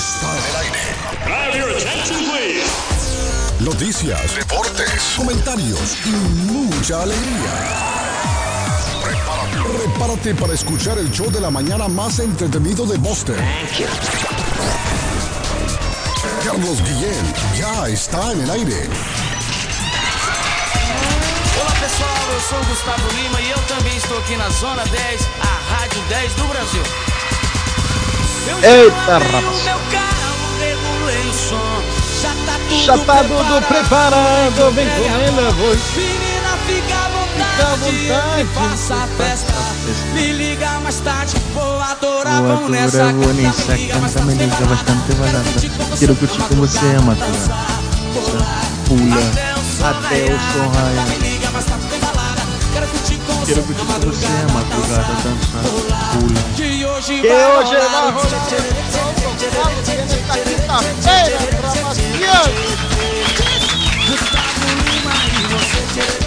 está en el aire. Noticias, deportes, comentarios y mucha alegría. Prepárate, prepárate para escuchar el show de la mañana más entretenido de Boston. Carlos Guillén ya está en el aire. Olá pessoal, eu sou Gustavo Lima e eu também estou aqui na Zona 10, a Rádio 10 do Brasil. Eita, rapaz. Chapado tá tá do preparado, vem correndo, vou. Menina, fica à vontade, fica à vontade. faça a festa. Me liga mais tarde, vou adorar, vou nessa vou nessa canta, me liga bastante barata. Quero curtir com você, Matura. Pula até o sonho. Você, Quero curtir com você, madrugada, dançar, pula. Que hoje Que vai rolar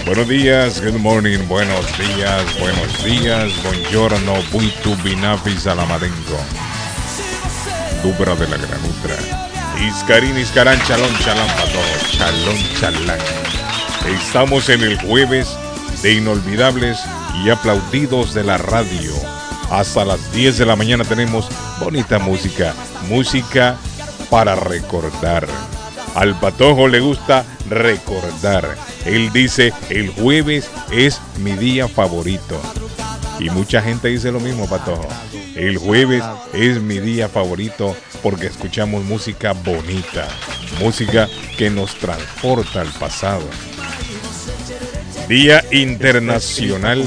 Buenos días, good morning, buenos días, buenos días, buongiorno, buitu, binafi, salamadengo. Dubra de la granutra. Iscarín, iscarán, chalón, chalán, pato, chalón, chalán. Estamos en el jueves de inolvidables y aplaudidos de la radio. Hasta las 10 de la mañana tenemos bonita música, música para recordar. Al patojo le gusta recordar. Él dice, el jueves es mi día favorito. Y mucha gente dice lo mismo, patojo. El jueves es mi día favorito porque escuchamos música bonita, música que nos transporta al pasado. Día Internacional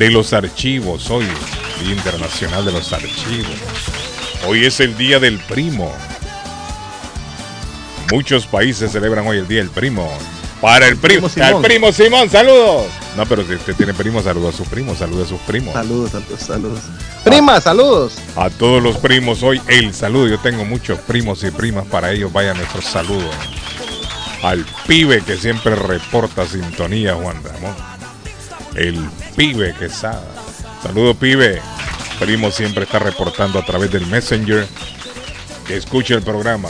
de los Archivos, hoy, Día Internacional de los Archivos. Hoy es el Día del Primo. Muchos países celebran hoy el Día del Primo. Para el primo, al primo Simón, saludos. No, pero si usted tiene primo, saluda a sus primos, saluda a sus primos. Saludos, saludos, saludos. Prima, saludos. A todos los primos hoy el saludo. Yo tengo muchos primos y primas, para ellos vaya nuestro saludo. Al pibe que siempre reporta sintonía, Juan Ramón. El pibe que sabe. Saludo pibe. Primo siempre está reportando a través del Messenger. Que escuche el programa.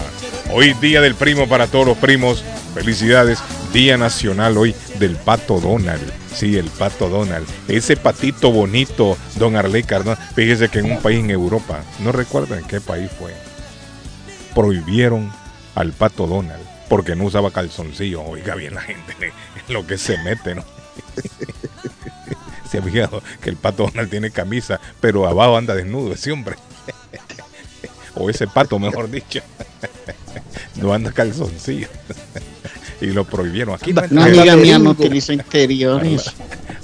Hoy día del primo para todos los primos. Felicidades. Día nacional hoy del pato Donald. Sí, el pato Donald. Ese patito bonito, don Arley Cardona. Fíjese que en un país en Europa, no recuerdo en qué país fue, prohibieron al pato Donald porque no usaba calzoncillo. Oiga bien la gente, en lo que se mete, ¿no? Se ha fijado que el pato Donald tiene camisa, pero abajo anda desnudo ese hombre. O ese pato, mejor dicho. No anda calzoncillo. Y lo prohibieron. Aquí no entra, amiga mía no utiliza interiores.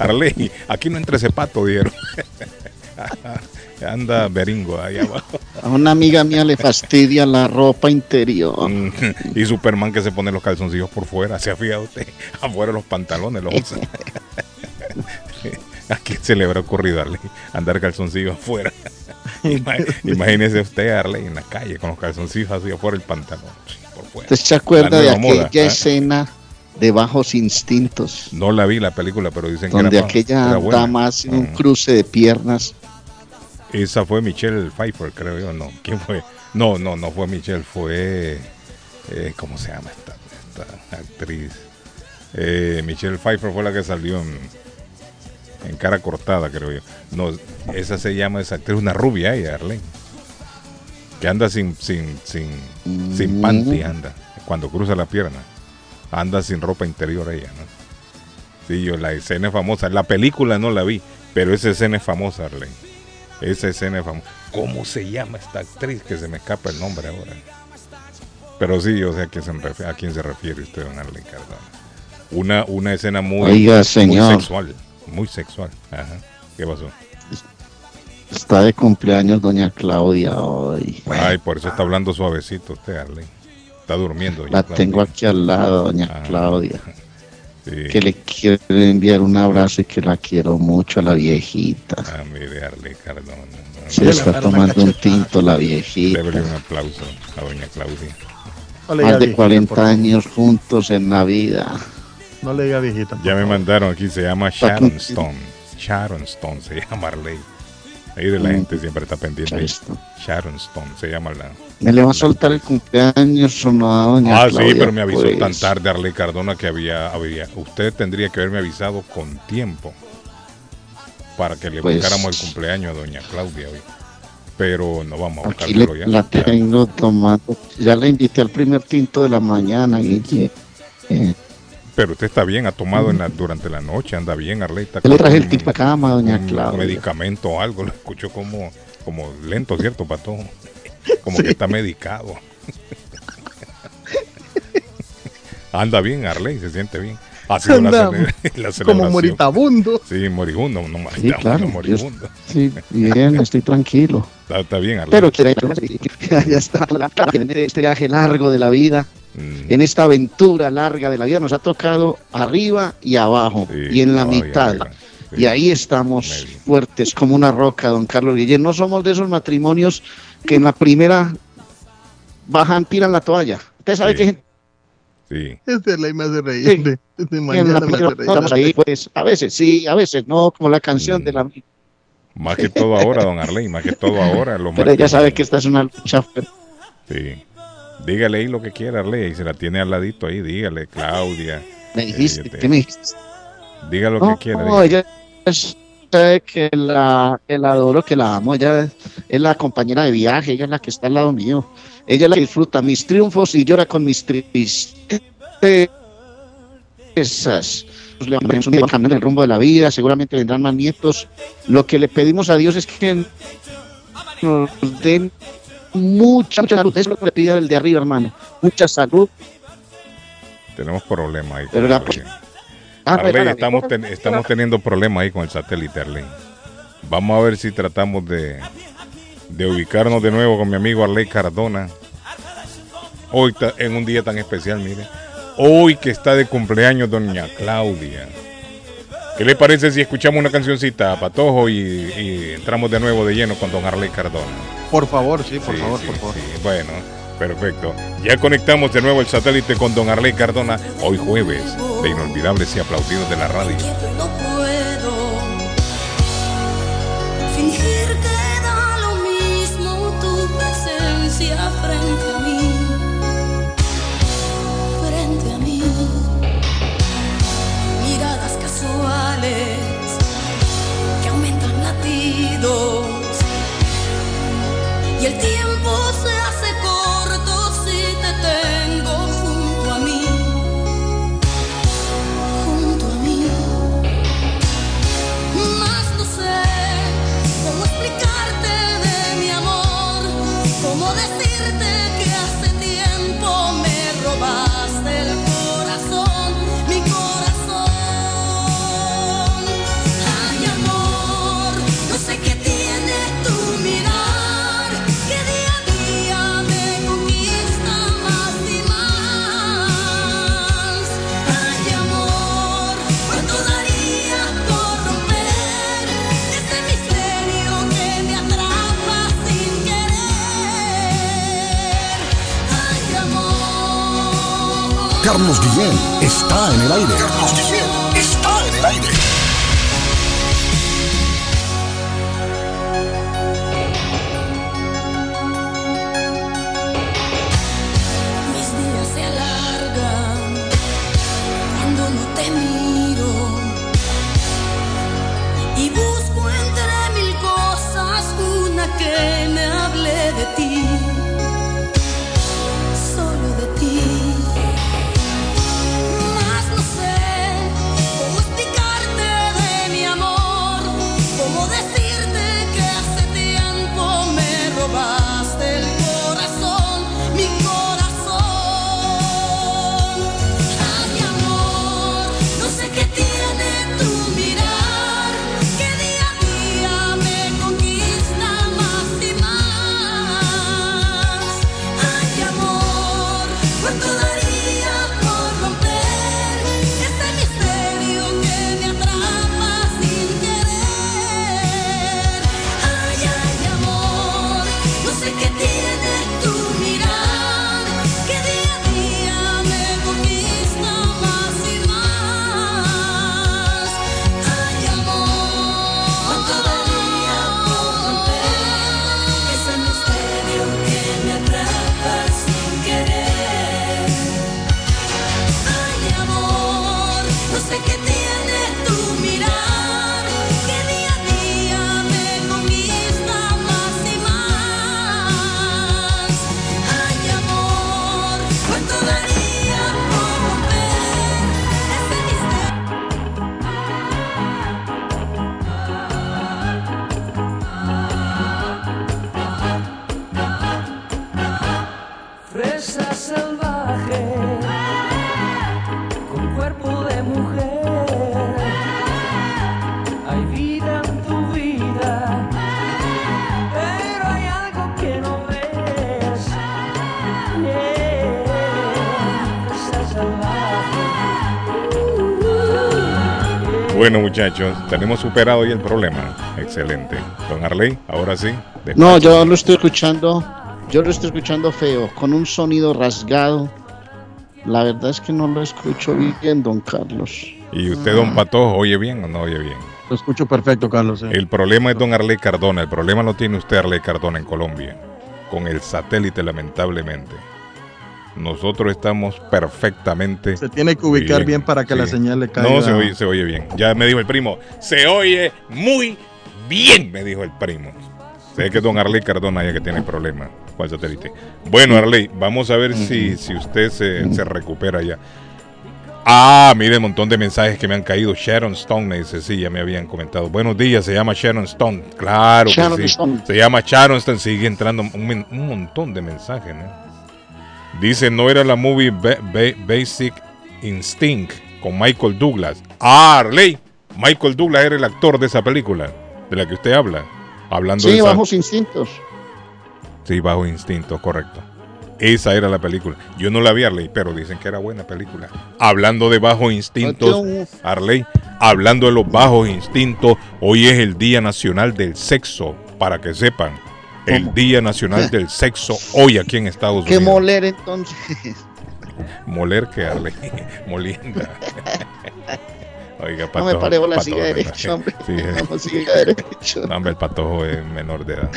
Arley, aquí no entra ese pato, dijeron. Anda beringo ahí abajo. A una amiga mía le fastidia la ropa interior. Mm, Y Superman que se pone los calzoncillos por fuera. ¿Se ha fijado usted? Afuera los pantalones los usa. ¿A quién se le habrá ocurrido, Arley, andar calzoncillos afuera? Ima- Imagínese usted, Arley, en la calle con los calzoncillos así afuera el pantalón. Por fuera. ¿Usted se acuerda de moda, aquella ¿eh? escena de Bajos Instintos? No la vi la película, pero dicen Donde que era, aquella era buena. dama hace un Mm. cruce de piernas. Esa fue Michelle Pfeiffer, creo yo. No, ¿quién fue? No, no, no fue Michelle, fue. eh, ¿Cómo se llama esta, esta actriz? Eh, Michelle Pfeiffer fue la que salió en, en cara cortada, creo yo. No, esa se llama esa actriz, una rubia ella, Arlene. Que anda sin, sin, sin, sin Mm. panty, anda. Cuando cruza la pierna. Anda sin ropa interior ella, ¿no? Sí, yo la escena es famosa. La película no la vi, pero esa escena es famosa, Arlene. Esa escena es famosa. ¿Cómo se llama esta actriz que se me escapa el nombre ahora? Pero sí, yo sé a quién se, refiere, a quién se refiere usted, don Arlene Cardona. Una, una escena muy, Oiga, muy sexual. Muy sexual. Ajá. ¿Qué pasó? Está de cumpleaños doña Claudia hoy. Ay, por eso está hablando suavecito usted, Arlene. Está durmiendo. La tengo aquí al lado, doña Ah. Claudia. Sí. Que le quiero enviar un abrazo y que la quiero mucho a la viejita. Ah, mire, Arlene Cardona. No, Se está tomando un tinto la viejita. Débele un aplauso a doña Claudia. No Más de viejita, 40 por favor. años juntos en la vida. No le diga viejita. Ya me mandaron aquí, se llama Sharon Stone. Sharon Stone se llama Arley. Ahí de la Mm. gente siempre está pendiente. Sharon Stone se llama la. Me le va a soltar el cumpleaños o no a doña Ah, sí, pero me avisó pues. tan tarde Arley Cardona que había, había. Usted tendría que haberme avisado con tiempo para que le Pues- buscáramos el cumpleaños a doña Claudia hoy. Pero no vamos a le- buscárselo ya. la tengo tomando. Ya la invité al primer tinto de la mañana, Guille. Eh, Pero usted está bien, ha tomado en la, durante la noche, anda bien, yo le traje el tipo a cama, doña un Claudia. medicamento o algo, lo escucho como, como lento, ¿cierto, Pato? Como que está medicado. anda bien, Arley, se siente bien. Ha sido la, Anda cele- la Como celebración. moritabundo. Sí, moribundo, no. Sí, claro, moribundo. Sí, bien, estoy tranquilo. Está, está bien, Arley. Pero quiere ya está este viaje largo de la vida, Mm, en esta aventura larga de la vida, nos ha tocado arriba y abajo sí, y en la y mitad. sí. Y ahí estamos Medio. fuertes como una roca, don Carlos Guillén. No somos de esos matrimonios que en la primera bajan, tiran la toalla. Usted sabe Sí. que gente Este Sí, Esta es la. Sí. de- estamos ahí, pues a veces sí, a veces no, como la canción Mm. de la... más que todo ahora, don Arley, más que todo ahora. Los Pero ella sabe que esta es una lucha fuerte. Sí. Dígale ahí lo que quiera, Arley, y se la tiene al ladito ahí, dígale, Claudia. Me dijiste, Ella te- ¿qué me dijiste? Diga lo No, que quiera. no, ella sabe que la, que la adoro, que la amo. Ella es la compañera de viaje, ella es la que está al lado mío. Ella es la que disfruta mis triunfos y llora con mis tristezas. Pues le vamos a cambiar el rumbo de la vida, seguramente vendrán más nietos. Lo que le pedimos a Dios es que nos den mucha, mucha salud. Eso es lo que le pide el de arriba, hermano. Mucha salud. Tenemos problemas ahí. Pero con la-. Ah, Arley, estamos, ten- estamos teniendo problemas ahí con el satélite, Arley. Vamos a ver si tratamos de, de ubicarnos de nuevo con mi amigo Arley Cardona. Hoy en un día tan especial, mire. Hoy que está de cumpleaños doña Claudia. ¿Qué le parece si escuchamos una cancioncita, Patojo, y, y entramos de nuevo de lleno con don Arley Cardona? Por favor, sí, por Sí, favor, sí, por favor. sí. Bueno, perfecto. Ya conectamos de nuevo el satélite con don Arley Cardona, hoy jueves, de inolvidables y aplaudidos de la radio. Y el tiempo Carlos Guillén está en el aire. Bueno, muchachos, tenemos superado ya el problema. Excelente. Don Arley, ahora sí. No, yo lo estoy escuchando. Yo lo estoy escuchando feo, con un sonido rasgado. La verdad es que no lo escucho bien, don Carlos. ¿Y usted, don Patojo, oye bien o no oye bien? Lo escucho perfecto, Carlos. El problema es don Arley Cardona. El problema lo tiene usted, Arley Cardona, en Colombia. Con el satélite, lamentablemente. Nosotros estamos perfectamente. Se tiene que ubicar bien, para que la señal le caiga. No, se oye, se oye bien. Ya me dijo el primo. Se oye muy bien, me dijo el primo. Sé que don Arley Cardona ya que tiene problemas con el satélite. Bueno, Arley, vamos a ver si, si usted se, se recupera ya. Ah, mire, un montón de mensajes que me han caído. Sharon Stone me dice, sí, ya me habían comentado. Buenos días, se llama Sharon Stone. Claro que sí. Se llama Sharon Stone. Sigue entrando un, un montón de mensajes, ¿no? Dice, no era la movie Basic Instinct con Michael Douglas. Ah, Arley. Michael Douglas era el actor de esa película de la que usted habla. Hablando sí, Bajos Instintos. Sí, Bajos Instintos, correcto. Esa era la película. Yo no la vi, Arley, pero dicen que era buena película. Hablando de bajos instintos, Arley, hablando de los bajos instintos, hoy es el Día Nacional del Sexo, para que sepan el Día Nacional del Sexo hoy aquí en Estados Unidos. ¿Qué moler entonces? Moler que darle molienda. Oiga, patojo, no me la silla derecha, hombre. Sí, no, siga derecho. No, hombre, el patojo es menor de edad.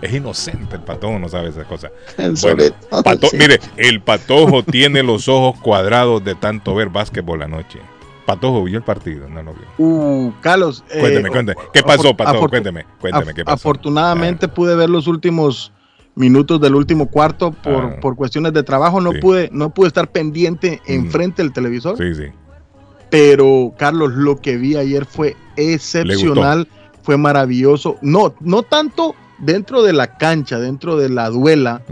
Es inocente el patojo, no sabe esas cosas. Bueno, pato, mire, el patojo tiene los ojos cuadrados de tanto ver básquetbol anoche. Patojo vio el partido, no lo vio. Uh, Carlos. Eh, cuénteme, cuénteme. ¿Qué pasó, Patojo? Cuénteme, cuénteme, ¿qué pasó? Afortunadamente pude ver los últimos minutos del último cuarto por, ah. por cuestiones de trabajo. No, pude, no pude estar pendiente enfrente del televisor. Sí, sí. Pero, Carlos, lo que vi ayer fue excepcional, fue maravilloso. No, no tanto dentro de la cancha, dentro de la duela,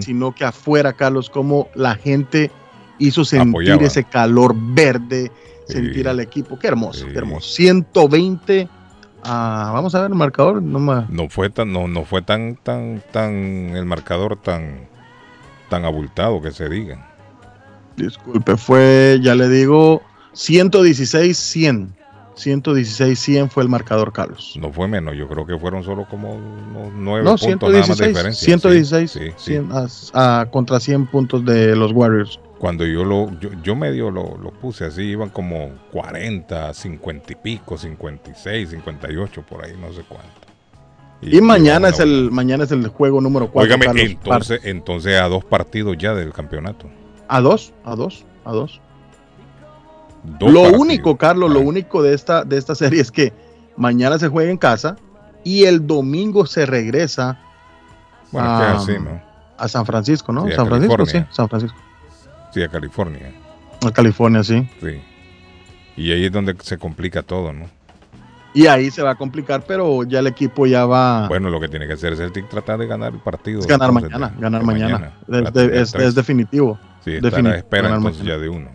sino que afuera, Carlos, como la gente hizo sentir ese calor verde, sentir al equipo. Qué hermoso, qué hermoso. 120. Ah, vamos a ver el marcador. No, no fue tan, no, no fue tan, tan, tan el marcador tan, tan abultado que se diga. Disculpe, fue, ya le digo, 116-100. 116-100 fue el marcador, Carlos. No fue menos, yo creo que fueron solo como 9 no, puntos 116, nada más de diferencia. 116 contra 100 puntos de los Warriors cuando yo lo yo, yo medio lo, lo, puse así, iban como 40, 50 y pico, 56, 58, por ahí, no sé cuánto. Y, mañana es el mañana es el juego número 4. Óigame, entonces, entonces a dos partidos ya del campeonato. A dos, a dos, a dos. lo único, Carlos, lo ah. único de esta, de esta serie es que mañana se juega en casa y el domingo se regresa a, a San Francisco, ¿no? San Francisco, sí, San Francisco. Sí, a California. A California, sí. Sí. Y ahí es donde se complica todo, ¿no? Y ahí se va a complicar, pero ya el equipo ya va. Bueno, lo que tiene que hacer es tratar de ganar el partido. ganar mañana, ganar mañana. Es, definitivo. Sí, está la espera entonces ya de uno.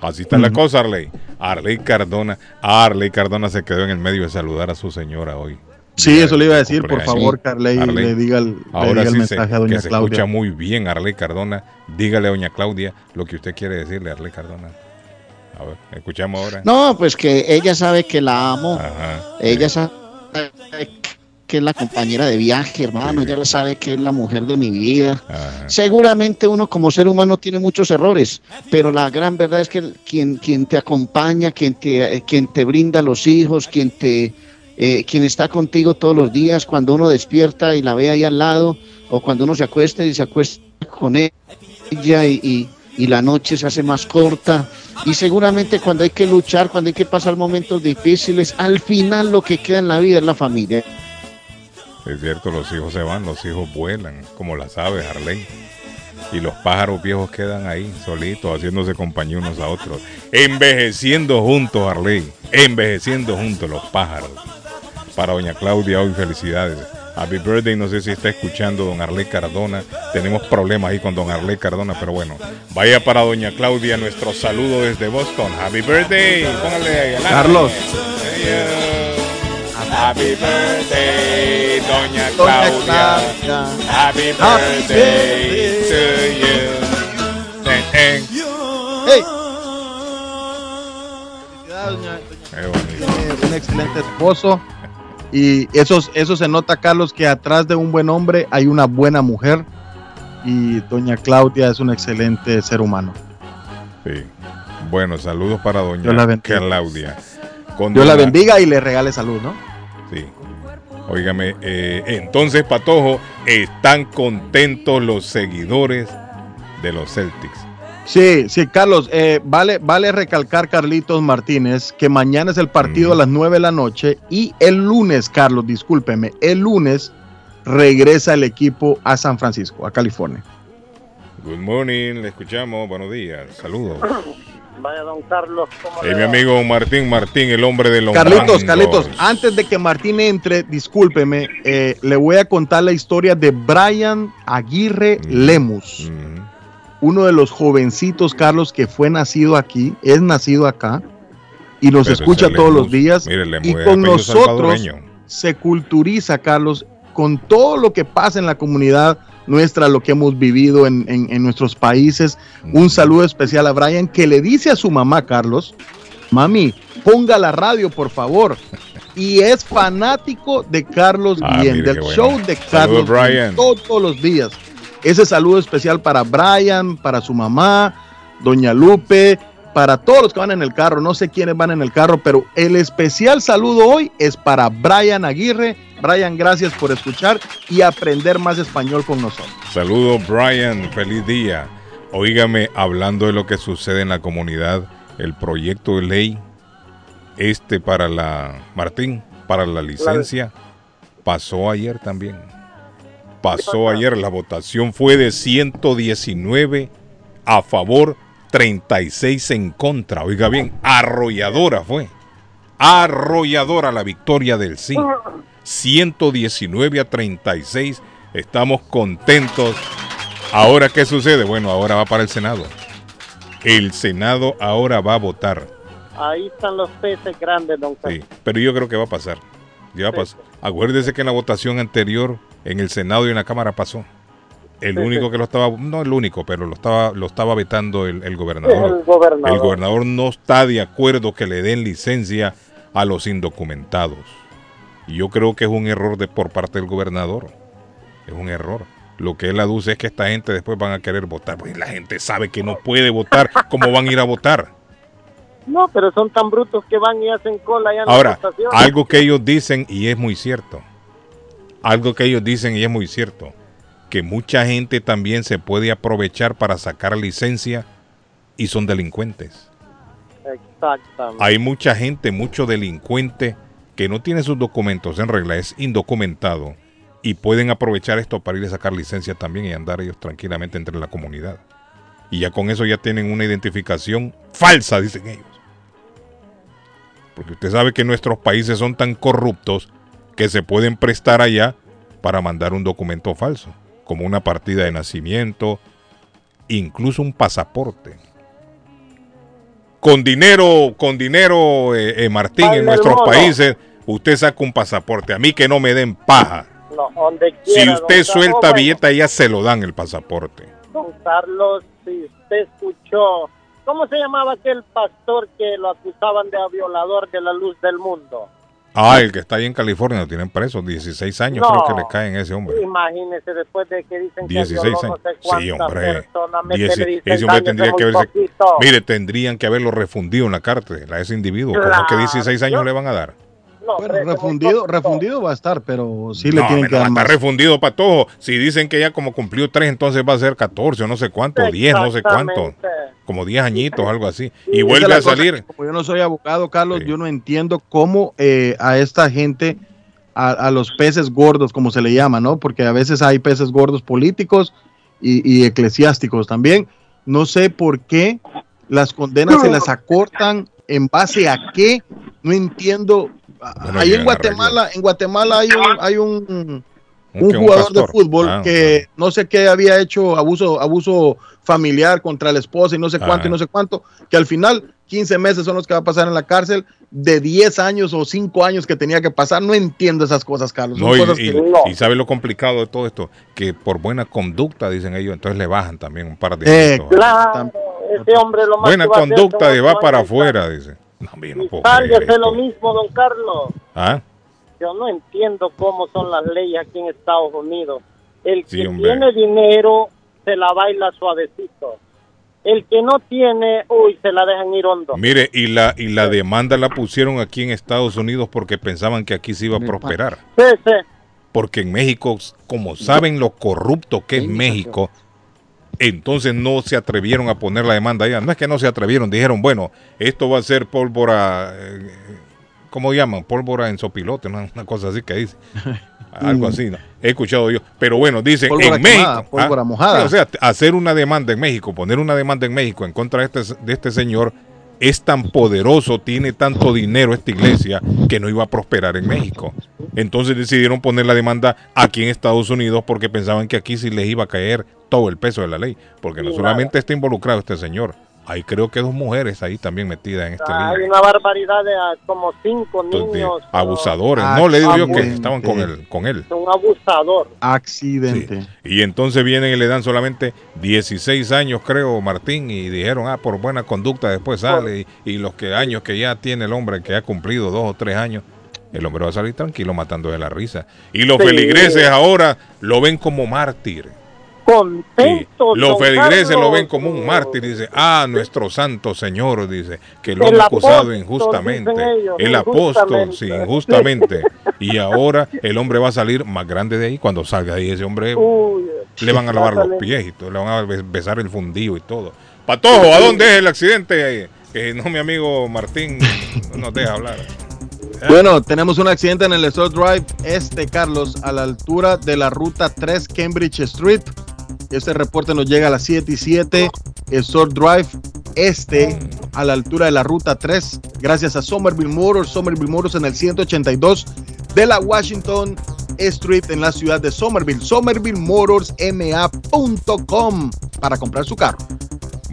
Así está la cosa, Arley. Arley Cardona. Arley Cardona se quedó en el medio de saludar a su señora hoy. Sí, eso le iba a decir, por favor, Carley, le diga el, Ahora sí mensaje a doña que se escucha muy bien Arley Cardona. Dígale a doña Claudia lo que usted quiere decirle a Arley Cardona. A ver, escuchamos ahora. No, pues que ella sabe que la amo. ella sabe que es la compañera de viaje, hermano. Ella sabe que es la mujer de mi vida. Seguramente uno como ser humano tiene muchos errores, pero la gran verdad es que quien, quien te acompaña, quien te, quien te brinda los hijos, quien te eh, quien está contigo todos los días, cuando uno despierta y la ve ahí al lado, o cuando uno se acuesta y se acuesta con ella y, la noche se hace más corta. Y seguramente cuando hay que luchar, cuando hay que pasar momentos difíciles, al final lo que queda en la vida es la familia. Es cierto, los hijos se van, los hijos vuelan, como las aves, Harley. Y los pájaros viejos quedan ahí, solitos, haciéndose compañía unos a otros. Envejeciendo juntos, Harley. Envejeciendo juntos los pájaros para doña Claudia hoy. Felicidades. Happy birthday, no sé si está escuchando don Arley Cardona. Tenemos problemas ahí con don Arley Cardona, pero bueno. Vaya para doña Claudia nuestro saludo desde Boston. Happy birthday. Póngale ahí. Carlos. Happy birthday, doña Claudia. Happy birthday to you. Hey. Qué bonito. excelente esposo. Y eso, eso se nota, Carlos, que atrás de un buen hombre hay una buena mujer. Y doña Claudia es un excelente ser humano. Sí. Bueno, saludos para doña Claudia. Dios la bendiga y le regale salud, ¿no? Sí. Óigame, eh, entonces, Patojo, ¿están contentos los seguidores de los Celtics? Sí, sí, Carlos, eh, vale, vale recalcar, Carlitos Martínez, que mañana es el partido a las 9 de la noche y el lunes, Carlos, discúlpeme, el lunes regresa el equipo a San Francisco, a California. Good morning, le escuchamos, buenos días, saludos. Vaya, don Carlos. Eh, mi amigo Martín Martín, el hombre de los Carlitos, Carlitos, antes de que Martín entre, discúlpeme, eh, le voy a contar la historia de Brian Aguirre Lemus. Uno de los jovencitos, Carlos, que fue nacido aquí, es nacido acá y nos escucha todos los días. y con nosotros se culturiza, Carlos, con todo lo que pasa en la comunidad nuestra, lo que hemos vivido en, nuestros países. Un saludo especial a Brian que le dice a su mamá, Carlos, mami, ponga la radio, por favor. Y es fanático de Carlos ah, Guillén, del show de Carlos Brian. todos los días. Ese saludo especial para Brian, para su mamá, Doña Lupe, para todos los que van en el carro. No sé quiénes van en el carro, pero el especial saludo hoy es para Brian Aguirre. Brian, gracias por escuchar y aprender más español con nosotros. Saludo, Brian. Feliz día. Óigame, hablando de lo que sucede en la comunidad, el proyecto de ley, este para la, Martín, para la licencia, pasó ayer también. Pasó ayer, la votación fue de 119 a favor 36 en contra. Oiga bien, arrolladora fue. Arrolladora la victoria del sí. 119 a 36. Estamos contentos. Ahora, ¿qué sucede? Bueno, ahora va para el Senado. El Senado ahora va a votar. Ahí están los peces grandes, don Sí, pero yo creo que va a pasar. Ya va Acuérdese que en la votación anterior, en el Senado y en la Cámara pasó. El único que lo estaba, no el único, pero lo estaba, lo estaba vetando el, gobernador. el, gobernador. no está de acuerdo que le den licencia a los indocumentados. Y yo creo que es un error de, por parte del gobernador. Es un error. Lo que él aduce es que esta gente después van a querer votar. Pues la gente sabe que no puede votar. ¿Cómo van a ir a votar? No, pero son tan brutos que van y hacen cola ya en Ahora, algo que ellos dicen y es muy cierto. Algo que ellos dicen y es muy cierto que mucha gente también se puede aprovechar para sacar licencia y son delincuentes. Exactamente. Hay mucha gente, mucho delincuente que no tiene sus documentos en regla, es indocumentado y pueden aprovechar esto para ir a sacar licencia también y andar ellos tranquilamente entre la comunidad. Y ya con eso ya tienen una identificación falsa, dicen ellos. Porque usted sabe que nuestros países son tan corruptos que se pueden prestar allá para mandar un documento falso como una partida de nacimiento, incluso un pasaporte. Con dinero, con dinero, eh, eh, Martín, en nuestros países, usted saca un pasaporte. A mí que no me den paja. si usted suelta billeta, ya se lo dan el pasaporte. Don Carlos, si usted escuchó, ¿cómo se llamaba aquel pastor que lo acusaban de violador de la luz del mundo? Ah, el que está ahí en California lo tienen preso, 16 años creo que le caen a ese hombre. Imagínese después de que dicen 16 que años. sí, hombre. ese hombre tendría que haberse, mire, tendrían que haberlo refundido en la cárcel a ese individuo. ¿Cómo que 16 años le van a dar? Bueno, refundido, refundido va a estar, pero sí le tienen que dar más. refundido para todo. Si dicen que ya como cumplió 3, entonces va a ser 14 o no sé cuánto, 10, no sé cuánto. Como 10 añitos, algo así. Y vuelve a salir. como yo no soy abogado, Carlos, yo no entiendo cómo eh, a esta gente, a, los peces gordos, como se le llama, ¿no? Porque a veces hay peces gordos políticos y, y eclesiásticos también. No sé por qué las condenas se las acortan en base a qué. No entiendo ahí en Guatemala, en Guatemala hay un, hay un, un jugador de fútbol ah, que no sé qué había hecho abuso, abuso familiar contra la esposa y no sé cuánto y no sé cuánto, que al final 15 meses son los que va a pasar en la cárcel, de 10 años o 5 años que tenía que pasar. No entiendo esas cosas, Carlos. y, sabe lo complicado de todo esto, que por buena conducta, dicen ellos, entonces le bajan también un par de... Eh, claro, ese hombre lo Buena conducta y va para afuera, dice. No, yo no puedo creer lo mismo, don Carlos. ¿Ah? Yo no entiendo cómo son las leyes aquí en Estados Unidos. El que tiene dinero se la baila suavecito. El que no tiene, uy, se la dejan ir hondo. Mire, y la, y la demanda la pusieron aquí en Estados Unidos porque pensaban que aquí se iba a prosperar. Sí, sí. Porque en México, como saben lo corrupto que es México, entonces no se atrevieron a poner la demanda allá. No es que no se atrevieron, dijeron, bueno, esto va a ser pólvora, eh, ¿cómo llaman? Pólvora en sopilote, una, una cosa así que dice. Algo así, ¿no? he escuchado yo. Pero bueno, dicen Pólvora en quemada, México. pólvora ¿ah? mojada. Sí, o sea, hacer una demanda en México, poner una demanda en México en contra de este, de este señor, es tan poderoso, tiene tanto dinero esta iglesia, que no iba a prosperar en México. Entonces decidieron poner la demanda aquí en Estados Unidos porque pensaban que aquí sí les iba a caer todo el peso de la ley. Porque no solamente está involucrado este señor, hay creo que dos mujeres ahí también metidas en este Hay lío. una barbaridad de ah, como cinco Entonces, niños. abusadores. Ah, No le digo yo que estaban con él. Con él. Un abusador. Accidente. Y entonces vienen y le dan solamente 16 años, creo, Martín, y dijeron, ah, por buena conducta después sale. Y, y los que años que ya tiene el hombre, que ha cumplido dos o tres años, el hombre va a salir tranquilo matando de la risa. Y los Sí. feligreses ahora lo ven como mártir. Sí. Los feligreses lo ven como un mártir. Dice, ah, nuestro santo Señor, dice, que lo han acusado apóstol, injustamente. ellos, el apóstol, injustamente. sí, injustamente. y ahora el hombre va a salir más grande de ahí. Cuando salga de ahí ese hombre Uy, le van a lavar los pies y todo, le van a be- besar el fundido y todo. Patojo, ¿a dónde es el accidente? Que no, mi amigo Martín no nos deja hablar. Bueno, tenemos un accidente en el Store Drive Este, Carlos, a la altura de la ruta 3 Cambridge Street. Este reporte nos llega a las 7 y 7. Store Drive Este, a la altura de la ruta 3. Gracias a Somerville Motors. Somerville Motors en el 182 de la Washington Street en la ciudad de Somerville. SomervilleMotorsMA.com para comprar su carro.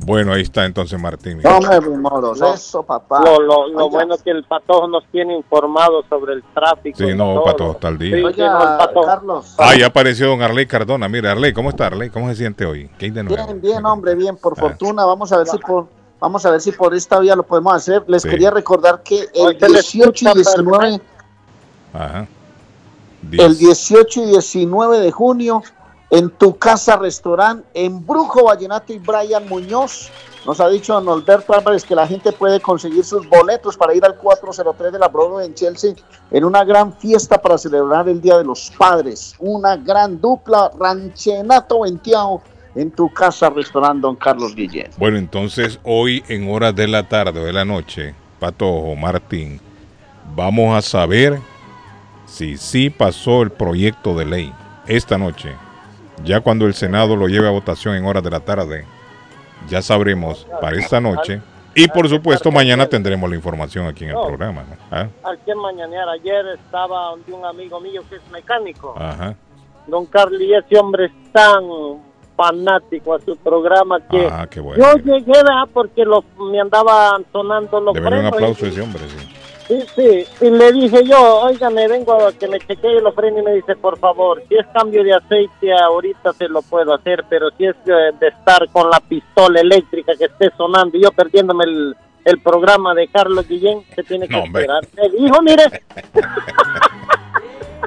Bueno, ahí está entonces Martín. Somerville Motors, No. eso, papá. Lo, lo, lo bueno es que el patojo nos tiene informados sobre el tráfico. Sí, no, todo. Patojo está al día. Sí, Oiga, no. Carlos. Ah, ya apareció don Arley Cardona. Mira, Arley, ¿cómo está Arley? ¿Cómo se siente hoy? ¿Qué hay de nuevo? Bien, bien, hombre, bien, por Ah. fortuna. Vamos a ver si por vamos a ver si por esta vía lo podemos hacer. Les Sí. quería recordar que el Hoy se le 18 y escucha 19, Ajá. el 18 y 19 de junio en tu casa restaurante en Brujo Vallenato y Brian Muñoz. Nos ha dicho don Alberto Álvarez que la gente puede conseguir sus boletos para ir al 403 de la Broadway en Chelsea en una gran fiesta para celebrar el Día de los Padres. Una gran dupla ranchenato venteado en tu casa restaurante Don Carlos Guillén. Bueno, entonces hoy en horas de la tarde o de la noche, Patojo, Martín, vamos a saber si sí pasó el proyecto de ley esta noche. Ya cuando el Senado lo lleve a votación en horas de la tarde, ya sabremos para esta noche. Y por supuesto, mañana tendremos la información aquí en el programa. ¿no? ¿Ah? Al que mañanear ayer estaba un amigo mío que es mecánico. Ajá. Don Carlos, y ese hombre es tan fanático a su programa que Ah, bueno. yo llegué ¿verdad? porque los, me andaban sonando los Debería un aplauso a ese hombre, sí. Sí, sí, y le dije yo, oiga, me vengo a que me chequee los frenos y me dice, por favor, si es cambio de aceite ahorita se lo puedo hacer, pero si es eh, de estar con la pistola eléctrica que esté sonando y yo perdiéndome el, el programa de Carlos Guillén, se tiene que No, esperar. Me dijo, mire,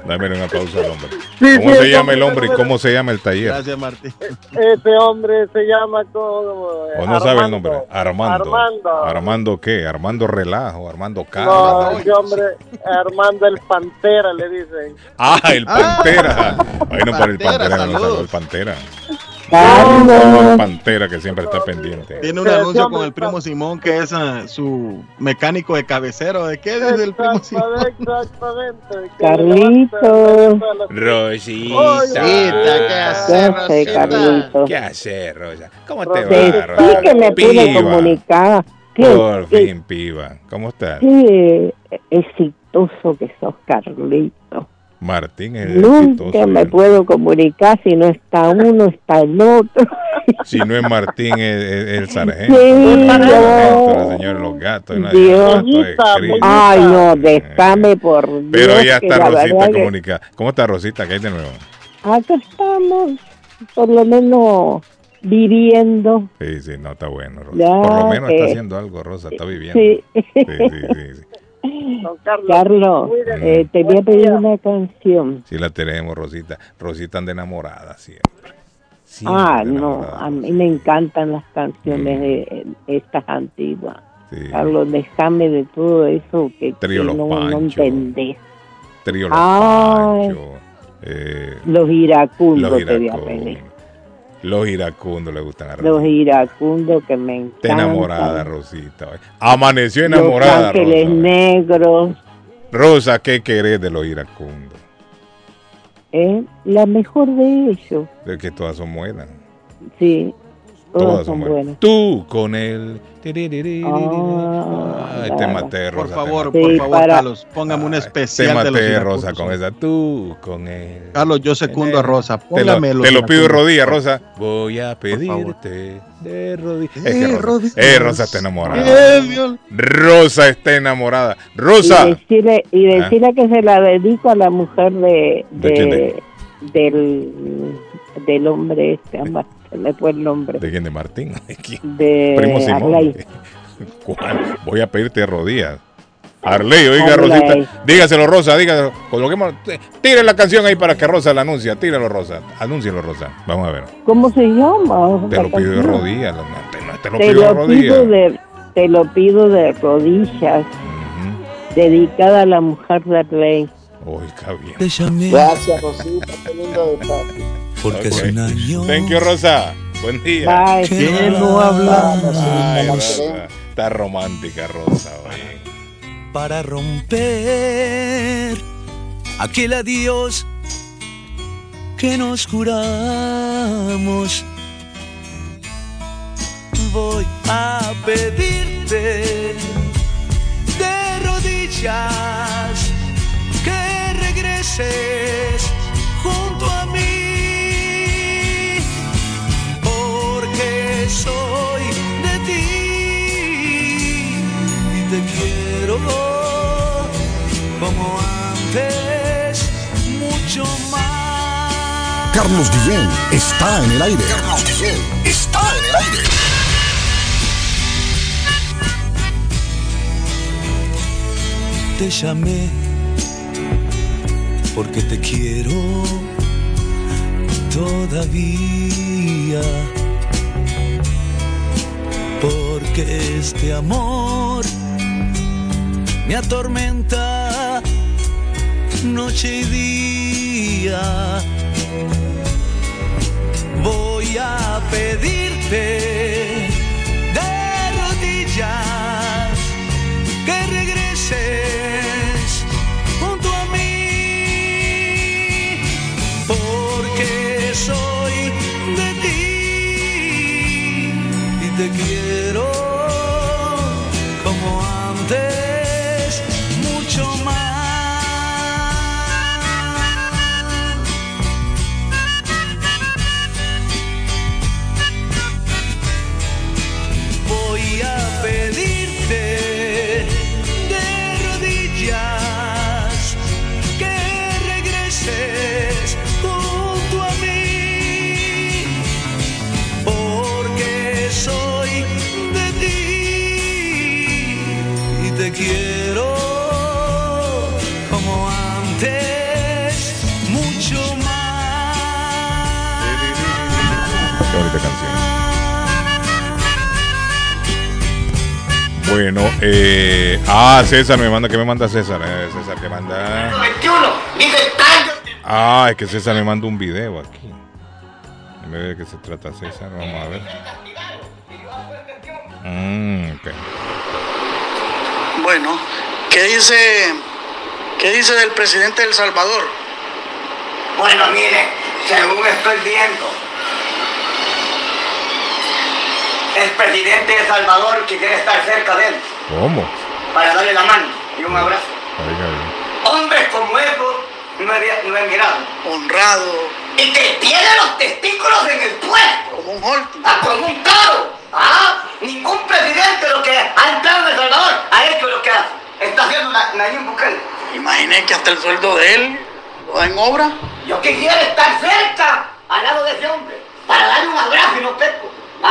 Dame un aplauso al hombre. Sí, ¿Cómo sí, se llama el hombre, y cómo se llama el taller? Gracias, Martín. ese hombre se llama como... ¿O no sabe el nombre? Armando. Armando. ¿Armando qué? ¿Armando Relajo? ¿Armando No, Carlos? ese hombre, Armando el Pantera, le dicen. Ah, el Pantera. Bueno, para el Pantera, Pantera, no el Pantera. Al Pantera que siempre está pendiente. Tiene un anuncio con el primo Simón que es ah, su mecánico de cabecero. ¿De qué? Desde el primo Simón. Exactamente. Carlitos. Rosita. ¿qué hace, Carlito. ¿Qué haces, Rosa? ¿Cómo te va, Rosa? sí que me pude comunicar. Por fin, piba. ¿Cómo estás? qué exitoso que sos, Carlito. Martín es Nunca exitoso, me puedo comunicar si no está uno, está el otro. Si no es Martín, es, es el sargento. Sí, el sargento, el señor los gatos. Dios. El gato. Ay, no, déjame por Dios. Pero ya que está Rosita verdad que comunicada. ¿Cómo está Rosita? ¿Qué hay de nuevo? Acá estamos, por lo menos viviendo. Sí, sí, no, está bueno, Rosa. Ya, Por lo menos está eh, haciendo algo, Rosa, está viviendo. Sí. Sí, sí, sí, sí. Don Carlos, eh, te voy a pedir una canción. Sí la tenemos, Rosita. Rosita anda enamorada siempre. Siempre Ah, no, a mí me encantan las canciones de eh, estas antiguas. Sí. Carlos, déjame de todo eso que, Trío que Los no, no entendés. Trío Los Ay. Eh, Los iracundos los te voy a pedir. Los iracundos le gustan a Los Rosita. iracundos que me encantan. Está enamorada, Rosita. Amaneció Los enamorada, ángeles Rosa. negros. Rosa, ¿qué querés de los iracundos? ¿eh? La mejor de ellos. De que todas son buenas. Sí, todas, son buenas. Tú con él. Ah, Ay, te maté, Por Rosa. favor, te por Sí, favor, para- Carlos, póngame un Te especial de los maté, iracundos. Rosa, con esa. Tú con él. Carlos, yo secundo a Rosa. Te lo, Póngame los te lo pido de rodillas, Rosa. Voy a pedirte de rodillas. Es Eh, que Rosa, rodillas. eh, Rosa está enamorada. Dios. Rosa está enamorada. Rosa. Y decirle, y Ah. decirle que se la dedico a la mujer de, ¿De de- del, del hombre este, ama- se me fue el nombre. ¿De quién? ¿De Martín? ¿De quién? De Primo Simón. Arley. ¿Cuál? Voy a pedirte rodillas. Arley, oiga, Arley. Rosita. Dígaselo, Rosa, dígaselo. Coloquemos, tire la canción ahí para que Rosa la anuncie. Tíralo, Rosa. Anúncielo, Rosa. Vamos a ver. ¿Cómo se llama? Te lo pido de rodillas. No, te, no, te lo Te pido de lo rodillas. pido de, te lo pido de rodillas, dedicada a la mujer de Rey. Oiga, bien. Te llamé Gracias, Rosita, qué lindo detalle. Porque Ok. hace un año Thank you, Rosa. Buen día. Bye. que no no hablamos. Ay. Está romántica, Rosa. para romper aquel adiós que nos juramos. Voy a pedirte de rodillas que regreses junto a mí, soy de ti y te quiero como antes, mucho más. Carlos Guillén está en el aire. Carlos Guillén está en el aire. te llamé porque te quiero todavía. Porque este amor me atormenta noche y día. Voy a pedirte Bueno, eh, ah, César me manda, ¿qué me manda César? Eh, César que manda. 21, dice tanto. Ah, es que César me manda un video aquí. A ver de qué se trata César, vamos a ver. Mm. Bueno, ¿qué dice, qué dice del presidente de El Salvador? Bueno, mire, según estoy viendo, el presidente de Salvador quisiera estar cerca de él ¿Cómo? para darle la mano y un abrazo. Oiga. Hombres como esos no he, no he mirado. Honrado, Y que tiene los testículos en el puesto. como un Holti. Ah, como un toro. Ah, ningún presidente lo que ha entrado en El Salvador ha hecho lo que hace. Está haciendo Na- Nayib Bukele. Imaginé que hasta el sueldo de él lo da en obra. Yo quisiera estar cerca al lado de ese hombre para darle un abrazo y no pe-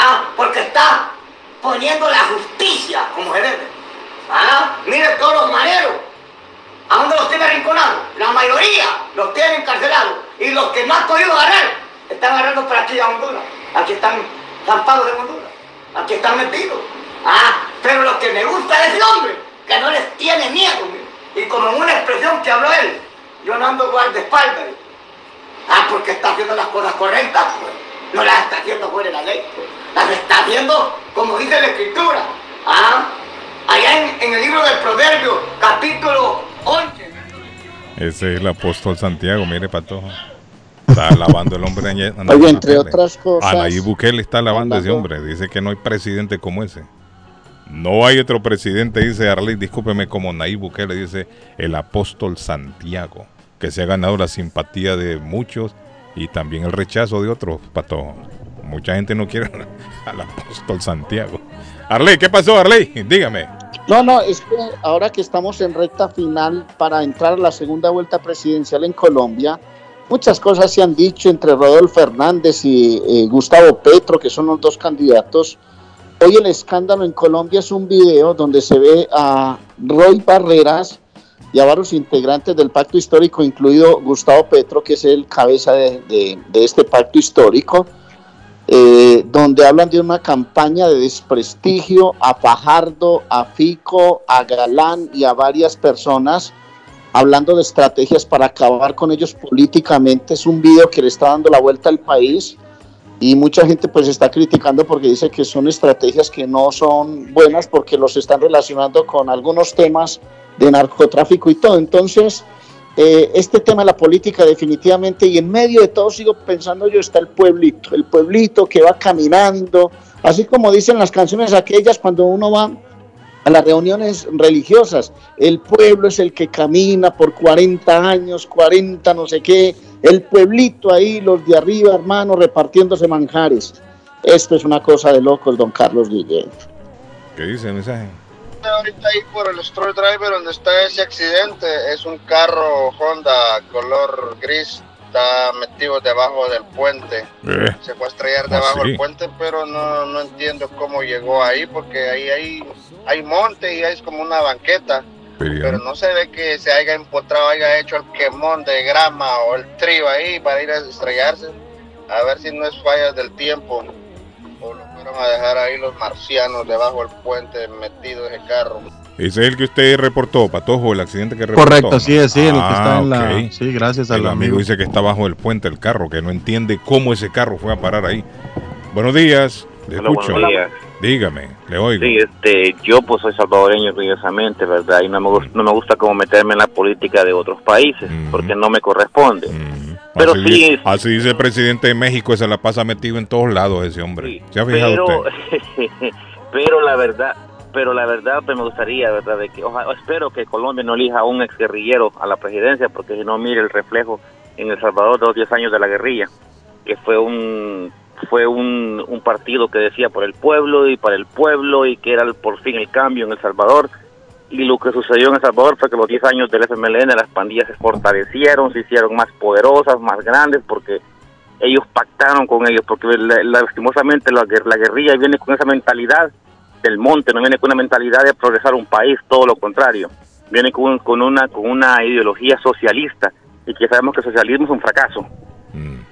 poniendo la justicia como gerente. ¿Ah? Mire todos los maneros. ¿A dónde los tiene arrinconados? La mayoría los tiene encarcelados. Y los que han podido ganar, están agarrando para aquí a Honduras. Aquí están zampados de Honduras. Aquí están metidos. Ah, pero lo que me gusta de ese hombre, que no les tiene miedo. Y como una expresión que habló él, yo no ando guardaespaldas. Ah, porque está haciendo las cosas correctas, pues. No las está haciendo fuera de la ley, pues. Las está haciendo como dice la escritura. Ah, allá en, en el libro del Proverbio, capítulo 11. Ese es el apóstol Santiago, mire, Patojo. Está alabando el hombre. Oye, entre otras cosas- Anaí Bukele está alabando a ese hombre. Dice que no hay presidente como ese. No hay otro presidente, dice Arley, discúlpeme, como Nayib Bukele, dice el apóstol Santiago, que se ha ganado la simpatía de muchos y también el rechazo de otros, Patojo. Mucha gente no quiere al apóstol Santiago. Arley, ¿qué pasó, Arley? Dígame. No, no, es que ahora que estamos en recta final para entrar a la segunda vuelta presidencial en Colombia, muchas cosas se han dicho entre Rodolfo Hernández y eh, Gustavo Petro, que son los dos candidatos. Hoy el escándalo en Colombia es un video donde se ve a Roy Barreras y a varios integrantes del pacto histórico, incluido Gustavo Petro, que es el cabeza de, de- de este pacto histórico, eh, donde hablan de una campaña de desprestigio a Fajardo, a Fico, a Galán y a varias personas, hablando de estrategias para acabar con ellos políticamente. Es un video que le está dando la vuelta al país y mucha gente pues está criticando porque dice que son estrategias que no son buenas porque los están relacionando con algunos temas de narcotráfico y todo. Entonces, eh, este tema de la política definitivamente y en medio de todo sigo pensando yo está el pueblito, el pueblito que va caminando, así como dicen las canciones aquellas cuando uno va a las reuniones religiosas, el pueblo es el que camina por 40 años, 40 no sé qué, el pueblito ahí, los de arriba hermano repartiéndose manjares. Esto es una cosa de locos, don Carlos Guillén. ¿Qué dice el mensaje? Ahorita ahí por el Stroll Driver donde está ese accidente es un carro Honda color gris está metido debajo del puente. Eh, se fue a estrellar ¿cómo debajo del puente pero no, no entiendo cómo llegó ahí porque ahí hay, hay monte y hay como una banqueta. Pero- pero no se ve que se haya empotrado haya hecho el quemón de grama o el trío ahí para ir a estrellarse. A ver si no es falla del tiempo fueron a dejar ahí los marcianos debajo del puente metido ese carro Ese es el que usted reportó, Patojo, el accidente que reportó. Correcto, sí, es, sí, el que Ah, está en la. Sí, gracias El al amigo amigo. dice que está bajo el puente el carro, que no entiende cómo ese carro fue a parar ahí. Buenos días, le Hola, escucho. buenos días. Dígame, le oigo. Sí, este, yo pues soy salvadoreño orgullosamente, ¿verdad? Y no me, no me gusta como meterme en la política de otros países, porque no me corresponde. Pero así, sí, así dice el presidente de México, se la pasa metido en todos lados ese hombre. ¿Se ha fijado pero, usted? pero la verdad, pero la verdad pues, me gustaría, ¿verdad? De que, oja- espero que Colombia no elija a un exguerrillero a la presidencia, porque si no mire el reflejo en El Salvador de los 10 años de la guerrilla, que fue un fue un, un partido que decía por el pueblo y para el pueblo y que era el- por fin el cambio en El Salvador. Y lo que sucedió en El Salvador fue que los 10 años del FMLN las pandillas se fortalecieron, se hicieron más poderosas, más grandes, porque ellos pactaron con ellos, porque la- la- lastimosamente la, la guerrilla viene con esa mentalidad del monte, no viene con una mentalidad de progresar un país, todo lo contrario. Viene con, con una con una ideología socialista y que sabemos que el socialismo es un fracaso.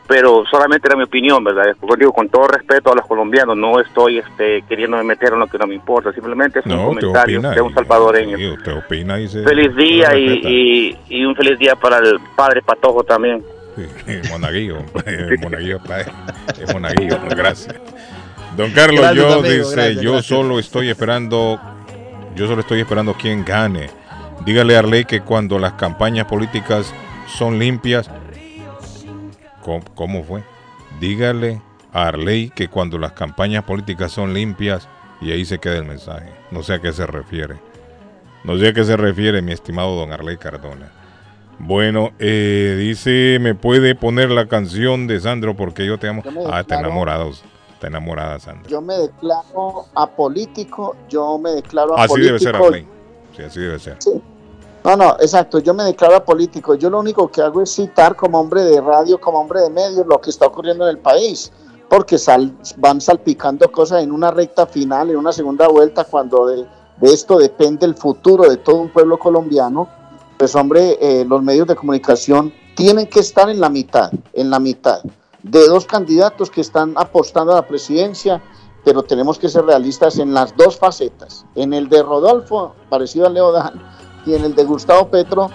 Pero solamente era mi opinión, ¿verdad? Como digo, con todo respeto a los colombianos, no estoy este, queriéndome meter en lo que no me importa, simplemente es un No, usted comentario opina. de un salvadoreño. Usted opina y se. Feliz día se y, y, y un feliz día para el padre Patojo también. Sí, Monaguillo, eh, Monaguillo, padre. Es Monaguillo, gracias. Don Carlos, Gracias, yo amigo, dice, gracias, yo gracias. solo estoy esperando, yo solo estoy esperando quien gane. Dígale a Arley que cuando las campañas políticas son limpias, ¿cómo, cómo fue? Dígale a Arley que cuando las campañas políticas son limpias, y ahí se queda el mensaje. No sé a qué se refiere. No sé a qué se refiere, mi estimado don Arley Cardona. Bueno, eh, dice, ¿me puede poner la canción de Sandro porque yo te amo? Yo Ah, está enamorado. Está enamorada, Sandra. Yo me declaro apolítico, yo me declaro Así apolítico. debe ser, Arley. Sí, así debe ser. No, no, exacto, yo me declaro apolítico. Yo lo único que hago es citar como hombre de radio, como hombre de medios, lo que está ocurriendo en el país. porque van salpicando cosas en una recta final, en una segunda vuelta, cuando de, esto depende el futuro de todo un pueblo colombiano, pues hombre, eh, los medios de comunicación tienen que estar en la mitad, en la mitad, de dos candidatos que están apostando a la presidencia, pero tenemos que ser realistas en las dos facetas, en el de Rodolfo, parecido a Leo Dan, y en el de Gustavo Petro,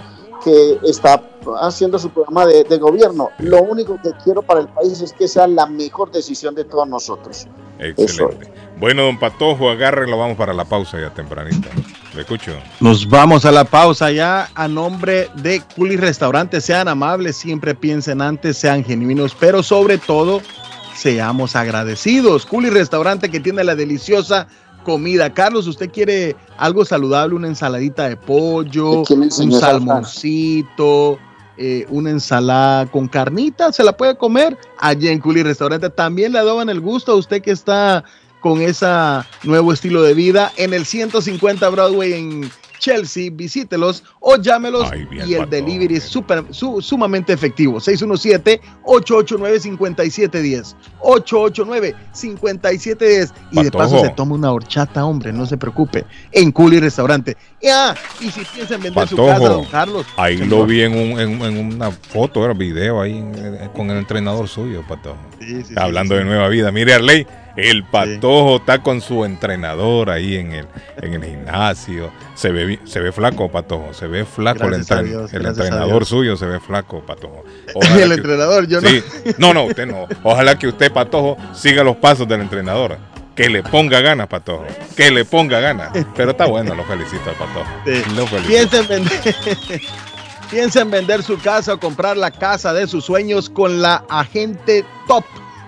que está haciendo su programa de, de gobierno. Lo único que quiero para el país es que sea la mejor decisión de todos nosotros. Excelente. Bueno, don Patojo, agárrelo, vamos para la pausa ya tempranito. Le escucho. Nos vamos a la pausa ya a nombre de Culi Restaurante. Sean amables, siempre piensen antes, sean genuinos, pero sobre todo seamos agradecidos. Culi Restaurante que tiene la deliciosa comida. Carlos, ¿usted quiere algo saludable? Una ensaladita de pollo, un salmoncito, eh, una ensalada con carnita, se la puede comer allí en Culi Restaurante. También le adoban el gusto a usted que está con ese nuevo estilo de vida en el 150 Broadway en Chelsea, visítelos o llámelos y el delivery es súper- su- sumamente efectivo. 617-889-5710. 889-5710. Y de paso se toma una horchata, hombre, no se preocupe. En Culi Restaurante. Ah, y si piensa en vender su casa, don Carlos. ahí señor. lo vi en, un- en- en una foto, era video ahí eh, con el entrenador suyo, Patojo. Hablando de nueva vida. Mire, Arley, el Patojo está con su entrenador ahí en el, en el gimnasio. Se ve, se ve flaco, Patojo. Se ve flaco el, Gracias Dios, el entrenador suyo, se ve flaco, Patojo. El entrenador, yo no. Sí. No, no, usted no. Ojalá que usted, Patojo, siga los pasos del entrenador. Que le ponga ganas, Patojo. Que le ponga ganas. Pero está bueno, lo felicito al Patojo. Lo felicito. Vender. Piensa en vender su casa o comprar la casa de sus sueños con la agente top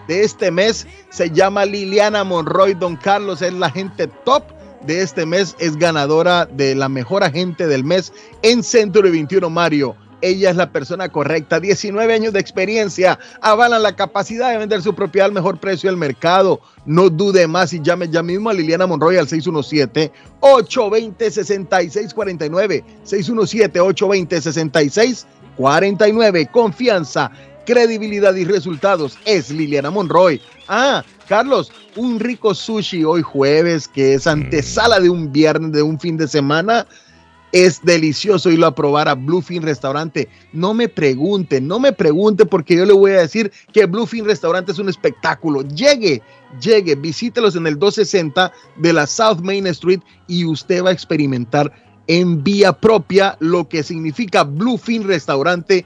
de este mes. Se llama Liliana Monroy. Don Carlos es la agente top de este mes. Es ganadora de la mejor agente del mes en Century 21 Mario. Ella es la persona correcta. 19 años de experiencia. Avalan la capacidad de vender su propiedad al mejor precio del mercado. No dude más y llame ya mismo a Liliana Monroy al 617-820-6649. 617-820-6649. Confianza, credibilidad y resultados. Es Liliana Monroy. Ah, Carlos, un rico sushi hoy jueves que es antesala de un viernes, de un fin de semana. Es delicioso irlo a probar a Bluefin Restaurante. No me pregunte, no me pregunte porque yo le voy a decir que Bluefin Restaurante es un espectáculo. Llegue, llegue, visítelos en el 260 de la South Main Street y usted va a experimentar en vía propia lo que significa Bluefin Restaurante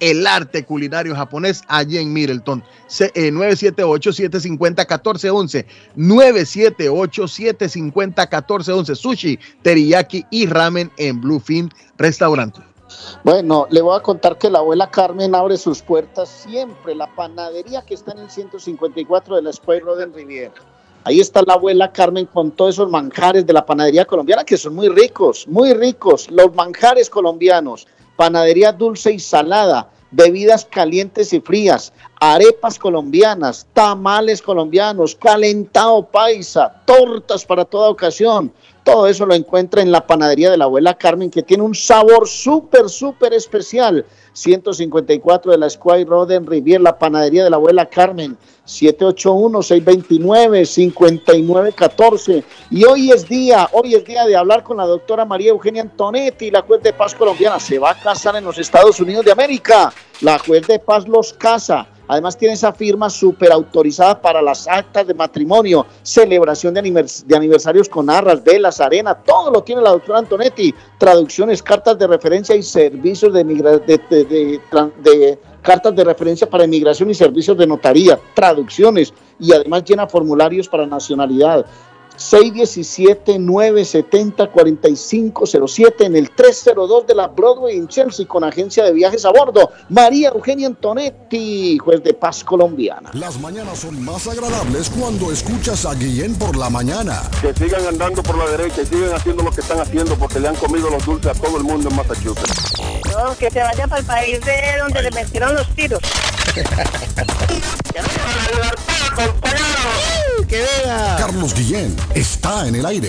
el arte culinario japonés allí en Middleton. Se- eh, 978-750-1411. 978-750-1411. Sushi, teriyaki y ramen en Bluefin Restaurante. Bueno, le voy a contar que la abuela Carmen abre sus puertas siempre, la panadería que está en el 154 de la Square Road en Riviera. Ahí está la abuela Carmen con todos esos manjares de la panadería colombiana que son muy ricos, muy ricos. Los manjares colombianos, panadería dulce y salada, bebidas calientes y frías, arepas colombianas, tamales colombianos, calentado paisa, tortas para toda ocasión. Todo eso lo encuentra en la panadería de la abuela Carmen, que tiene un sabor súper, súper especial. 154 de la Square Road en Riviera, la panadería de la abuela Carmen. 781-629-5914. Y hoy es día, hoy es día de hablar con la doctora María Eugenia Antonetti, la juez de paz colombiana. Se va a casar en los Estados Unidos de América. La juez de paz los casa. Además tiene esa firma súper autorizada para las actas de matrimonio, celebración de, anivers- de aniversarios con arras, velas, arena, todo lo tiene la doctora Antonetti. Traducciones, cartas de referencia y servicios de, de- de cartas de referencia para inmigración y servicios de notaría, traducciones y además llena formularios para nacionalidad. 617-970-4507 en el 302 de la Broadway en Chelsea con agencia de viajes a bordo. María Eugenia Antonetti, juez de paz colombiana. Las mañanas son más agradables cuando escuchas a Guillén por la mañana. Que sigan andando por la derecha y sigan haciendo lo que están haciendo porque le han comido los dulces a todo el mundo en Massachusetts. No, que se vaya para el país de donde le metieron los tiros. Carlos Guillén está en el aire.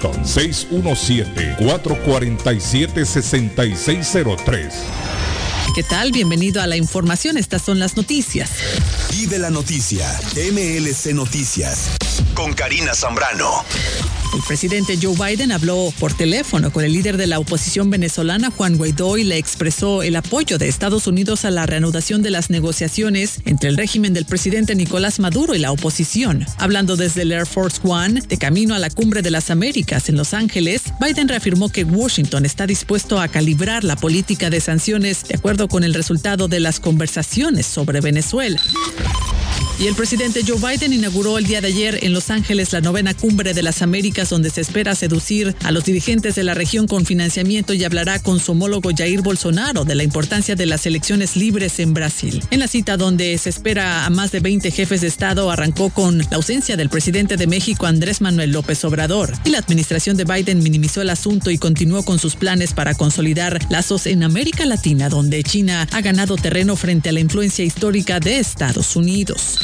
617-447-6603. ¿Qué tal? Bienvenido a la información. Estas son las noticias. Vive la noticia. MLC Noticias. Con Karina Zambrano. El presidente Joe Biden habló por teléfono con el líder de la oposición venezolana, Juan Guaidó, y le expresó el apoyo de Estados Unidos a la reanudación de las negociaciones entre el régimen del presidente Nicolás Maduro y la oposición. Hablando desde el Air Force One, de camino a la Cumbre de las Américas en Los Ángeles, Biden reafirmó que Washington está dispuesto a calibrar la política de sanciones de acuerdo con el resultado de las conversaciones sobre Venezuela. Y el presidente Joe Biden inauguró el día de ayer en Los Ángeles la novena cumbre de las Américas donde se espera seducir a los dirigentes de la región con financiamiento y hablará con su homólogo Jair Bolsonaro de la importancia de las elecciones libres en Brasil. En la cita donde se espera a más de 20 jefes de Estado arrancó con la ausencia del presidente de México Andrés Manuel López Obrador y la administración de Biden minimizó el asunto y continuó con sus planes para consolidar lazos en América Latina donde China ha ganado terreno frente a la influencia histórica de Estados Unidos.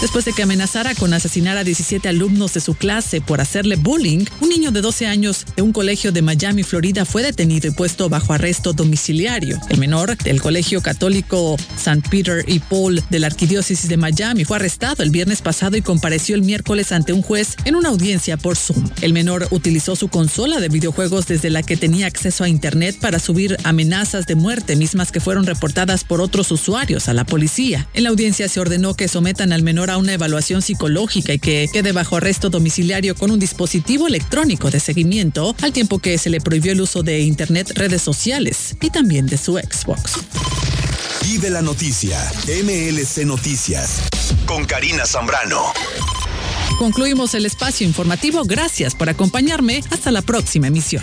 Después de que amenazara con asesinar a 17 alumnos de su clase por hacerle bullying, un niño de 12 años de un colegio de Miami, Florida, fue detenido y puesto bajo arresto domiciliario. El menor del colegio católico St. Peter y Paul de la Arquidiócesis de Miami fue arrestado el viernes pasado y compareció el miércoles ante un juez en una audiencia por Zoom. El menor utilizó su consola de videojuegos desde la que tenía acceso a Internet para subir amenazas de muerte, mismas que fueron reportadas por otros usuarios a la policía. En la audiencia se ordenó que sometan al menor a una evaluación psicológica y que quede bajo arresto domiciliario con un dispositivo electrónico de seguimiento, al tiempo que se le prohibió el uso de Internet, redes sociales y también de su Xbox. Vive la noticia. MLC Noticias. Con Karina Zambrano. Concluimos el espacio informativo. Gracias por acompañarme. Hasta la próxima emisión.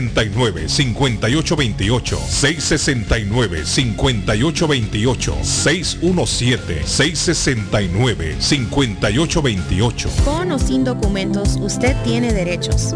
669-5828, 669-5828, 617-669-5828. Con o sin documentos, usted tiene derechos.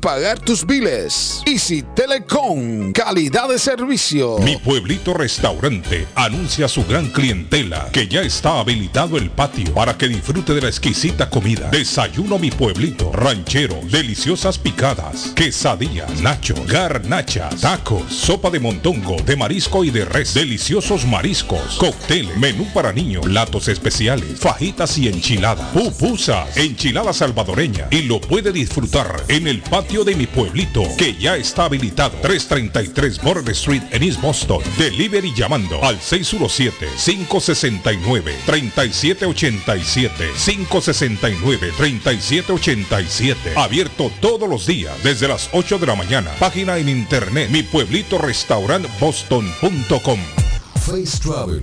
pagar tus biles. Easy Telecom, calidad de servicio. Mi pueblito restaurante anuncia a su gran clientela que ya está habilitado el patio para que disfrute de la exquisita comida. Desayuno mi pueblito, ranchero, deliciosas picadas, quesadillas, nacho, garnacha, tacos, sopa de montongo, de marisco y de res, deliciosos mariscos, cóctel, menú para niños, platos especiales, fajitas y enchiladas, pupusas, enchilada salvadoreña y lo puede disfrutar en el patio de mi pueblito que ya está habilitado 333 Border Street en East Boston. Delivery llamando al 617-569-3787. 569-3787. Abierto todos los días desde las 8 de la mañana. Página en internet mi pueblito restaurant boston.com. Face Travel.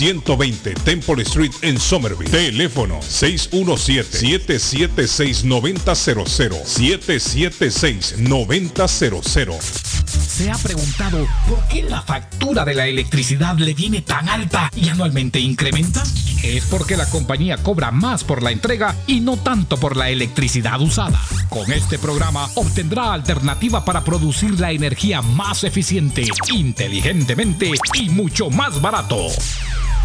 120 Temple Street en Somerville. Teléfono 617-776-9000. 776-9000. ¿Se ha preguntado por qué la factura de la electricidad le viene tan alta y anualmente incrementa? Es porque la compañía cobra más por la entrega y no tanto por la electricidad usada. Con este programa obtendrá alternativa para producir la energía más eficiente, inteligentemente y mucho más barato.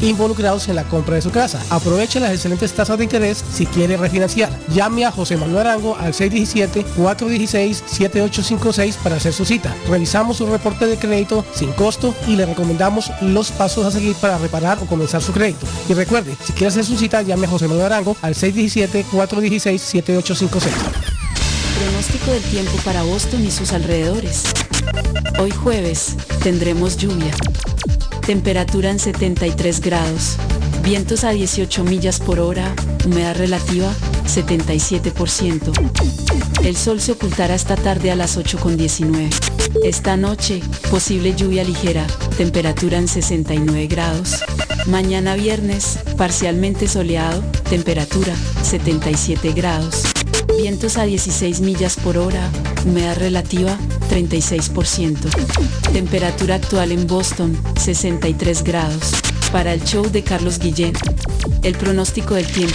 involucrados en la compra de su casa. Aproveche las excelentes tasas de interés si quiere refinanciar. Llame a José Manuel Arango al 617-416-7856 para hacer su cita. Revisamos su reporte de crédito sin costo y le recomendamos los pasos a seguir para reparar o comenzar su crédito. Y recuerde, si quiere hacer su cita, llame a José Manuel Arango al 617-416-7856. Pronóstico del tiempo para Boston y sus alrededores. Hoy jueves tendremos lluvia. Temperatura en 73 grados. Vientos a 18 millas por hora. Humedad relativa 77%. El sol se ocultará esta tarde a las 8.19. Esta noche, posible lluvia ligera. Temperatura en 69 grados. Mañana viernes, parcialmente soleado. Temperatura 77 grados. Vientos a 16 millas por hora. Humedad relativa 36%. Temperatura actual en Boston 63 grados. Para el show de Carlos Guillén, el pronóstico del tiempo.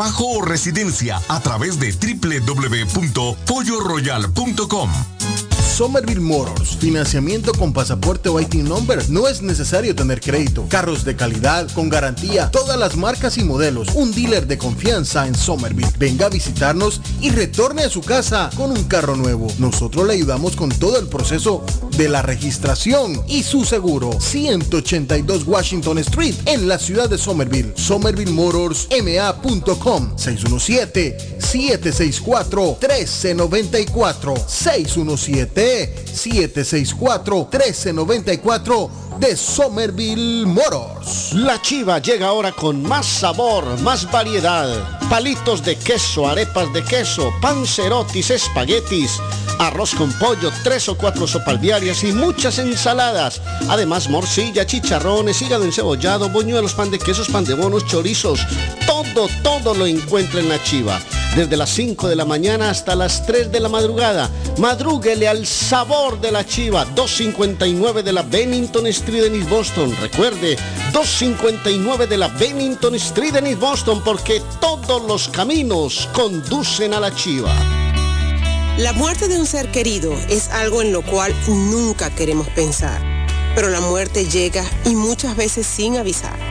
o residencia a través de www.polloroyal.com. Somerville Motors, financiamiento con pasaporte o IT number. No es necesario tener crédito. Carros de calidad, con garantía, todas las marcas y modelos. Un dealer de confianza en Somerville. Venga a visitarnos y retorne a su casa con un carro nuevo. Nosotros le ayudamos con todo el proceso de la registración y su seguro. 182 Washington Street en la ciudad de Somerville. SomervilleMotorsMA.com 617 764 1394 617 764-1394 de Somerville Motors. La chiva llega ahora con más sabor, más variedad. Palitos de queso, arepas de queso, pancerotis, espaguetis, arroz con pollo, tres o cuatro sopalviarias y muchas ensaladas. Además, morcilla, chicharrones, hígado encebollado, boñuelos, pan de quesos, pan de bonos, chorizos. Todo, todo lo encuentra en la chiva. Desde las 5 de la mañana hasta las 3 de la madrugada. Madrúguele al sabor de la chiva. 259 de la Bennington Street en East Boston. Recuerde, 259 de la Bennington Street en East Boston porque todos los caminos conducen a la chiva. La muerte de un ser querido es algo en lo cual nunca queremos pensar, pero la muerte llega y muchas veces sin avisar.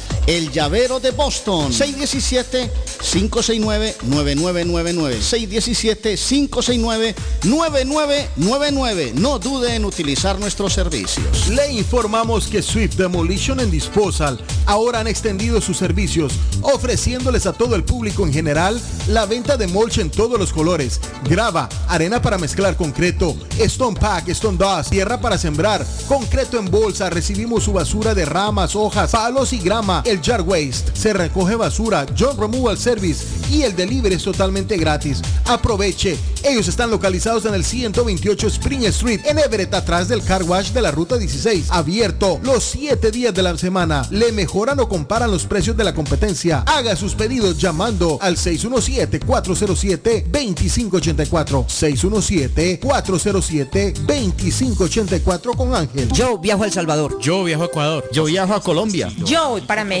el llavero de Boston. 617-569-9999. 617-569-9999. No dude en utilizar nuestros servicios. Le informamos que Swift Demolition and Disposal ahora han extendido sus servicios, ofreciéndoles a todo el público en general la venta de mulch en todos los colores, grava, arena para mezclar concreto, stone pack, stone dust, tierra para sembrar, concreto en bolsa, recibimos su basura de ramas, hojas, palos y grama el Jar Waste. Se recoge basura, John Removal Service y el delivery es totalmente gratis. Aproveche. Ellos están localizados en el 128 Spring Street, en Everett, atrás del car wash de la ruta 16. Abierto los 7 días de la semana. Le mejor mejoran o comparan los precios de la competencia. Haga sus pedidos llamando al 617-407-2584. 617-407-2584 con Ángel. Yo viajo a El Salvador. Yo viajo a Ecuador. Yo viajo a Colombia. Yo voy para México.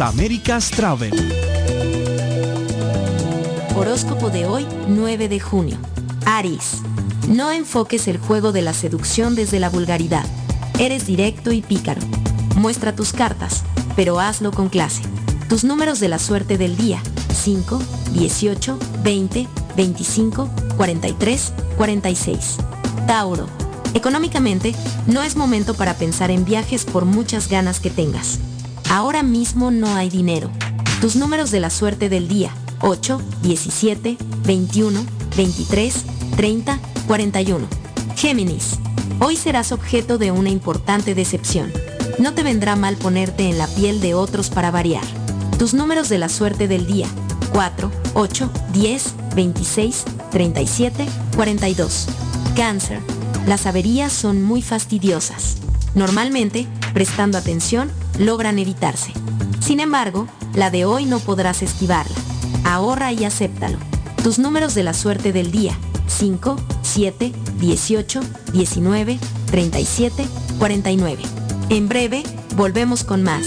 Américas Travel. Horóscopo de hoy, 9 de junio. Aries. No enfoques el juego de la seducción desde la vulgaridad. Eres directo y pícaro. Muestra tus cartas, pero hazlo con clase. Tus números de la suerte del día. 5, 18, 20, 25, 43, 46. Tauro. Económicamente, no es momento para pensar en viajes por muchas ganas que tengas. Ahora mismo no hay dinero. Tus números de la suerte del día. 8, 17, 21, 23, 30, 41. Géminis. Hoy serás objeto de una importante decepción. No te vendrá mal ponerte en la piel de otros para variar. Tus números de la suerte del día. 4, 8, 10, 26, 37, 42. Cáncer. Las averías son muy fastidiosas. Normalmente, prestando atención, logran evitarse. Sin embargo, la de hoy no podrás esquivarla. Ahorra y acéptalo. Tus números de la suerte del día. 5, 7, 18, 19, 37, 49. En breve, volvemos con más.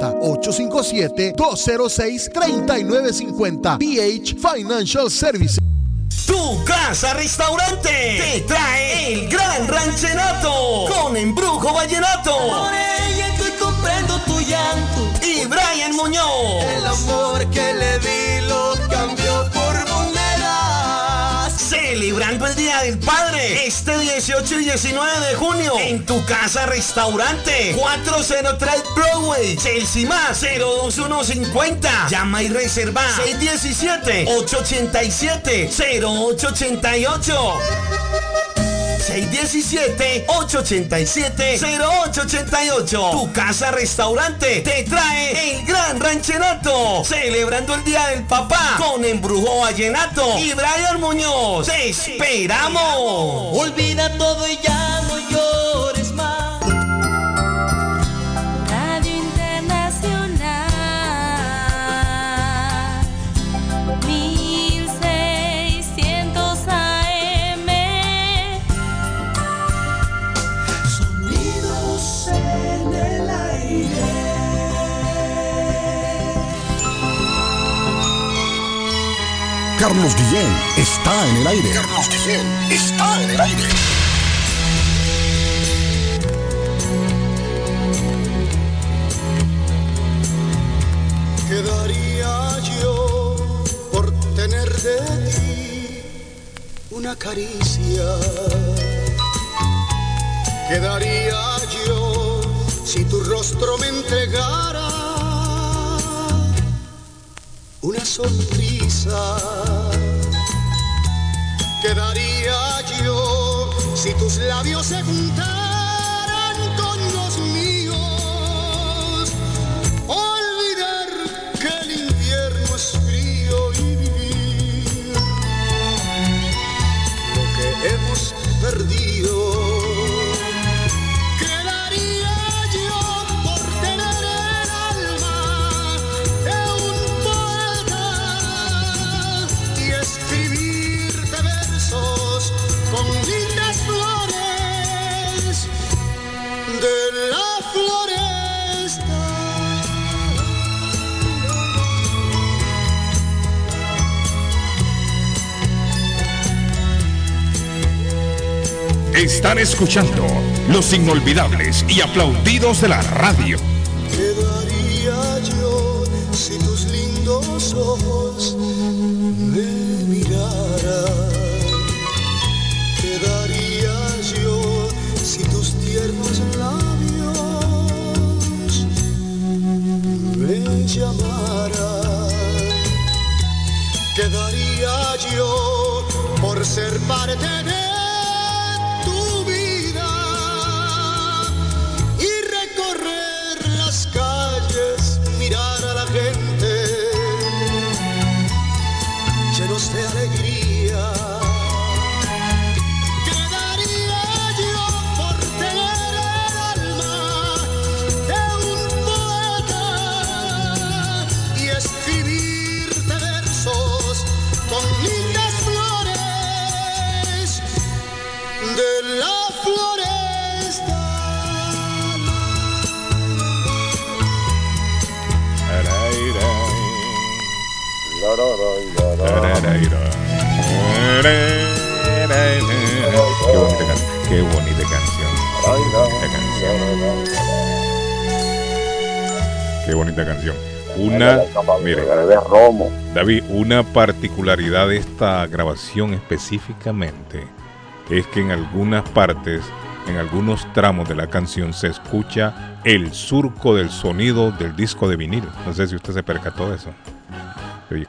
857-206-3950. BH Financial Services. Tu casa restaurante te trae el gran ranchenato con embrujo vallenato. Por ella estoy comprendo tu llanto. Y Brian Muñoz. El amor que le di Celebrando el Día del Padre. Este 18 y 19 de junio en tu casa restaurante 403 Broadway Chelsea más 02150 llama y reserva 617 887 0888 617-887-0888. Tu casa restaurante te trae el gran ranchenato. Celebrando el Día del Papá con Embrujo Vallenato y Brian Muñoz. ¡Te esperamos! Olvida todo y ya no llores Carlos Guillén está en el aire. Carlos Guillén está en el aire. ¿Qué daría yo por tener de ti una caricia? ¿Qué daría yo si tu rostro me entregara una sonrisa? ¿Qué daría yo si tus labios se juntaran Están escuchando los inolvidables y aplaudidos de la radio. ¿Qué daría yo si tus lindos ojos me miraran? ¿Qué daría yo si tus tiernos labios me llamaran? ¿Qué daría yo por ser parte de Qué bonita, canción. Qué bonita canción. Qué bonita canción. Una, mire, David, una particularidad de esta grabación específicamente es que en algunas partes, en algunos tramos de la canción se escucha el surco del sonido del disco de vinilo. No sé si usted se percató de eso. Oye,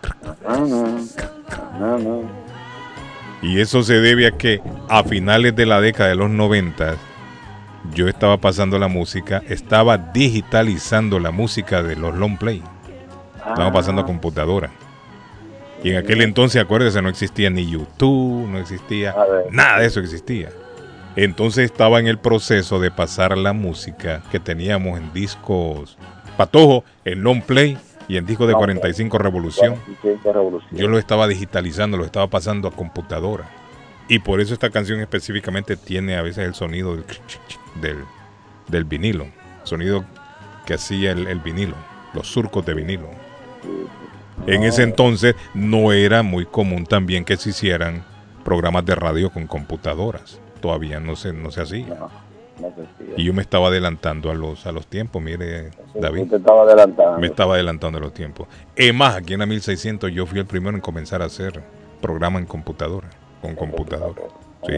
Y eso se debe a que a finales de la década de los 90 yo estaba pasando la música, estaba digitalizando la música de los long play. Estaba pasando a computadora. Y en aquel entonces, acuérdese, no existía ni YouTube, no existía nada de eso existía. Entonces estaba en el proceso de pasar la música que teníamos en discos patojo, en long play y en discos de 45 revolución. Yo lo estaba digitalizando, lo estaba pasando a computadora. Y por eso esta canción específicamente tiene a veces el sonido del, del, del vinilo. Sonido que hacía el, el vinilo, los surcos de vinilo. En ese entonces no era muy común también que se hicieran programas de radio con computadoras. Todavía no se, no se hacía. Y yo me estaba adelantando a los, a los tiempos, mire, David. te estaba adelantando. Me estaba adelantando a los tiempos. Es más, aquí en la 1600 yo fui el primero en comenzar a hacer programa en computadora, con computadora. Sí,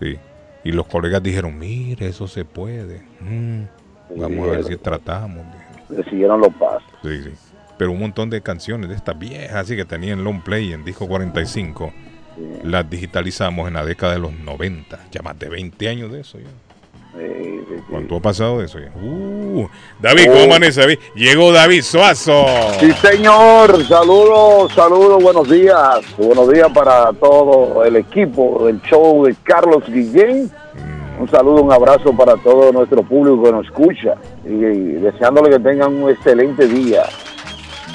sí. Y los colegas dijeron, mire, eso se puede. Mm, vamos a ver si tratamos. Le siguieron los pasos. Sí, sí. Pero un montón de canciones de estas viejas, así que tenían long play en disco 45, las digitalizamos en la década de los 90. Ya más de 20 años de eso ya. ¿Cuánto ha pasado de eso ya? Uh, David, ¿cómo amanece David? Llegó David Suazo. Sí, señor. Saludos, saludos, buenos días. Buenos días para todo el equipo del show de Carlos Guillén. Un saludo, un abrazo para todo nuestro público que nos escucha y, y deseándole que tengan un excelente día.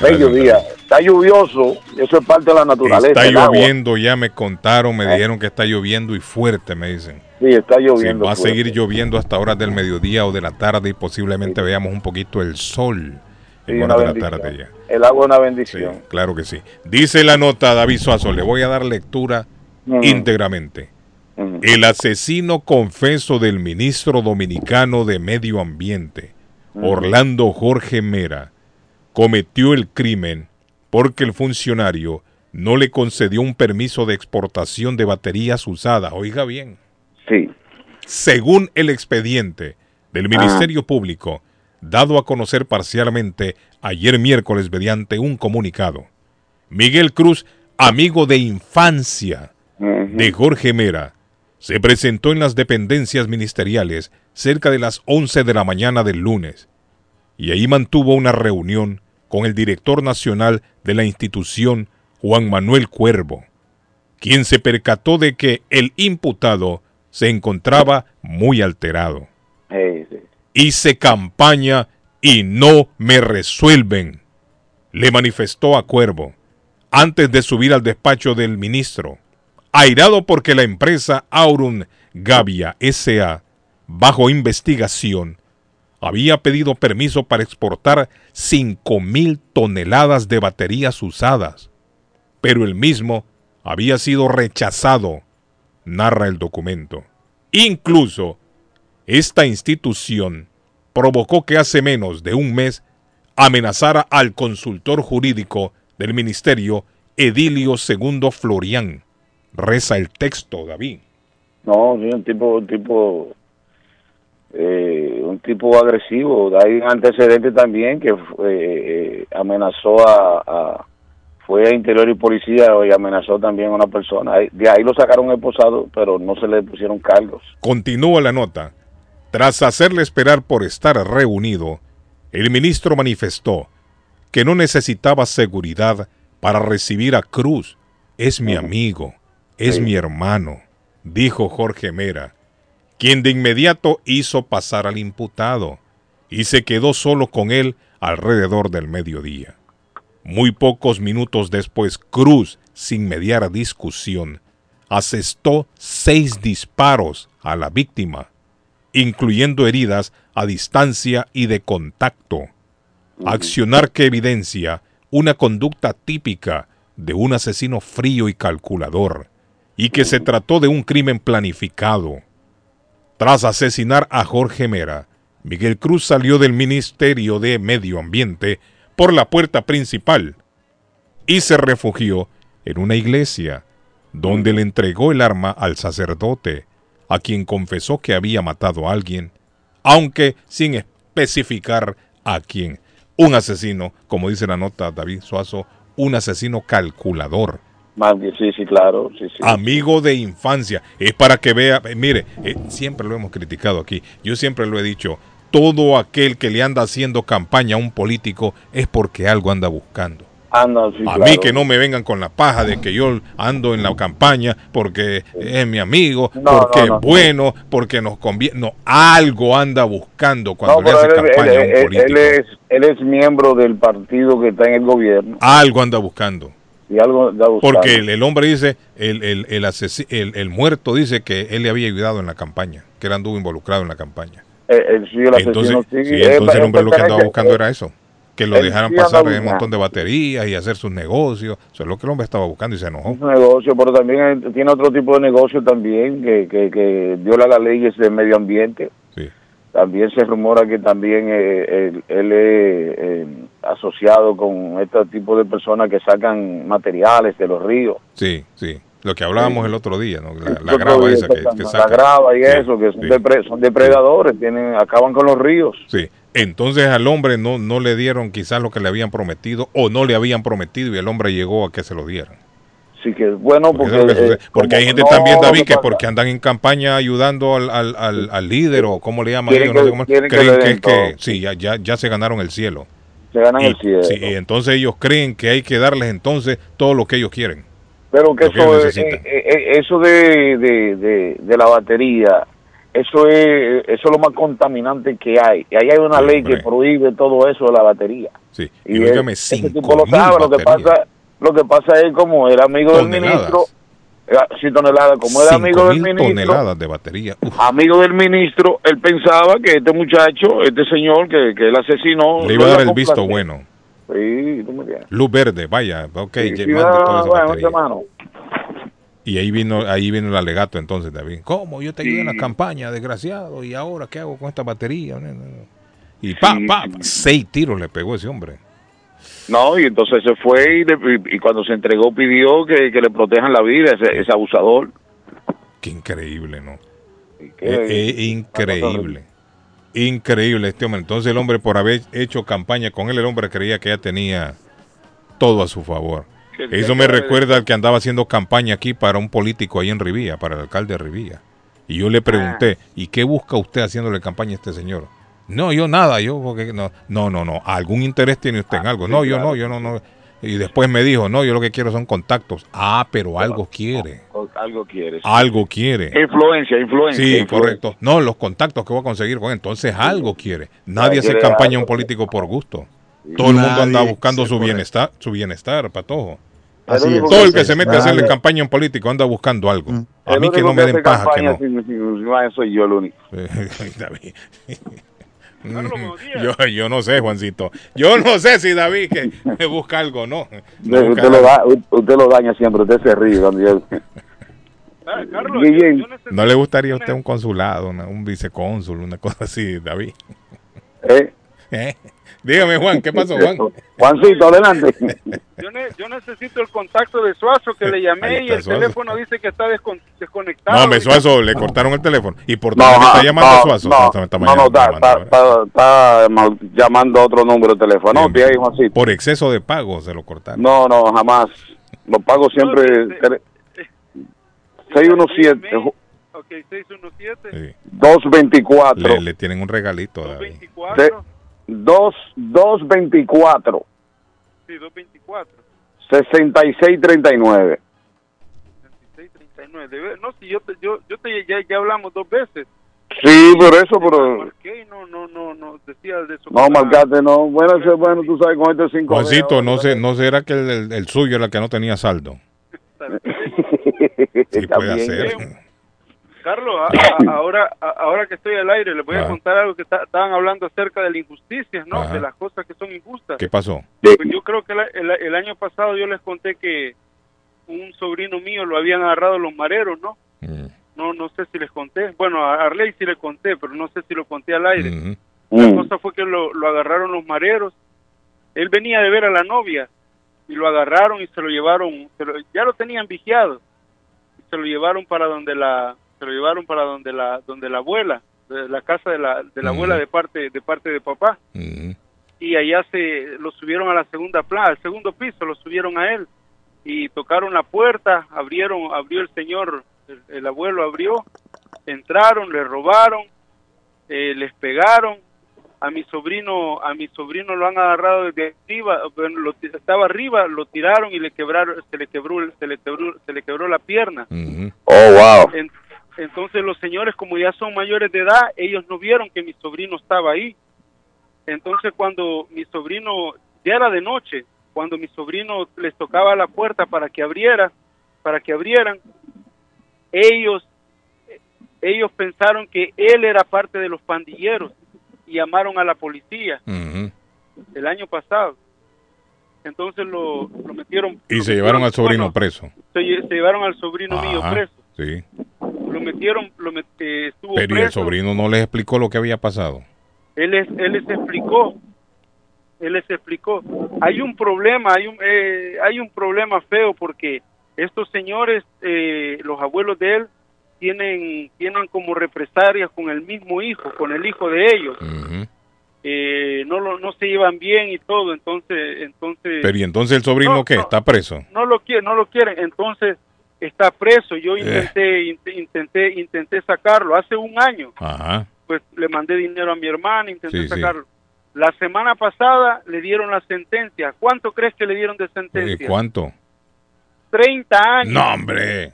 Bello día. Está lluvioso, eso es parte de la naturaleza. Está lloviendo, ya me contaron, me dijeron que está lloviendo y fuerte, me dicen. Sí, está Sí, lloviendo. va a fuerte. seguir lloviendo hasta horas del mediodía o de la tarde y posiblemente veamos un poquito el sol Sí, en una horas de la tarde ya. El agua es una bendición. Claro que sí. Dice la nota David Suazo, le voy a dar lectura íntegramente. El asesino confeso del ministro dominicano de Medio Ambiente, Orlando Jorge Mera, cometió el crimen porque el funcionario no le concedió un permiso de exportación de baterías usadas. Oiga bien. Sí. Según el expediente del Ministerio Público, dado a conocer parcialmente ayer miércoles mediante un comunicado, Miguel Cruz, amigo de infancia de Jorge Mera, se presentó en las dependencias ministeriales cerca de las 11 de la mañana del lunes y ahí mantuvo una reunión con el director nacional de la institución, Juan Manuel Cuervo, quien se percató de que el imputado se encontraba muy alterado. Sí. Hice campaña y no me resuelven, le manifestó a Cuervo antes de subir al despacho del ministro, airado porque la empresa Aurum Gavia S.A., bajo investigación, había pedido permiso para exportar 5.000 toneladas de baterías usadas, pero el mismo había sido rechazado, narra el documento. Incluso, esta institución provocó que hace menos de un mes amenazara al consultor jurídico del ministerio, Edilio II Florián. Reza el texto, David. No, sí, un tipo, un tipo, eh, un tipo agresivo. Hay un antecedente también que eh, amenazó a, a- fue a Interior y Policía y amenazó también a una persona. De ahí lo sacaron esposado, pero no se le pusieron cargos. Continúa la nota. Tras hacerle esperar por estar reunido, el ministro manifestó que no necesitaba seguridad para recibir a Cruz. Es mi amigo, es mi hermano, dijo Jorge Mera, quien de inmediato hizo pasar al imputado y se quedó solo con él alrededor del mediodía. Muy pocos minutos después, Cruz, sin mediar discusión, asestó seis disparos a la víctima, incluyendo heridas a distancia y de contacto. Accionar que evidencia una conducta típica de un asesino frío y calculador, y que se trató de un crimen planificado. Tras asesinar a Jorge Mera, Miguel Cruz salió del Ministerio de Medio Ambiente por la puerta principal y se refugió en una iglesia, donde le entregó el arma al sacerdote, a quien confesó que había matado a alguien, aunque sin especificar a quién. Un asesino, como dice la nota David Suazo, un asesino calculador. Sí, sí, claro, sí, sí. Amigo de infancia. Es para que vea, mire, eh, siempre lo hemos criticado aquí. Yo siempre lo he dicho, todo aquel que le anda haciendo campaña a un político es porque algo anda buscando. Anda, sí, A claro. mí que no me vengan con la paja de que yo ando en la campaña porque es mi amigo, No, porque no, no. es bueno, porque nos conviene. No, algo anda buscando cuando No, le hace él, campaña a un político. él es, él es miembro del partido que está en el gobierno Algo anda buscando. y algo buscando. Porque el, el hombre dice, el, el, el- el muerto dice que él le había ayudado en la campaña, que él anduvo involucrado en la campaña. Eh, eh, sí, el Entonces, asesino sí, sí, él- entonces el hombre lo que andaba buscando era eso, que lo dejaran pasar un montón de baterías y hacer sus negocios. Eso es lo que el hombre estaba buscando y se enojó. un negocio, pero también eh, tiene otro tipo de negocio también que, que, que viola las leyes del medio ambiente. Sí. También se rumora que también eh, él, él es eh, asociado con este tipo de personas que sacan materiales de los ríos. Sí, sí. Lo que hablábamos el otro día, ¿no? La, grava día, esa que, que sacan. La grava y Sí, eso, que son, sí. depre- son depredadores, tienen acaban con los ríos. Sí. Entonces al hombre no, no le dieron quizás lo que le habían prometido o no le habían prometido y el hombre llegó a que se lo dieran. Así que bueno, Porque, que eh. Porque hay como gente no, también, David, que que porque andan en campaña ayudando al, al, al, al líder o cómo le llaman ellos, no sé que- cómo- que creen que, es que sí, ya, ya, ya se ganaron el cielo. se ganan Y, el cielo. sí, y entonces ellos creen que hay que darles entonces todo lo que ellos quieren. Pero que eso, es, necesitan. eh, eh, eso de, de, de, de la batería, eso es, eso es lo más contaminante que hay. Y ahí hay una Sí, ley hombre. que prohíbe todo eso de la batería. Sí. Y, Y, ese cinco tipo lo mil sabe. Lo que pasa, lo que pasa es como el amigo del ministro, eh, sí toneladas, como Cinco amigo del ministro, toneladas de batería. Uf, amigo del ministro, él pensaba que este muchacho, este señor que, que él asesinó, le iba a dar el visto bueno. Sí, tú me entiendes. Luz verde, vaya, ok, Sí, ya sí, mande toda esa bueno, batería. hermano. Y ahí vino, ahí vino el alegato entonces, David. ¿Cómo? Yo te ayudé en la campaña, desgraciado, y ahora qué hago con esta batería. Y pa, pa, pa, seis tiros le pegó ese hombre. No, y entonces se fue y, le- y- cuando se entregó pidió que, que le protejan la vida ese, ese abusador. Qué increíble, ¿no? Increíble. Increíble este hombre. Entonces el hombre por haber hecho campaña con él, el hombre creía que ya tenía todo a su favor. Eso me recuerda al que andaba haciendo campaña aquí para un político ahí en Rivilla, para el alcalde de Rivilla. Y yo le pregunté, ¿y qué busca usted haciéndole campaña a este señor? No, yo nada, yo porque no, no, no, no, algún interés tiene usted en algo. sí, No, yo claro. no, yo no, no. Y después me dijo, no, yo lo que quiero son contactos. Ah, pero algo quiere, Algo quieres. algo quiere. Influencia, influencia. Sí, influencia. correcto. No, los contactos que voy a conseguir con él. Entonces algo quiere. Nadie hace quiere campaña a un político por gusto. Todo el mundo anda buscando su bienestar, su bienestar, patojo. Así es. Todo el que se mete a hacerle campaña a un político anda buscando algo. A mí que no me den paja que no. sin- sin- sin vaina soy yo el único. Yo, yo no sé, Juancito. Yo no sé si David que me busca algo, no. No Usted, busca lo da- usted lo daña siempre, usted se ríe cuando yo... Ah, Carlos, yo, yo necesito- ¿No le gustaría a usted un consulado, una- un vicecónsul, una cosa así, David? ¿Eh? ¿Eh? Dígame, Juan, ¿qué pasó, Juan? Juancito, adelante. Yo, ne yo necesito el contacto de Suazo, que le llamé y el Suazo. teléfono dice que está descon desconectado. No, me Suazo, le cortaron el teléfono. Y por tanto no, ah, está llamando no, Suazo. No, no, está, está, está, está, llamando otro número de teléfono. Bien, ahí, por exceso de pago se lo cortaron. No, no, jamás. Los pagos siempre... 617... Este, eh, ok, 617. Sí. 224. Le, le, tienen un regalito. 224. 2 224 Sí, 224. 6639 639. Debe- no, si yo te, yo, yo te, ya, ya hablamos dos veces. Sí, por eso, pero no, no, no, no, decía de eso. no marcate, no. Bueno, ese, bueno, tú sabes con este 5 Juancito, no, sé, ¿no será que el, el- el suyo era el que no tenía saldo? Sí, puede hacer. Carlos, a- a- ahora, a- ahora que estoy al aire, les voy a Ah. contar algo que ta- estaban hablando acerca de la injusticia, ¿no? Ajá. De las cosas que son injustas. ¿Qué pasó? Pues yo creo que la- el, el año pasado yo les conté que un sobrino mío lo habían agarrado los mareros, ¿no? Mm. No no sé si les conté. Bueno, a Arley sí le conté, pero no sé si lo conté al aire. Ujú. La Mm. cosa fue que lo, lo agarraron los mareros. Él venía de ver a la novia y lo agarraron y se lo llevaron, se lo- ya lo tenían vigiado. Y se lo llevaron para donde la se lo llevaron para donde la donde la abuela, de la casa de la de la abuela de parte de parte de papá. Y allá se lo subieron a la segunda planta, al segundo piso, lo subieron a él. Y tocaron la puerta, abrieron, abrió el señor, el, el abuelo abrió, entraron, le robaron, eh, les pegaron, a mi sobrino, a mi sobrino lo han agarrado desde arriba, bueno, lo estaba arriba, lo tiraron y le quebraron, se le quebró, el- se le quebró, se le quebró la pierna. Oh, wow. En- entonces los señores, como ya son mayores de edad, ellos no vieron que mi sobrino estaba ahí. Entonces cuando mi sobrino, ya era de noche, cuando mi sobrino les tocaba la puerta para que abriera, para que abrieran, ellos, ellos pensaron que él era parte de los pandilleros y llamaron a la policía el año pasado. Entonces lo, lo metieron. Y lo se llevaron al sobrino bueno, preso. se, se llevaron al sobrino mío preso. Sí. Lo metieron, lo met- eh, estuvo Pero ¿y el preso. sobrino no les explicó lo que había pasado? Él, es, él les explicó, él les explicó. Hay un problema, hay un, eh, hay un problema feo porque estos señores, eh, los abuelos de él, tienen, tienen como represalias con el mismo hijo, con el hijo de ellos. Eh, no lo, no se llevan bien y todo, entonces, entonces Pero ¿y entonces el sobrino No, qué? no. ¿Está preso? no lo quieren, no lo quieren, entonces está preso. Yo Eh. intenté, int- intenté, intenté sacarlo hace un año. Ajá. pues le mandé dinero a mi hermana, intenté Sí, sí. sacarlo. La semana pasada le dieron la sentencia. ¿Cuánto crees que le dieron de ¿Y sentencia? cuánto? 30 años. No, hombre.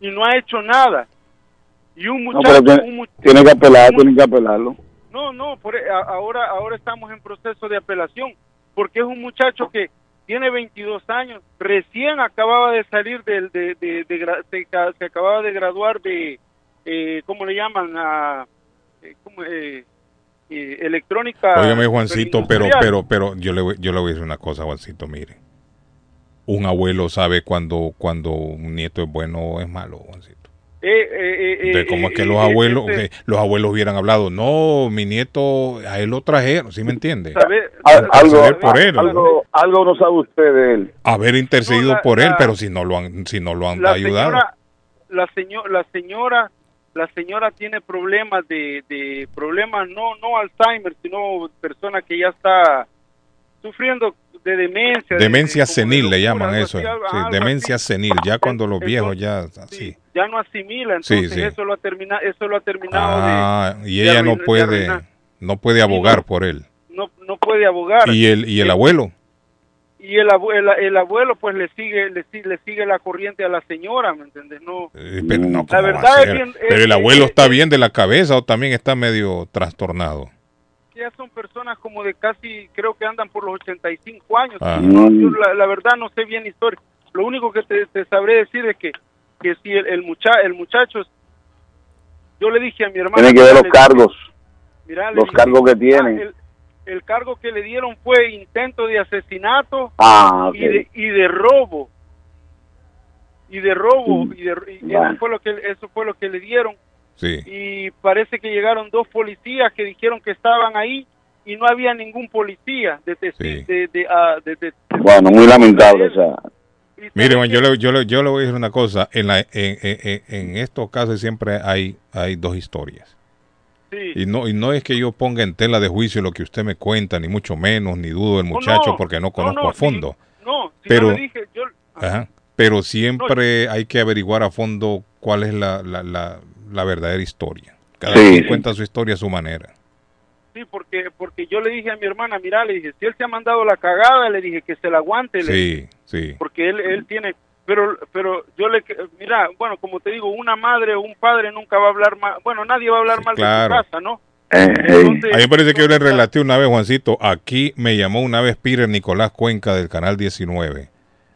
Y no ha hecho nada. Y un muchacho... un tiene que apelar, tiene que apelarlo. No, no, por, e- ahora, ahora estamos en proceso de apelación. Porque es un muchacho que tiene 22 años, recién acababa de salir del... De, de, de se, ca- se acababa de graduar de... Eh, ¿Cómo le llaman? A, eh, ¿cómo, eh, eh, electrónica... Óigame, Juancito, pero, pero, pero yo le, voy, yo le voy a decir una cosa, Juancito, mire. Un abuelo sabe cuando, cuando un nieto es bueno o es malo, Juancito. Eh, eh, eh, De cómo es que los abuelos, este, los abuelos hubieran hablado, no, mi nieto, a él lo trajeron, ¿sí me entiende? algo, por él, ¿no? algo, algo no sabe usted de él. Haber intercedido No, la- por él, la- pero si no lo han, si no lo han la ayudado. señora, la, seño- la señora la señora tiene problemas de, de problemas no no Alzheimer, sino persona que ya está sufriendo de demencia. de- Demencia de- como de senil le llaman eso. así, Sí, demencia así. senil, ya cuando los viejos ya así. ya no asimila, Sí, entonces sí. eso lo ha terminado, eso lo ha terminado Ah, de, y ella no puede no puede abogar por él. no no puede abogar. Y el y el abuelo. y el, abue- el, el abuelo pues le sigue le, le sigue la corriente a la señora, ¿me entiendes? No. Eh, pero no, La ¿cómo va a verdad es bien- Pero el abuelo es- está bien de la cabeza o también está medio trastornado. Ya son personas como de casi, creo que andan por los 85 años. Ah. Yo la, la verdad no sé bien historia. Lo único que te, te sabré decir es que, que si el, el, mucha, el muchacho, yo le dije a mi hermano... Tiene que ver los cargos, mira, le los dije, cargos que ah, tiene. el, el cargo que le dieron fue intento de asesinato Ah, y, de, y de robo. Y de robo, y, de, y Bueno. eso, fue lo que, eso fue lo que le dieron Sí. y parece que llegaron dos policías que dijeron que estaban ahí y no había ningún policía de testi- de, de, ah, de- de- Bueno, muy lamentable, o sea. Mire, Juan, yo le, yo, le, yo le voy a decir una cosa. En, la, en, en, en- estos casos siempre hay, hay dos historias. Y no, y no es que yo ponga en tela de juicio lo que usted me cuenta, ni mucho menos, ni dudo del muchacho, no, porque no no, conozco no, a fondo. no, si Pero- yo le dije, yo, Ajá. Pero siempre hay que averiguar a fondo cuál es la, la, la, la verdadera historia. Cada Sí, quien sí. cuenta su historia a su manera. sí, porque porque yo le dije a mi hermana, mira, le dije, si él se ha mandado la cagada, le dije que se la aguante, le dije, Sí, sí. porque él él tiene pero pero yo le mira, bueno, como te digo, una madre o un padre nunca va a hablar mal, bueno, nadie va a hablar mal claro. de su casa, ¿no? Eh, A mí me parece que yo le relaté una vez, Juancito, aquí me llamó una vez Peter Nicolás Cuenca del Canal 19.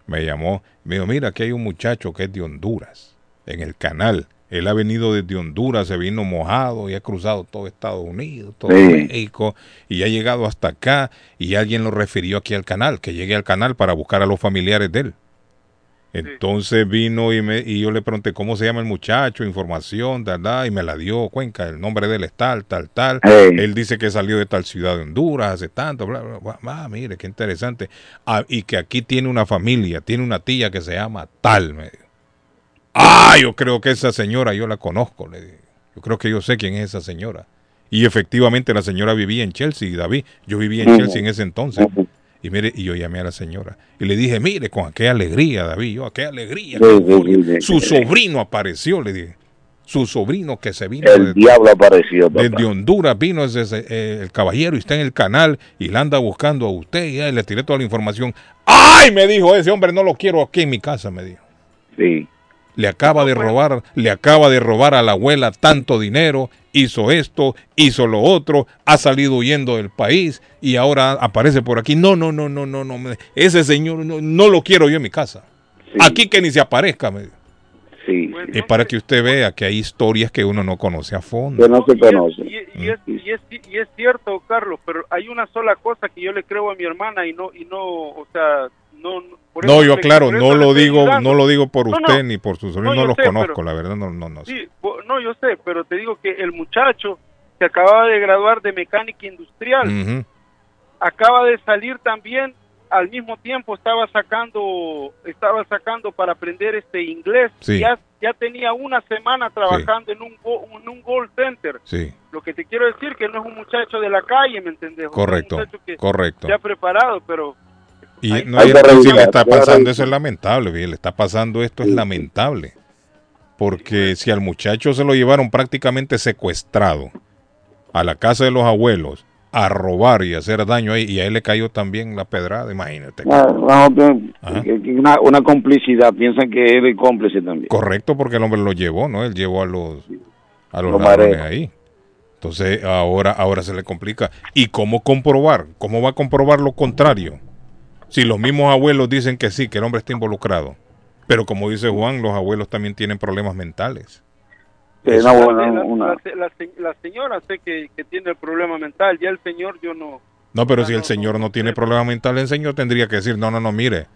Me llamó, me dijo, mira, aquí hay un muchacho que es de Honduras, en el canal. Él ha venido desde Honduras, se vino mojado y ha cruzado todo Estados Unidos, todo Sí. México, y ha llegado hasta acá, y alguien lo refirió aquí al canal, que llegue al canal para buscar a los familiares de él. Entonces vino y, me, y yo le pregunté cómo se llama el muchacho, información, ¿verdad? Y me la dio Cuenca, el nombre de él es tal, tal, tal. Hey. Él dice que salió de tal ciudad de Honduras hace tanto, bla, bla, bla. Ah, mire, qué interesante. Ah, y que aquí tiene una familia, tiene una tía que se llama tal, me dijo. Ah, yo creo que esa señora yo la conozco, le dije. Yo creo que yo sé quién es esa señora. Y efectivamente la señora vivía en Chelsea, David. Yo vivía en. Chelsea en ese entonces. Y mire, y yo llamé a la señora y le dije, mire, con qué alegría, David, yo, qué alegría, qué Su sobrino apareció, le dije. Su sobrino que se vino El diablo apareció, papá. desde Honduras, vino ese, ese, eh, el caballero y está en el canal y la anda buscando a usted y le tiré toda la información. ¡Ay! Me dijo ese hombre, no lo quiero aquí en mi casa, me dijo. Sí. Le acaba de robar, le acaba de robar a la abuela tanto dinero, hizo esto, hizo lo otro, ha salido huyendo del país y ahora aparece por aquí. No, no, no, no, no, no. Ese señor no, no lo quiero yo en mi casa. Aquí que ni se aparezca, me dijo. Sí. Y para que usted vea que hay historias que uno no conoce a fondo. Que no se conoce. Y, y es, y, es, y es cierto, Carlos, pero hay una sola cosa que yo le creo a mi hermana y no, y no, o sea, no. por yo claro, no lo digo, no lo digo por usted no. ni por sus sobrinos, No, los sé, conozco, pero- la verdad no, no, no sé. Sí, no, yo sé, pero te digo que el muchacho que acababa de graduar de mecánica industrial, acaba de salir también, al mismo tiempo estaba sacando, estaba sacando para aprender este inglés, Sí. ya, ya tenía una semana trabajando en un en un call center. Sí, Lo que te quiero decir que no es un muchacho de la calle, ¿me entendés? Correcto, un muchacho que correcto. Ya preparado, pero y Hay- no, hay revisar, le está pasando, eso es lamentable, bien, le está pasando esto es lamentable. Porque si al muchacho se lo llevaron prácticamente secuestrado a la casa de los abuelos a robar y hacer daño ahí, y a él le cayó también la pedrada, imagínate. Ah, una, una complicidad, piensan que él es cómplice también. Correcto, porque el hombre lo llevó, ¿no? Él llevó a los a los Los ladrones mareos. ahí. Entonces ahora ahora se le complica. ¿Y cómo comprobar? ¿Cómo va a comprobar lo contrario? Si los mismos abuelos dicen que sí, que el hombre está involucrado. Pero como dice Juan, los abuelos también tienen problemas mentales. Sí, una la, una- la- la se- la señora sé que, que tiene el problema mental, ya el señor yo no. No, pero si el señor no tiene problemas mentales, el señor tendría que decir, no, no, no, mire,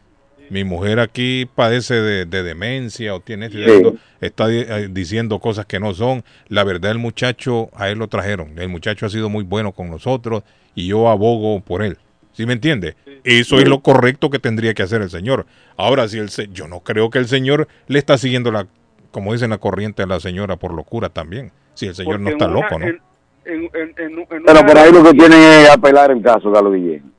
mi mujer aquí padece de, de demencia o tiene esto y Sí. esto, está eh, diciendo cosas que no son. La verdad, el muchacho, a él lo trajeron. El muchacho ha sido muy bueno con nosotros y yo abogo por él. ¿Sí me entiende? Eso es lo correcto que tendría que hacer el señor. Ahora, si el se- yo no creo que el señor le está siguiendo la, como dicen la corriente de la señora, por locura también. Si el señor no está una- loco, ¿no? en- en- en- en- en Pero por ahí lo que tienen es apelar el caso, Carlos Guillén.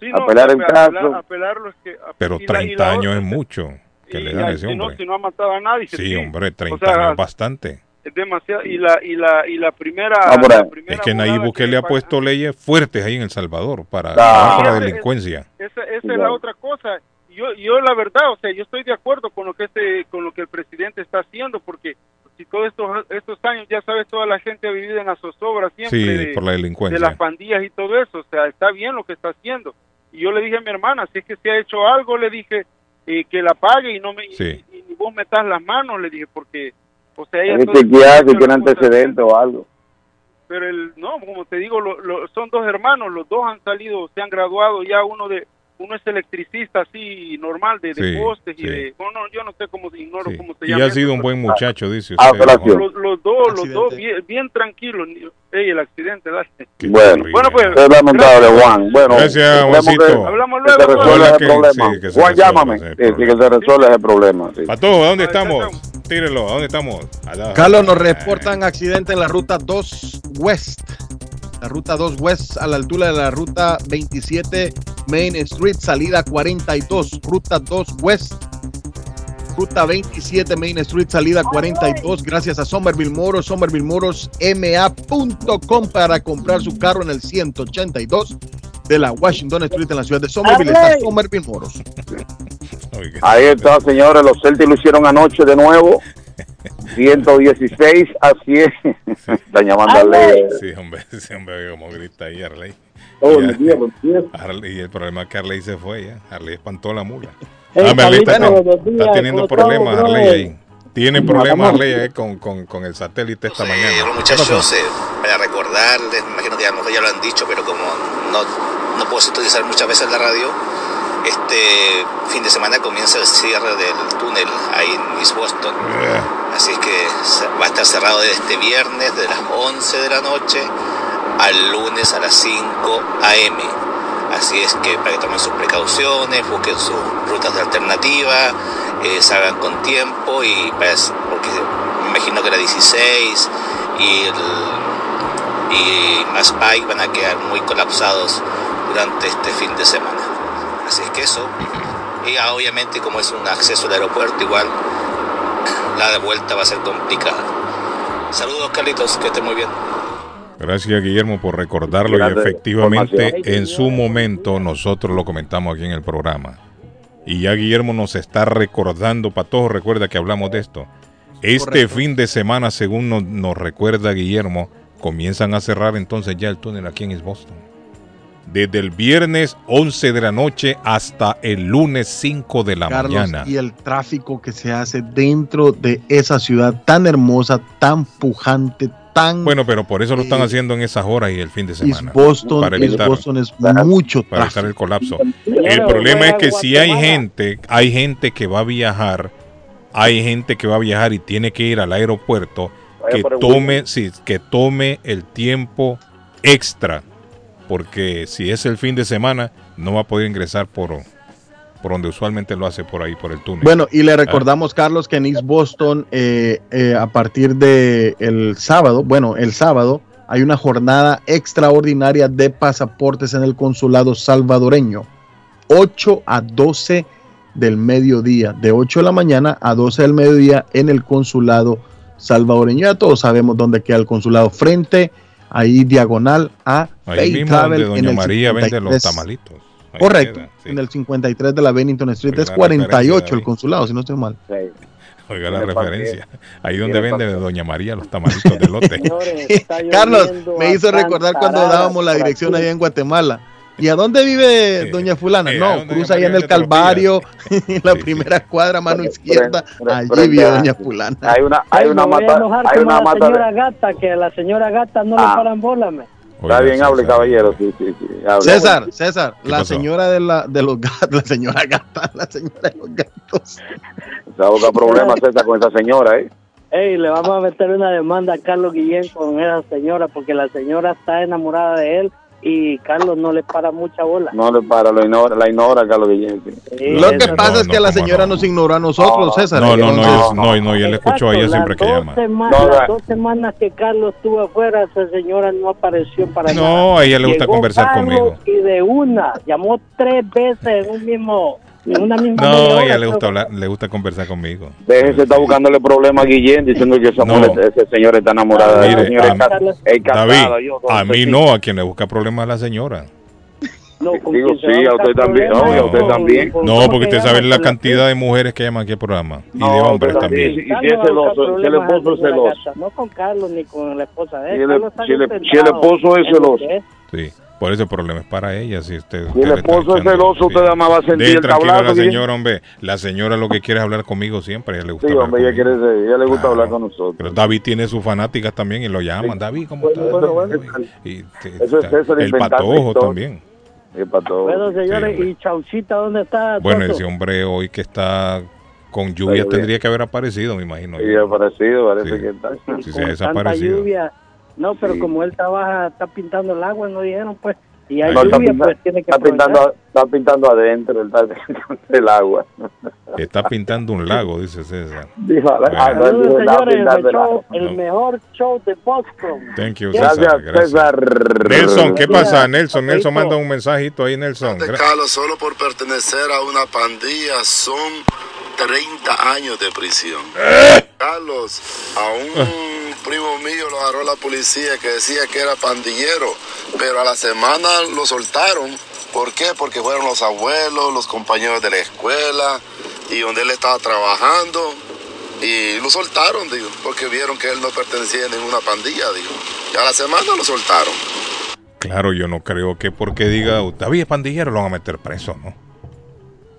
Sí, no, apelar el apelar- caso. apelarlo es que- Pero y la- y 30 la años otra- es mucho que y le ya, dan a ese si no, hombre. si no ha matado a nadie. Sí, hombre, 30 O sea, años es bastante. Es demasiado. Y la, y la, y la primera. Ah, por ahí. la primera Es que Nayib Bukele le ha puesto leyes fuertes ahí en El Salvador para Ah. la delincuencia. Esa, esa es la otra cosa. Yo, yo la verdad, o sea, yo estoy de acuerdo con lo que este, con lo que el presidente está haciendo, porque si todos estos, estos años, ya sabes, toda la gente ha vivido en la zozobra siempre Sí, de, por la de delincuencia. las pandillas y todo eso, o sea, está bien lo que está haciendo. Y yo le dije a mi hermana, si es que se ha hecho algo, le dije eh, que la pague y no me Sí. y, y vos metas las manos, le dije, porque, o sea, ella todo chequear si tiene antecedentes o algo. pero el no como te digo lo- lo- son dos hermanos los dos han salido se han graduado ya uno de uno es electricista así normal de, de Sí, postes y sí. de no, no yo no sé cómo ignoro cómo se Y llama ha sido eso, un buen muchacho, dice Ah, los, los dos los dos bien, bien tranquilos ni- ey, el accidente. Qué Bueno, terrible. Bueno, pues, es lamentable, Juan. Bueno, Gracias, esperemos Juancito. que- hablamos que se luego resuelva ese que- problema. sí, que se Juan, resuelva llámame. Sí, sí, que problema. se resuelva ese problema. sí. Pato, ¿a dónde estamos? Tírelo, ¿a dónde estamos? Allá. Carlos, nos reportan accidente en la ruta 2 West. La ruta 2 West a la altura de la ruta 27 Main Street, salida 42. Ruta 2 West. Ruta 27 Main Street, salida 42. Gracias a Somerville Moros, somervillemoros.ma.com para comprar su carro en el 182 de la Washington Street en la ciudad de Somerville. Está Somerville Moros. Ahí está, señores. Los Celtics lo hicieron anoche de nuevo. 116 a 100. Están llamando a ley. Sí, hombre, sí, hombre, como grita ahí Arley. Oh, Y el problema es que Harley se fue ya. Harley espantó la mula. Hey, Ah, Harley está, días, está teniendo ¿cómo problemas estamos, Harley brother? ahí. Tiene problemas Harley ahí con, con, con el satélite esta mañana. Bueno, ¿Qué pasó? muchachos, eh, para recordarles, imagino que a lo mejor ya lo han dicho, pero como no, no puedo utilizar muchas veces la radio, este fin de semana comienza el cierre del túnel ahí en East Boston. Así es que va a estar cerrado desde este viernes de las 11 de la noche al lunes a las 5 a.m. Así es que para que tomen sus precauciones, busquen sus rutas de alternativa, eh, salgan con tiempo y pues, porque me imagino que la 16 y el y más Pike van a quedar muy colapsados durante este fin de semana. Así es que eso. Y ah, obviamente como es un acceso al aeropuerto igual, la vuelta va a ser complicada. Saludos Carlitos, que esté muy bien. Gracias Guillermo por recordarlo y efectivamente en su momento nosotros lo comentamos aquí en el programa. Y ya Guillermo nos está recordando, para todos recuerda que hablamos de esto. Este Correcto. fin de semana, según nos, nos recuerda Guillermo, comienzan a cerrar entonces ya el túnel aquí en East Boston. Desde el viernes 11 de la noche hasta el lunes 5 de la Carlos, mañana. y el tráfico que se hace dentro de esa ciudad tan hermosa, tan pujante, tan Bueno, pero por eso lo están Eh, haciendo en esas horas y el fin de semana. Boston, para evitar, Boston es mucho para evitar el colapso. El problema es que si hay gente, hay gente que va a viajar, hay gente que va a viajar y tiene que ir al aeropuerto, que tome, sí, que tome el tiempo extra, porque si es el fin de semana no va a poder ingresar por, por donde usualmente lo hace por ahí, por el túnel. Bueno, y le recordamos, Carlos, que en East Boston, eh, eh, a partir de el sábado, bueno, el sábado, hay una jornada extraordinaria de pasaportes en el consulado salvadoreño. 8 a 12 del mediodía, de 8 de la mañana a 12 del mediodía en el consulado salvadoreño. Ya todos sabemos dónde queda el consulado, frente, ahí diagonal a ahí mismo Travel donde en Doña el María vende los 53. tamalitos. Ahí Correcto, queda, sí. en el 53 de la Bennington Street, Oiga es la 48 referencia el consulado, si no estoy mal. Sí. Oiga la referencia. Ahí donde vende. Doña María los tamalitos de lote. Señores, Carlos, me hizo recordar cuando dábamos la dirección allá en Guatemala. ¿Y a dónde vive doña fulana? Sí, ¿a no, cruza allá en el? Calvario, en la Sí, sí. primera cuadra, mano izquierda. Allí vive doña fulana. Hay una, hay una mata, hay una la mata señora de... gata, que a la señora gata no Ah. le paran bola, me. Está bien, hable, caballero, sí, sí, sí. hable. César, César, ¿Qué la pasó? señora de, la, de los gatos, la señora gata, la señora de los gatos. Se aboca problemas, César, con esa señora, ¿eh? Ey, le vamos a meter una demanda a Carlos Guillén con esa señora porque la señora está enamorada de él y Carlos no le para mucha bola. No le para, lo ignora, la ignora Carlos Guillén. sí. Lo que pasa es que la señora nos ignoró a nosotros, César. No, no, no, no, no, no, y él escuchó a ella siempre que Dos llama. semanas, No, las no. dos semanas que Carlos estuvo afuera, esa señora no apareció para nada. No, a ella le gusta Llegó conversar Carlos conmigo. Y de una, llamó tres veces en un mismo, en una misma No, a hora, ella le gusta hablar, le gusta conversar conmigo. Déjese, está buscándole problemas a Guillén diciendo que esa No. mujer- ese señor está enamorada de Mire, señora. a- Es ca- es casada, David, yo a mí no, a quien le busca problemas es la señora. No, con Digo, sí, a usted también, no, y a usted también. No, ¿cómo porque que usted sabe la cantidad de mujeres que llaman aquí al programa y de No, hombres pero también. sí, sí, Carlos si es celoso, si el esposo es celoso. No con Carlos ni con la esposa de él. Si el- está si el- concentrado si el esposo es celoso. Sí, por eso el problema es para ella. Si, usted, Si usted el está esposo es celoso, usted nada más va a sentir el tranquilo la señora, hombre. La señora lo que quiere es hablar conmigo siempre. Ella le gusta Sí, hablar hombre, ella quiere ser, ella le gusta hablar con nosotros. Pero David tiene sus fanáticas también y lo llaman. David, ¿cómo estás? Bueno, bueno, David? Y te- Eso es está- César el patojo historias. También. El patojo. Bueno, señores, Sí, y Chaucita, ¿dónde está? Bueno, Toto? ese hombre hoy que está con lluvia tendría que haber aparecido, me. Sí, ha aparecido, parece Sí. que está. Si se con ha tanta desaparecido. lluvia. No, pero Sí. como él trabaja, está pintando el agua, no dijeron, pues. Y hay No, está, lluvia, pinta- pues tiene que está pintando, está pintando adentro, está pintando el agua. Está pintando un lago, dice César. Dijo, ah, Saludos, señores, el, pintando el show- el No. mejor show de Boston. Thank you, Gracias, César. Gracias. César. Nelson, ¿qué pasa? Nelson, Nelson manda un mensajito ahí, Nelson. Carlos, solo por pertenecer a una pandilla son 30 años de prisión. Carlos, a un primo mío lo agarró la policía que decía que era pandillero, pero a la semana lo soltaron. ¿Por qué? Porque fueron los abuelos, los compañeros de la escuela y donde él estaba trabajando. Y lo soltaron, digo, porque vieron que él no pertenecía a ninguna pandilla, digo. Y a la semana lo soltaron. Claro, yo no creo que porque diga David es pandillero lo van a meter preso, ¿no?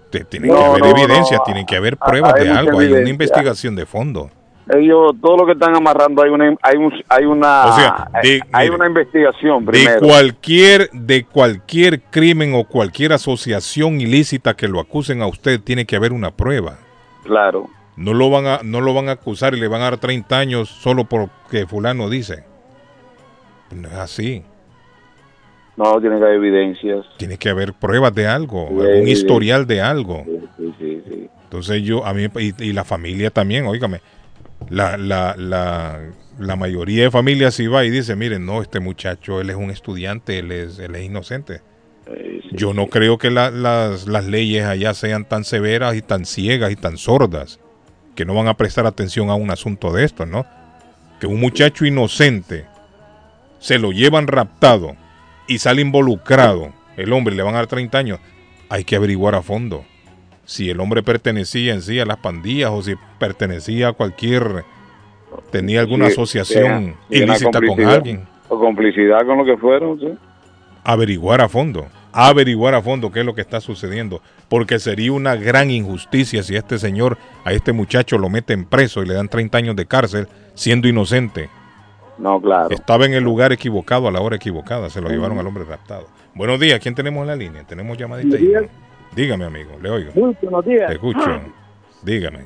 Te- Tienen que haber no, evidencia, no. tienen que haber Ah, pruebas hay de algo, hay una evidencia. investigación de fondo. Ellos, todo lo que están amarrando, hay una, hay un, hay una, O sea, de- hay mire, una investigación De primero. cualquier, de cualquier crimen o cualquier asociación ilícita que lo acusen a usted, tiene que haber una prueba. Claro. No lo van a, no lo van a acusar y le van a dar 30 años solo porque fulano dice. No es así. No, tiene que haber evidencias. Tiene que haber pruebas de algo, Sí, algún sí. historial de algo. Sí, sí, sí. Entonces yo, a mí, y, y la familia también, óigame, la, la, la, la mayoría de familias sí va y dice, miren, no, este muchacho, él es un estudiante, él es, él es inocente. Eh, Yo no creo que la- las, las leyes allá sean tan severas y tan ciegas y tan sordas que no van a prestar atención a un asunto de esto, ¿no? Que un muchacho inocente se lo llevan raptado y sale involucrado, el hombre le van a dar 30 años, hay que averiguar a fondo si el hombre pertenecía en sí a las pandillas o si pertenecía a cualquier, tenía alguna asociación sí, ilícita con alguien O complicidad con lo que fueron, sí. averiguar a fondo, averiguar a fondo qué es lo que está sucediendo, porque sería una gran injusticia si a este señor, a este muchacho lo meten preso y le dan 30 años de cárcel siendo inocente. No, claro. Estaba en el lugar equivocado a la hora equivocada, se lo llevaron al hombre raptado. Buenos días, ¿quién tenemos en la línea? Tenemos llamadita ahí. Dígame, amigo, le oigo. Muy buenos días. Te escucho. Dígame.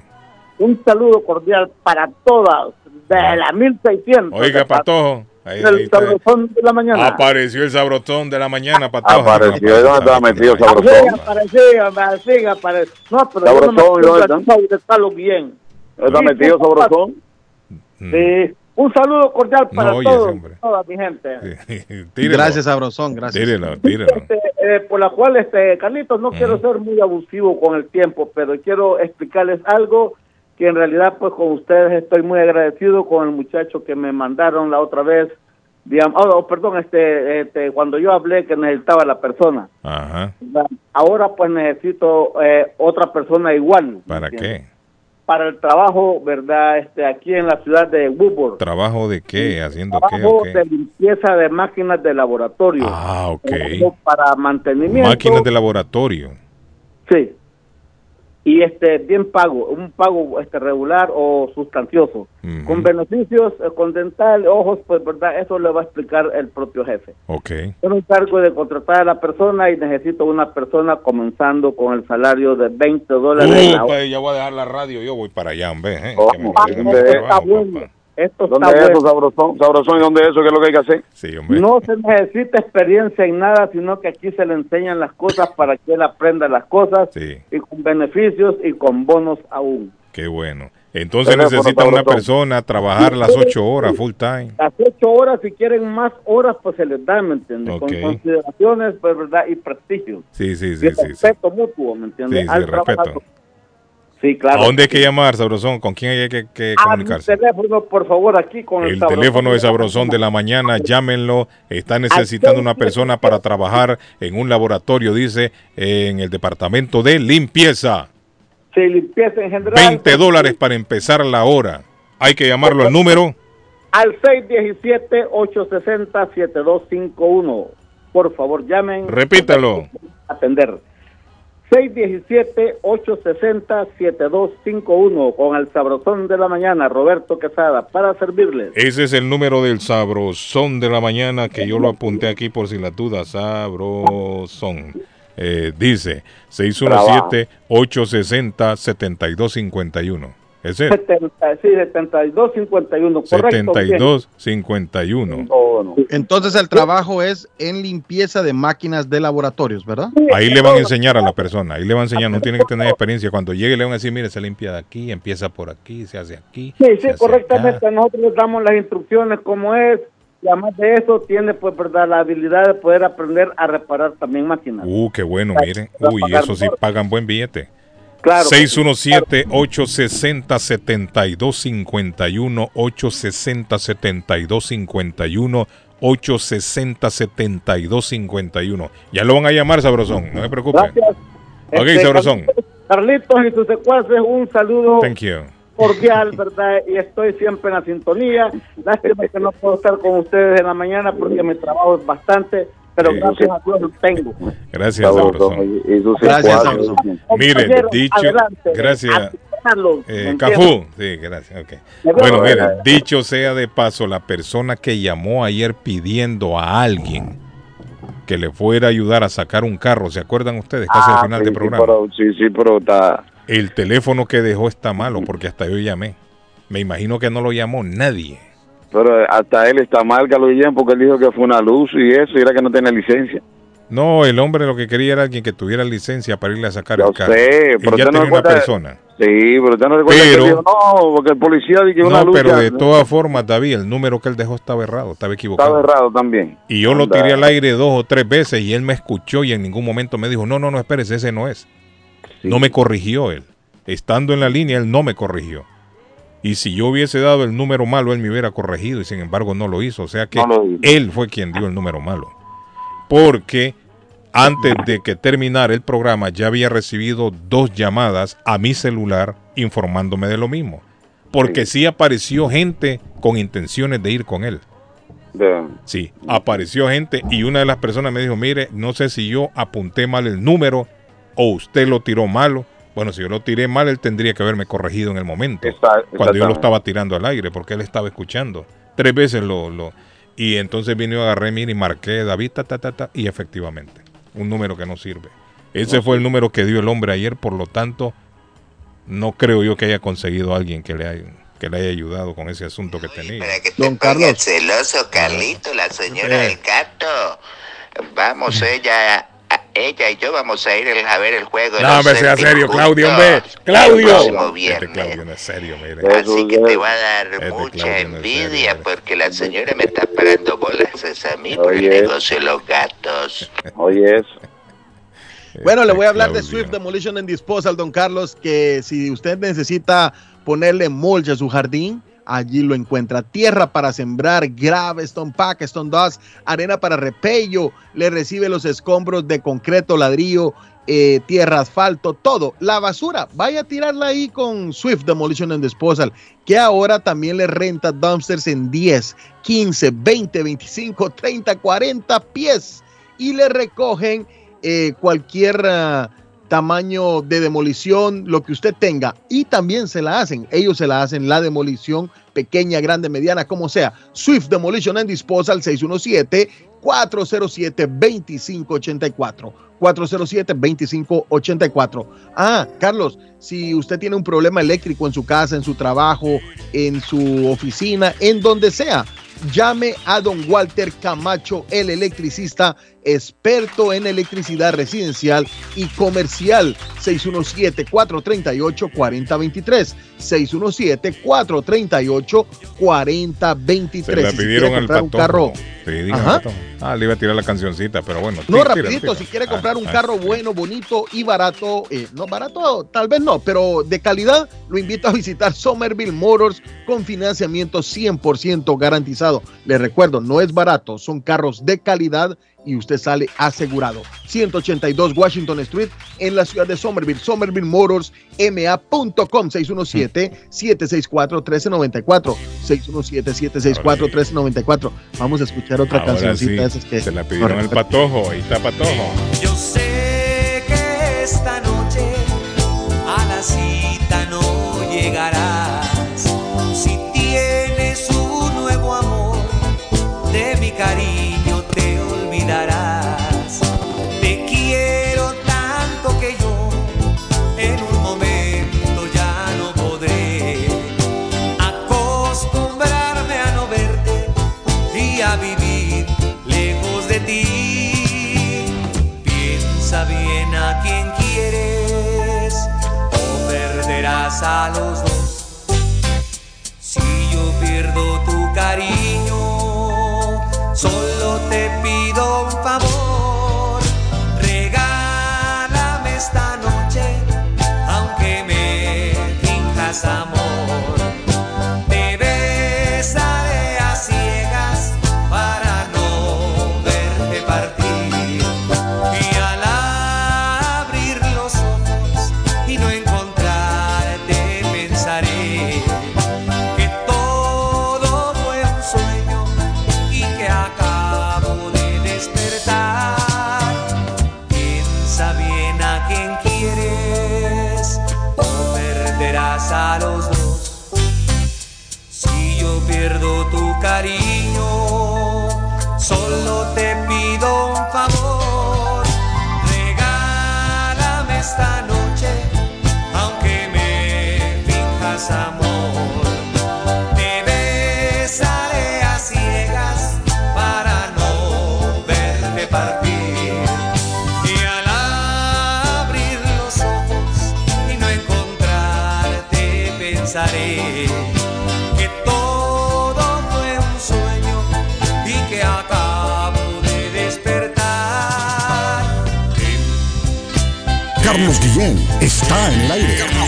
Un saludo cordial para todas de la 1600. Oiga, Patojo. Ahí, ahí El sabrosón de la mañana. Apareció el sabrotón de la mañana, Patojo. Apareció, ¿dónde estaba metido Sabrosón? aparecía, aparecía, aparecía. No, pero yo no me Sabrosón, bien. ¿Está metido Sabrosón? Sí. Un saludo cordial para No, todos, toda mi gente. Tírelo. Gracias, Sabrosón, gracias. Tírelo, tírelo. Este, eh, por la cual, este, Carlitos, no quiero ser muy abusivo con el tiempo, pero quiero explicarles algo que en realidad, pues con ustedes estoy muy agradecido con el muchacho que me mandaron la otra vez. Digamos, oh, perdón, este, este, cuando yo hablé que necesitaba la persona. Ajá. Ahora pues necesito eh, otra persona igual. ¿Para qué? Para el trabajo, ¿verdad? Este, aquí en la ciudad de Woodward. ¿Trabajo de qué? ¿Haciendo qué Trabajo qué? de limpieza de máquinas de laboratorio. Ah, ok. Trabajo Para mantenimiento. Máquinas de laboratorio. Sí. Y este bien pago, un pago este regular o sustancioso, con beneficios, eh, con dental, ojos, pues verdad, eso le va a explicar el propio jefe. Ok. Yo me encargo de contratar a la persona y necesito una persona comenzando con el salario de 20 dólares la hora. pues ya voy a dejar la radio, yo voy para allá, hombre. ¿eh? Oh, Que me está bueno. Esto ¿Dónde está es eso, bueno. sabrosón? ¿Sabrosón y dónde es eso? ¿Qué es lo que hay que hacer? Sí, hombre. No se necesita experiencia en nada, sino que aquí se le enseñan las cosas para que él aprenda las cosas Sí. y con beneficios y con bonos aún. Qué bueno. Entonces Teléfono, necesita una persona trabajar las ocho horas full time. Las ocho horas, si quieren más horas, pues se les da, ¿me entiendes? Ok. Con consideraciones, pues, ¿verdad? Y prestigio. Sí, sí, y sí, sí. sí. respeto mutuo, ¿me entiendes? Sí, sí, Al respeto. trabajador. Sí, claro. ¿A dónde hay que llamar, Sabrosón? ¿Con quién hay que, que A comunicarse? teléfono, por favor, aquí con el, El teléfono de Sabrosón de la mañana, llámenlo. Está necesitando una persona para trabajar en un laboratorio, dice, en el departamento de limpieza. Sí, limpieza en general. 20 dólares para empezar la hora. Hay que llamarlo al número. Al 617-860-7251. Por favor, llamen. Repítalo. Atender. 617-860-7251 con el sabrosón de la mañana, Roberto Quesada, para servirles. Ese es el número del Sabrosón de la mañana que yo lo apunté aquí por si la duda. Sabrosón. Eh, dice 617-860-7251. Es 70, sí, 7251, correcto. bien. 7251. Entonces el trabajo es en limpieza de máquinas de laboratorios, ¿verdad? Ahí le van a enseñar a la persona, ahí le van a enseñar, no tiene que tener experiencia. Cuando llegue le van a decir, mire, se limpia de aquí, empieza por aquí, se hace aquí. Sí, sí, correctamente. Nosotros les damos las instrucciones como es. Y además de eso, tiene pues verdad la habilidad de poder aprender a reparar también máquinas. Uh, qué bueno, miren. Uy, eso sí pagan buen billete. Claro. 617-860-7251, 860-7251, 860-7251. Ya lo van a llamar, Sabrosón, no se preocupe. Gracias. Ok, Este, Sabrosón. Carlitos y sus secuaces, un saludo Thank you. cordial, ¿verdad? Y estoy siempre en la sintonía. Lástima que no puedo estar con ustedes en la mañana porque mi trabajo es bastante, pero Sí. gracias a Dios lo tengo. Gracias, Sabrosón. Gracias, Sabrosón. Mire, dicho, adelante. gracias. Carlos, Eh, sí, gracias. Bueno, mire, dicho sea de paso, la persona que llamó ayer pidiendo a alguien que le fuera a ayudar a sacar un carro, ¿se acuerdan ustedes? Casi al Ah, final sí, del sí, programa. pero- sí, sí, pero está... El teléfono que dejó está malo porque hasta yo llamé. Me imagino que no lo llamó nadie. Pero hasta él está mal, Carlos Guillén, porque él dijo que fue una luz y eso, y era que no tenía licencia. No, el hombre lo que quería era alguien que tuviera licencia para irle a sacar el carro. sé, y pero ya usted no tenía una persona. Sí, pero usted no recuerda que Pero- él dijo, no, porque el policía dijo que una No, luz pero ya- de todas formas, David, el número que él dejó estaba errado, estaba equivocado. Estaba errado también. Y yo lo tiré al aire dos o tres veces y él me escuchó y en ningún momento me dijo, no, no, no, espérese, ese no es. No me corrigió él. Estando en la línea, él no me corrigió. Y si yo hubiese dado el número malo, él me hubiera corregido y sin embargo no lo hizo. O sea que No él fue quien dio el número malo. Porque antes de que terminara el programa ya había recibido dos llamadas a mi celular informándome de lo mismo. Porque sí apareció gente con intenciones de ir con él. De- Sí, apareció gente y una de las personas me dijo, mire, no sé si yo apunté mal el número o usted lo tiró malo. Bueno, si yo lo tiré mal, él tendría que haberme corregido en el momento, Exact- cuando yo lo estaba tirando al aire, porque él estaba escuchando. Tres veces lo... lo y entonces vino y agarré, mire, y marqué David, ta, ta, ta, ta, y efectivamente, un número que no sirve. Ese No fue el número que dio el hombre ayer, por lo tanto, no creo yo que haya conseguido a alguien que le haya, que le haya ayudado con ese asunto que tenía. Don Carlos. celoso, Carlito, la señora Eh. del gato. Vamos, ella, a- ella y yo vamos a ir a ver el juego. No, hombre, sea serio, Claudio, hombre. El Claudio. Este viernes. Claudio no es serio, mire. Así que te va a dar Este mucha Claudio no es serio, envidia porque la señora me está parando bolas es a mí por el negocio de los gatos. Oye, eso. Bueno, le voy a hablar de Este. Swift Demolition and Disposal, don Carlos, que si usted necesita ponerle mulch a su jardín, allí lo encuentra. Tierra para sembrar, Gravestone, Packstone Dust, arena para repello, le recibe los escombros de concreto, ladrillo, eh, tierra, asfalto, todo. La basura, vaya a tirarla ahí con Swift Demolition and Disposal, que ahora también le renta dumpsters en 10, 15, 20, 25, 30, 40 pies y le recogen eh, cualquier ah, tamaño de demolición, lo que usted tenga. Y también se la hacen. Ellos se la hacen la demolición pequeña, grande, mediana, como sea. Swift Demolition and Disposal 617 407 2584 407-2584. Ah, Carlos, si usted tiene un problema eléctrico en su casa, en su trabajo, en su oficina, en donde sea, llame a don Walter Camacho, el electricista experto en electricidad residencial y comercial. 617-438-4023. 617-438-4023. Se la Si pidieron quiere al comprar un carro. Sí. Ah, le iba a tirar la cancioncita, pero bueno. No, tira, rapidito, tira. si quiere Ah, comprar un ah, carro bueno, bonito y barato, eh, no barato, tal vez no, pero de calidad, lo invito a visitar Somerville Motors con financiamiento 100% garantizado. Les recuerdo, no es barato, son carros de calidad y usted sale asegurado. 182 Washington Street en la ciudad de Somerville, Somerville Motors, ma.com 617-764-1394. 617-764-1394. Vamos a escuchar otra Ahora cancioncita sí, de esas que se la pidieron el patojo. Ahí está patojo. Yo sé solo Carlos Guillén está en el aire.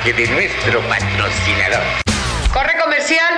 Mensaje de nuestro patrocinador. Corre comercial.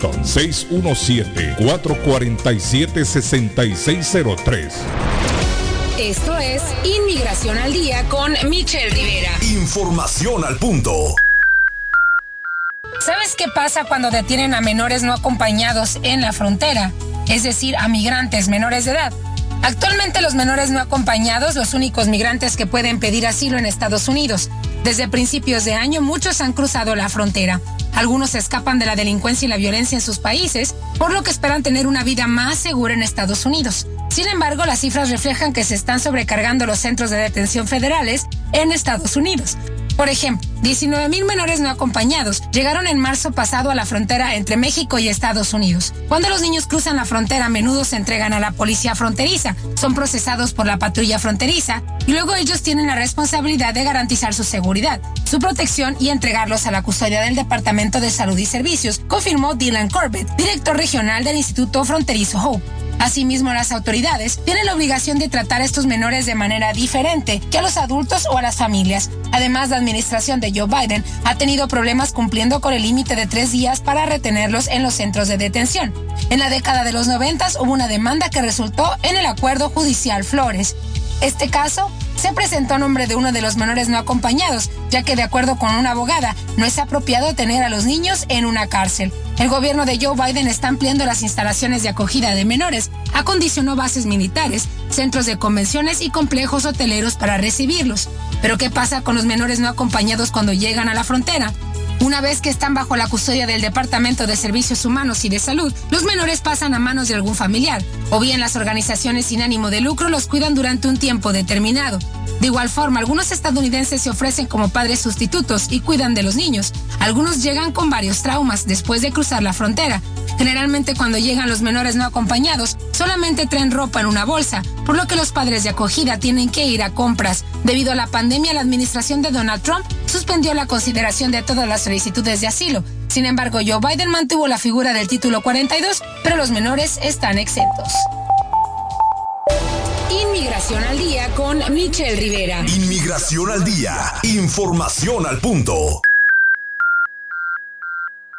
617-447-6603. Esto es Inmigración al Día con Michelle Rivera. Información al punto. ¿Sabes qué pasa cuando detienen a menores no acompañados en la frontera? Es decir, a migrantes menores de edad. Actualmente los menores no acompañados, los únicos migrantes que pueden pedir asilo en Estados Unidos. Desde principios de año muchos han cruzado la frontera. Algunos escapan de la delincuencia y la violencia en sus países, por lo que esperan tener una vida más segura en Estados Unidos. Sin embargo, las cifras reflejan que se están sobrecargando los centros de detención federales en Estados Unidos. Por ejemplo, 19.000 menores no acompañados llegaron en marzo pasado a la frontera entre México y Estados Unidos. Cuando los niños cruzan la frontera, a menudo se entregan a la policía fronteriza, son procesados por la patrulla fronteriza y luego ellos tienen la responsabilidad de garantizar su seguridad, su protección y entregarlos a la custodia del Departamento de Salud y Servicios, confirmó Dylan Corbett, director regional del Instituto Fronterizo Hope. Asimismo, las autoridades tienen la obligación de tratar a estos menores de manera diferente que a los adultos o a las familias. Además, la administración de Joe Biden ha tenido problemas cumpliendo con el límite de tres días para retenerlos en los centros de detención. En la década de los 90 hubo una demanda que resultó en el acuerdo judicial Flores. Este caso se presentó a nombre de uno de los menores no acompañados, ya que de acuerdo con una abogada, no es apropiado tener a los niños en una cárcel. El gobierno de Joe Biden está ampliando las instalaciones de acogida de menores, acondicionó bases militares, centros de convenciones y complejos hoteleros para recibirlos. Pero ¿qué pasa con los menores no acompañados cuando llegan a la frontera? Una vez que están bajo la custodia del Departamento de Servicios Humanos y de Salud, los menores pasan a manos de algún familiar, o bien las organizaciones sin ánimo de lucro los cuidan durante un tiempo determinado. De igual forma, algunos estadounidenses se ofrecen como padres sustitutos y cuidan de los niños. Algunos llegan con varios traumas después de cruzar la frontera. Generalmente cuando llegan los menores no acompañados, solamente traen ropa en una bolsa, por lo que los padres de acogida tienen que ir a compras. Debido a la pandemia, la administración de Donald Trump suspendió la consideración de todas las solicitudes de asilo. Sin embargo, Joe Biden mantuvo la figura del título 42, pero los menores están exentos. Inmigración al día con Michelle Rivera. Inmigración al día. Información al punto.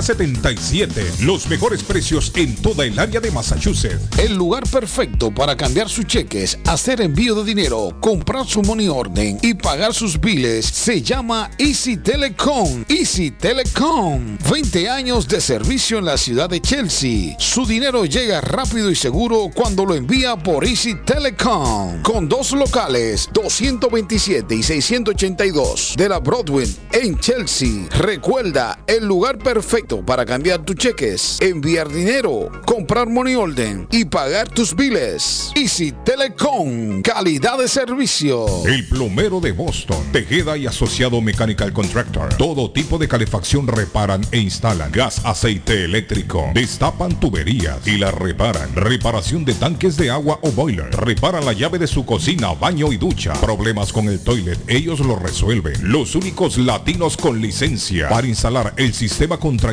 381-7077. Los mejores precios en toda el área de Massachusetts. El lugar perfecto para cambiar sus cheques, hacer envío de dinero, comprar su money orden y pagar sus biles se llama Easy Telecom. Easy Telecom. 20 años de servicio en la ciudad de Chelsea. Su dinero llega rápido y seguro cuando lo envía por Easy Telecom. Con dos locales, 227 y 682 de la Broadway en Chelsea. Recuerda, el lugar perfecto para cambiar tus cheques, enviar dinero, comprar money order y pagar tus biles. Easy Telecom, calidad de servicio. El plomero de Boston, Tejeda y Asociado Mechanical Contractor. Todo tipo de calefacción reparan e instalan. Gas, aceite eléctrico. Destapan tuberías y la reparan. Reparación de tanques de agua o boiler. Reparan la llave de su cocina, baño y ducha. Problemas con el toilet, ellos lo resuelven. Los únicos latinos con licencia para instalar el sistema contra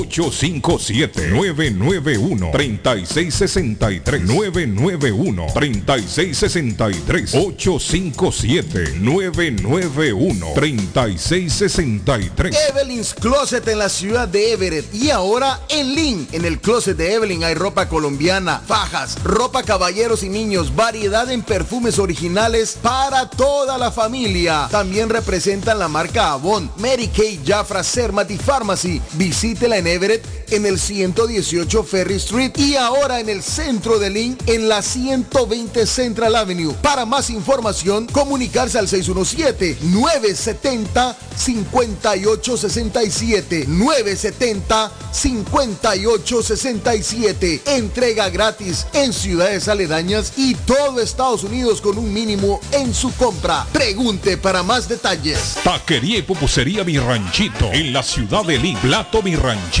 857-991-3663. 991-3663. 857-991-3663. Evelyn's Closet en la ciudad de Everett y ahora en Lynn. En el closet de Evelyn hay ropa colombiana, fajas, ropa caballeros y niños, variedad en perfumes originales para toda la familia. También representan la marca Avon, Mary Kay, Jafra, Cermat y Pharmacy. Visítela en Everett en el 118 Ferry Street y ahora en el centro de Lynn en la 120 Central Avenue. Para más información, comunicarse al 617-970-5867. 970-5867. Entrega gratis en ciudades aledañas y todo Estados Unidos con un mínimo en su compra. Pregunte para más detalles. Taquería y pupusería Mi Ranchito en la ciudad de Lima. Plato Mi Ranchito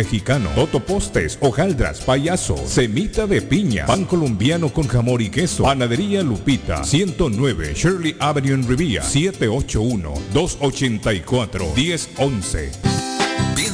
mexicano, totopostes, hojaldras, payaso, semita de piña, pan colombiano con jamón y queso. Panadería Lupita. 109 Shirley Avenue en Rivia. 781-284-1011.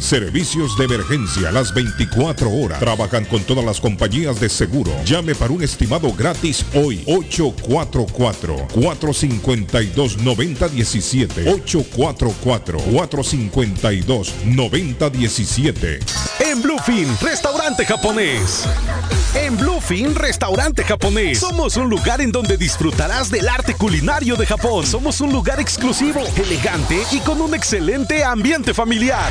servicios de emergencia las 24 horas. Trabajan con todas las compañías de seguro. Llame para un estimado gratis hoy. 844-452-9017. 844-452-9017. En Bluefin, restaurante japonés. En Bluefin, restaurante japonés. Somos un lugar en donde disfrutarás del arte culinario de Japón. Somos un lugar exclusivo, elegante y con un excelente ambiente familiar.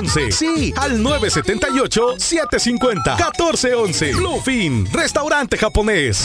1411 Sí, al 978-750-1411. Bluefin, restaurante japonés.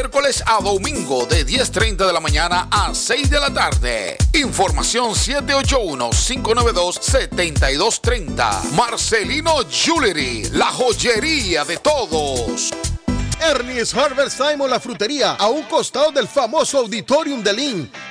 miércoles a domingo de 10.30 de la mañana a 6 de la tarde. Información 781-592-7230. Marcelino Jewelry, la joyería de todos. Ernie's Harvest Time la frutería, a un costado del famoso Auditorium de Lynn.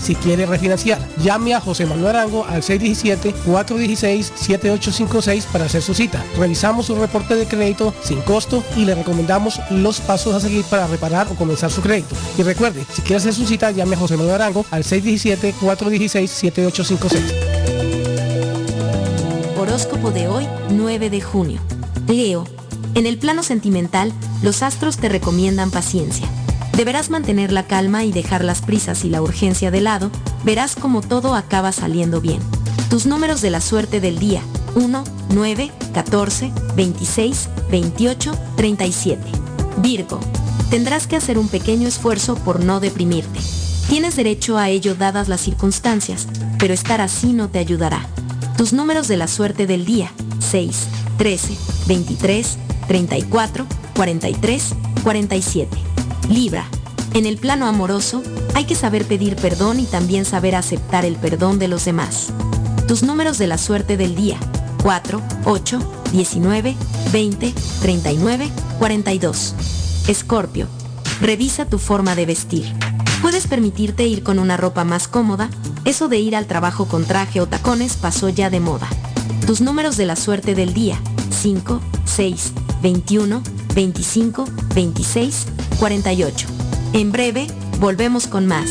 si quiere refinanciar. Llame a José Manuel Arango al 617-416-7856 para hacer su cita. Revisamos su reporte de crédito sin costo y le recomendamos los pasos a seguir para reparar o comenzar su crédito. Y recuerde, si quiere hacer su cita, llame a José Manuel Arango al 617-416-7856. Horóscopo de hoy, 9 de junio. Leo. En el plano sentimental, los astros te recomiendan paciencia. Deberás mantener la calma y dejar las prisas y la urgencia de lado, verás como todo acaba saliendo bien. Tus números de la suerte del día, 1, 9, 14, 26, 28, 37. Virgo, tendrás que hacer un pequeño esfuerzo por no deprimirte. Tienes derecho a ello dadas las circunstancias, pero estar así no te ayudará. Tus números de la suerte del día, 6, 13, 23, 34, 43, 47. Libra. En el plano amoroso, hay que saber pedir perdón y también saber aceptar el perdón de los demás. Tus números de la suerte del día. 4, 8, 19, 20, 39, 42. Escorpio. Revisa tu forma de vestir. Puedes permitirte ir con una ropa más cómoda. Eso de ir al trabajo con traje o tacones pasó ya de moda. Tus números de la suerte del día. 5, 6, 21, 25, 26, 48. En breve, volvemos con más.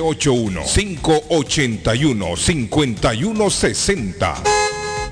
781-581-5160.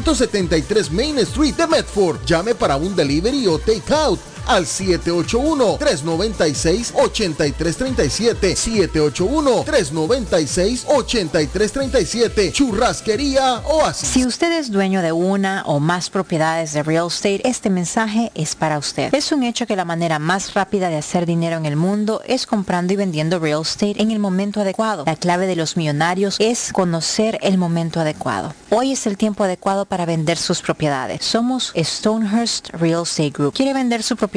373 Main Street de Medford. Llame para un delivery o take out al 781-396-8337. 781-396-8337. Churrasquería Oasis. Si usted es dueño de una o más propiedades de real estate, este mensaje es para usted. Es un hecho que la manera más rápida de hacer dinero en el mundo es comprando y vendiendo real estate en el momento adecuado. La clave de los millonarios es conocer el momento adecuado. Hoy es el tiempo adecuado para vender sus propiedades. Somos Stonehurst Real Estate Group. ¿Quiere vender su propiedad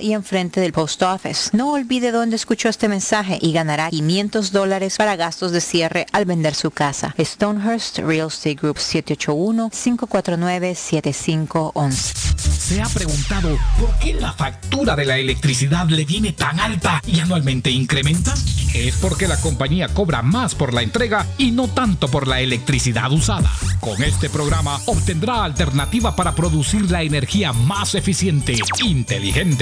Y enfrente del Post Office. No olvide dónde escuchó este mensaje y ganará 500 dólares para gastos de cierre al vender su casa. Stonehurst Real Estate Group 781-549-7511. ¿Se ha preguntado por qué la factura de la electricidad le viene tan alta y anualmente incrementa? Es porque la compañía cobra más por la entrega y no tanto por la electricidad usada. Con este programa obtendrá alternativa para producir la energía más eficiente,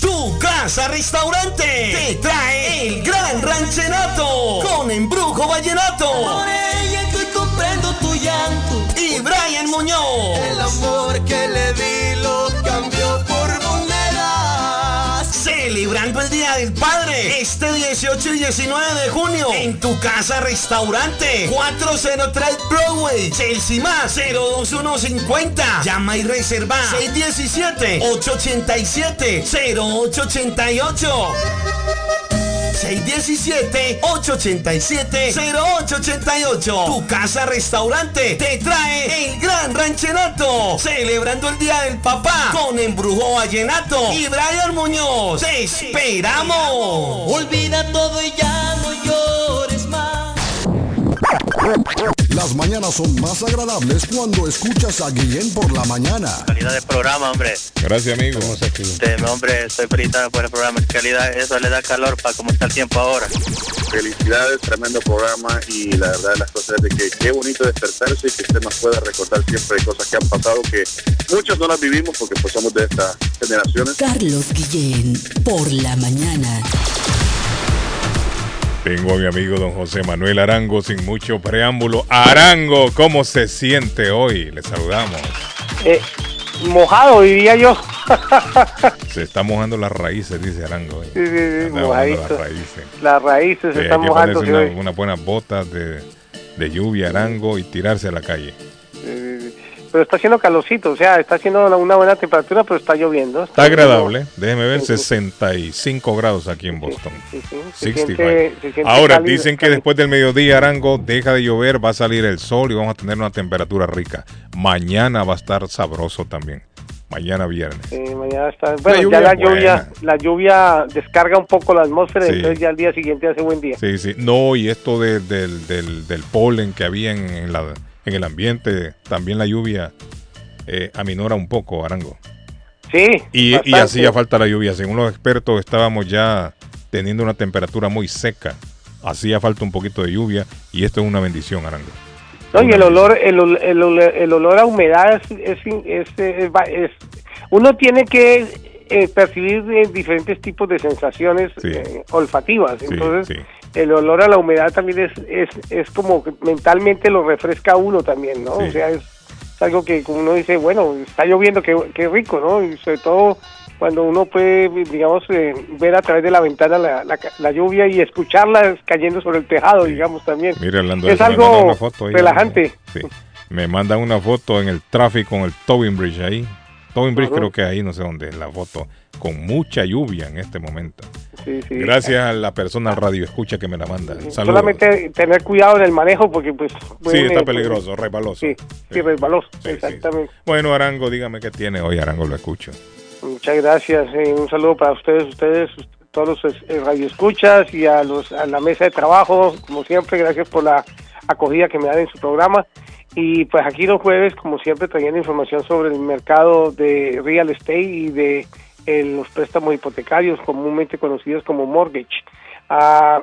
Tu casa restaurante te trae el gran ranchenato con embrujo vallenato. Por ella estoy comprando tu llanto. Y Brian Muñoz. El amor que le di lo cambió por monedas. Celebrando el Día del Padre este 18 y 19 de junio en tu casa restaurante 403 Broadway Chelsea más 02150 llama y reserva 617 887 0888 617-887-0888. Tu casa restaurante te trae el gran ranchenato. Celebrando el Día del Papá con Embrujo Vallenato y Brian Muñoz. ¡Te esperamos! Olvida todo y ya no llores. Las mañanas son más agradables cuando escuchas a Guillén por la mañana. Calidad de programa, hombre. Gracias, amigo. Este, hombre, estoy felicitado por el programa. Calidad, eso le da calor para cómo está el tiempo ahora. Felicidades, tremendo programa y la verdad las cosas es de que qué bonito despertarse y que usted nos pueda recordar siempre cosas que han pasado que muchas no las vivimos porque pues somos de estas generaciones. Carlos Guillén, por la mañana. Tengo a mi amigo don José Manuel Arango sin mucho preámbulo. Arango, ¿cómo se siente hoy? Le saludamos. Eh, mojado, diría yo. Se está mojando las raíces, dice Arango. Sí, sí, sí, mojadito. las raíces. Las raíces se Sí, están hay que mojando. sí, una- unas buenas botas de, de lluvia, Arango, y tirarse a la calle. Pero está haciendo calorcito, o sea, está haciendo una, una buena temperatura, pero está lloviendo. Está agradable. Déjeme ver, 65 grados aquí en Boston. Se 65. siente- se Ahora, cálido, dicen que cálido. después del mediodía, Arango, deja de llover, va a salir el sol y vamos a tener una temperatura rica. Mañana va a estar sabroso también. Mañana viernes. Eh, mañana está. Bueno, ya la buena. lluvia, la lluvia descarga un poco la atmósfera, Sí. entonces ya al día siguiente hace buen día. Sí, sí. No, y esto de- del, del, del polen que había en, en la, en el ambiente, también la lluvia eh, aminora un poco, Arango. Sí. Y, y hacía falta la lluvia. Según los expertos, estábamos ya teniendo una temperatura muy seca. Hacía falta un poquito de lluvia y esto es una bendición, Arango. No, y el olor, el, el, el olor a humedad es, es, es- es- uno tiene que eh, percibir eh, diferentes tipos de sensaciones eh, olfativas. Entonces, el olor a la humedad también es, es, es como que mentalmente lo refresca a uno también, ¿no? Sí. O sea, es, es algo que como uno dice, bueno, está lloviendo, qué, qué rico, ¿no? Y sobre todo cuando uno puede, digamos, eh, ver a través de la ventana la, la, la lluvia y escucharla cayendo sobre el tejado, digamos, también. Mira, hablando de es eso, me mandan algo una foto ahí, relajante. Sí. Me mandan una foto en el tráfico con el Tobin Bridge ahí. Tobin Bridge creo que ahí, no sé dónde, la foto. Con mucha lluvia en este momento. Sí, sí. Gracias a la persona al radio escucha que me la manda. Saludos. Solamente tener cuidado en el manejo porque pues... Sí, está peligroso, resbaloso. Sí, sí, resbaloso, exactamente. Bueno, Arango, dígame qué tiene hoy, Arango, lo escucho. Muchas gracias. eh, un saludo para ustedes, ustedes, todos los eh, radioescuchas y a, los, a la mesa de trabajo. Como siempre, gracias por la acogida que me dan en su programa. Y pues aquí los jueves, como siempre, trayendo información sobre el mercado de real estate y de eh, los préstamos hipotecarios, comúnmente conocidos como mortgage. Ah,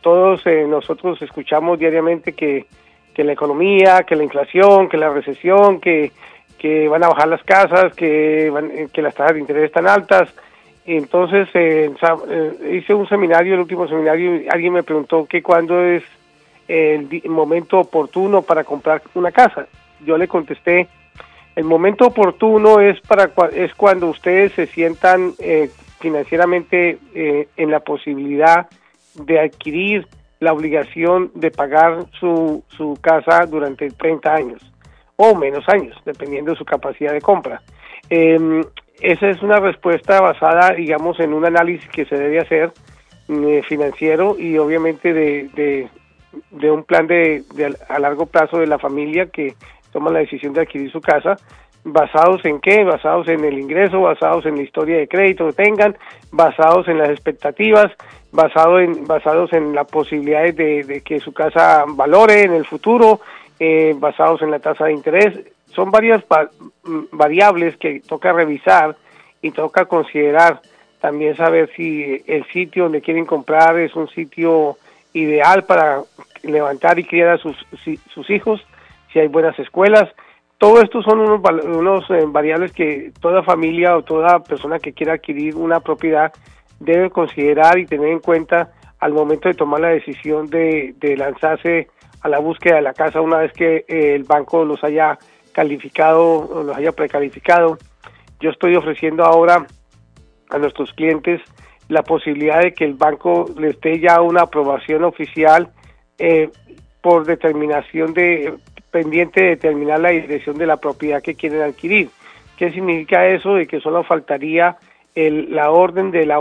todos eh, nosotros escuchamos diariamente que, que la economía, que la inflación, que la recesión, que, que van a bajar las casas, que, van- eh, que las tasas de interés están altas. Entonces eh, eh, hice un seminario, el último seminario, y alguien me preguntó que cuándo es el momento oportuno para comprar una casa. Yo le contesté, el momento oportuno es para es cuando ustedes se sientan eh, financieramente eh, en la posibilidad de adquirir la obligación de pagar su, su casa durante 30 años o menos años, dependiendo de su capacidad de compra. Eh, esa es una respuesta basada, digamos, en un análisis que se debe hacer eh, financiero y obviamente de, de, de un plan de, de, a largo plazo de la familia que toma la decisión de adquirir su casa, basados en qué, basados en el ingreso, basados en la historia de crédito que tengan, basados en las expectativas, basado en, basados en las posibilidades de, de que su casa valore en el futuro, eh, basados en la tasa de interés. Son varias mm, variables que toca revisar y toca considerar. También saber si el sitio donde quieren comprar es un sitio ideal para levantar y criar a sus, sus hijos, si hay buenas escuelas. Todo esto son unos, unos eh, variables que toda familia o toda persona que quiera adquirir una propiedad debe considerar y tener en cuenta al momento de tomar la decisión de, lanzarse a la búsqueda de la casa una vez que eh, el banco los haya calificado o los haya precalificado. Yo estoy ofreciendo ahora a nuestros clientes la posibilidad de que el banco les dé ya una aprobación oficial eh, por determinación de pendiente de determinar la dirección de la propiedad que quieren adquirir. ¿Qué significa eso? De que solo faltaría el, la orden de la,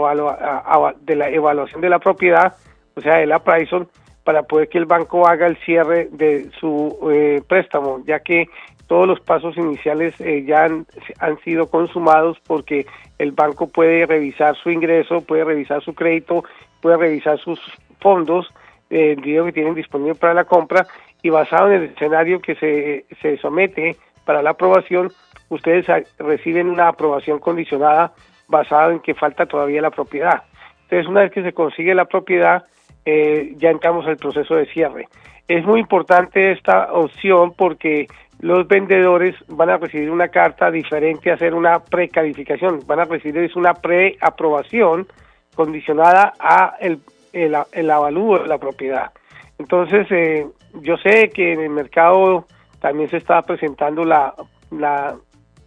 de la evaluación de la propiedad, o sea, el appraisal, para poder que el banco haga el cierre de su eh, préstamo, ya que todos los pasos iniciales eh, ya han, han, sido consumados porque el banco puede revisar su ingreso, puede revisar su crédito, puede revisar sus fondos, eh, el dinero que tienen disponible para la compra y basado en el escenario que se, se somete para la aprobación, ustedes reciben una aprobación condicionada basada en que falta todavía la propiedad. Entonces, una vez que se consigue la propiedad, eh, ya entramos al proceso de cierre. Es muy importante esta opción porque los vendedores van a recibir una carta diferente a hacer una precalificación, van a recibir una preaprobación condicionada a el, el, el, avalúo de la propiedad. Entonces, eh, yo sé que en el mercado también se está presentando la, la,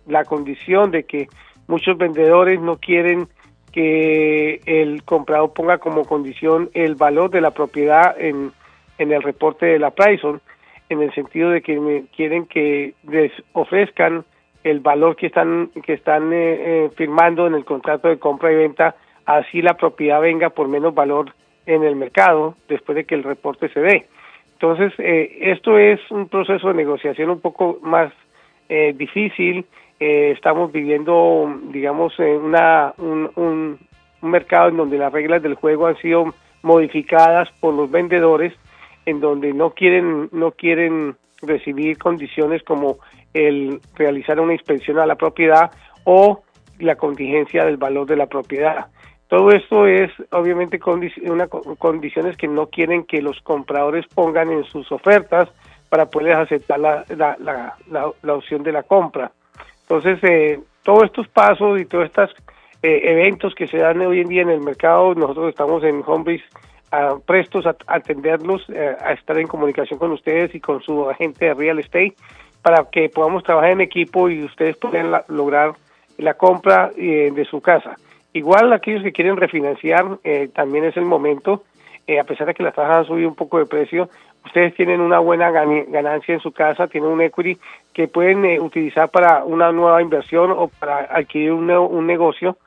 la condición de que muchos vendedores no quieren que el comprador ponga como condición el valor de la propiedad en, en el reporte de la Prison, en el sentido de que quieren que les ofrezcan el valor que están que están eh, eh, firmando en el contrato de compra y venta, así la propiedad venga por menos valor en el mercado después de que el reporte se dé. Entonces, eh, esto es un proceso de negociación un poco más difícil eh, estamos viviendo, digamos, una, un, un, mercado en donde las reglas del juego han sido modificadas por los vendedores, en donde no quieren, no quieren recibir condiciones como el realizar una inspección a la propiedad o la contingencia del valor de la propiedad. Todo esto es obviamente una, condiciones que no quieren que los compradores pongan en sus ofertas para poder aceptar la, la, la, la opción de la compra. Entonces, eh, todos estos pasos y todos estos eh, eventos que se dan hoy en día en el mercado, nosotros estamos en Homebase uh, prestos a, atenderlos, eh, a estar en comunicación con ustedes y con su agente de real estate para que podamos trabajar en equipo y ustedes puedan lograr la compra eh, de su casa. Igual aquellos que quieren refinanciar, eh, también es el momento, a pesar de que las tasas han subido un poco de precio, ustedes tienen una buena ganancia en su casa, tienen un equity que pueden eh, utilizar para una nueva inversión o para adquirir un, un negocio,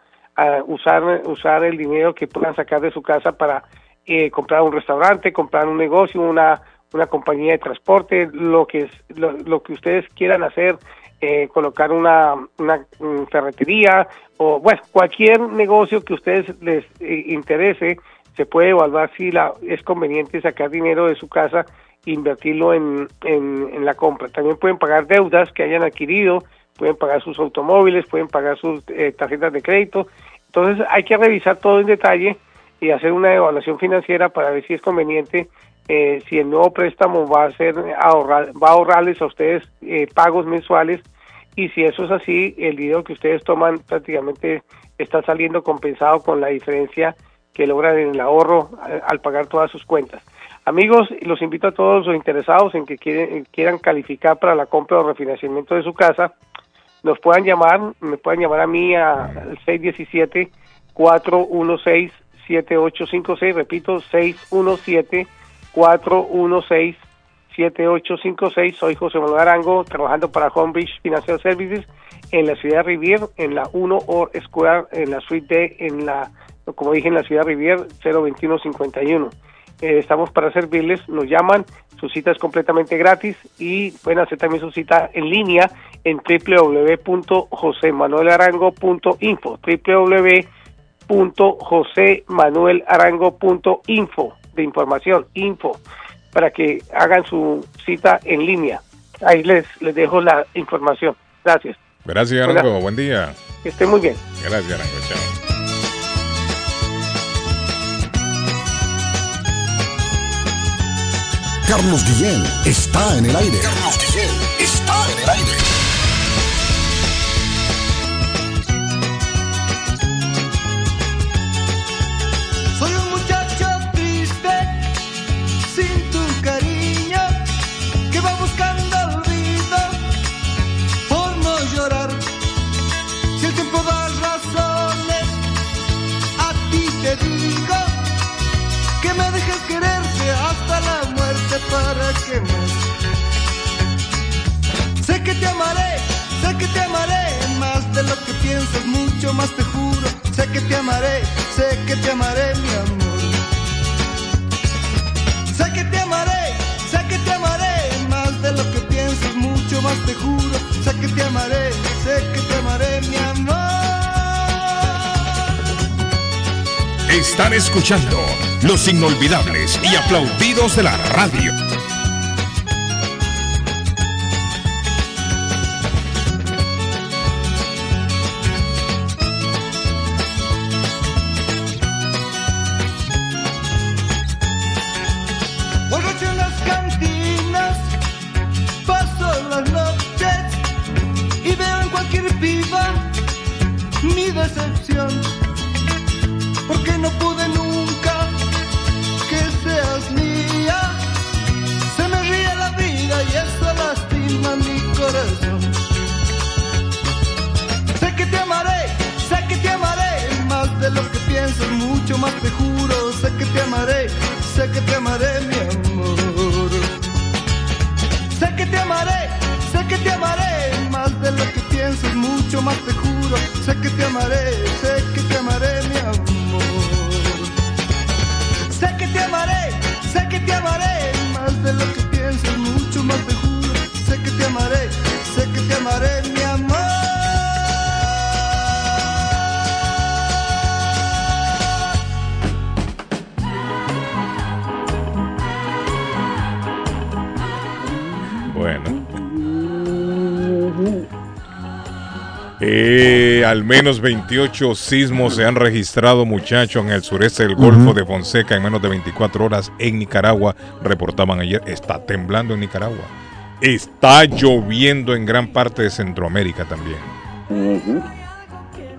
usar, usar el dinero que puedan sacar de su casa para eh, comprar un restaurante, comprar un negocio, una, una compañía de transporte, lo que, lo, lo que ustedes quieran hacer, eh, colocar una, una, ferretería o bueno, cualquier negocio que a ustedes les eh, interese se puede evaluar si la, es conveniente sacar dinero de su casa e invertirlo en, en, la compra. También pueden pagar deudas que hayan adquirido, pueden pagar sus automóviles, pueden pagar sus eh, tarjetas de crédito. Entonces hay que revisar todo en detalle y hacer una evaluación financiera para ver si es conveniente, eh, si el nuevo préstamo va a ser ahorrar, va a ahorrarles a ustedes eh, pagos mensuales y si eso es así, el dinero que ustedes toman prácticamente está saliendo compensado con la diferencia que logran en el ahorro al, pagar todas sus cuentas. Amigos, los invito a todos los interesados en que quieren, quieran calificar para la compra o refinanciamiento de su casa, nos puedan llamar, me pueden llamar a mí al 617-416-7856, repito, 416-7856. Soy José Manuel Arango, trabajando para Home Beach Financial Services en la ciudad de Rivier, en la 1 Or Square, en la suite D, en la, como dije, en la ciudad de Rivier, 02151. Eh, estamos para servirles, nos llaman, su cita es completamente gratis y pueden hacer también su cita en línea en www.josemanuelarango.info, www.josemanuelarango.info de información, info, para que hagan su cita en línea. Ahí les, les dejo la información. Gracias. Gracias, Arango. Buen día. Que esté muy bien. Gracias, Arango. Chao. Carlos Guillén está en el aire. Carlos Guillén está en el aire. Sé que te amaré, sé que te amaré más de lo que piensas, mucho más te juro. Sé que te amaré, sé que te amaré, mi amor. Sé que te amaré, sé que te amaré más de lo que piensas, mucho más te juro. Sé que te amaré, sé que te amaré, mi amor. Están escuchando los inolvidables y aplaudidos de la radio. Eh, al menos 28 sismos se han registrado, muchachos, en el sureste del Golfo de Fonseca en menos de 24 horas en Nicaragua. Reportaban ayer, está temblando en Nicaragua. Está lloviendo en gran parte de Centroamérica también.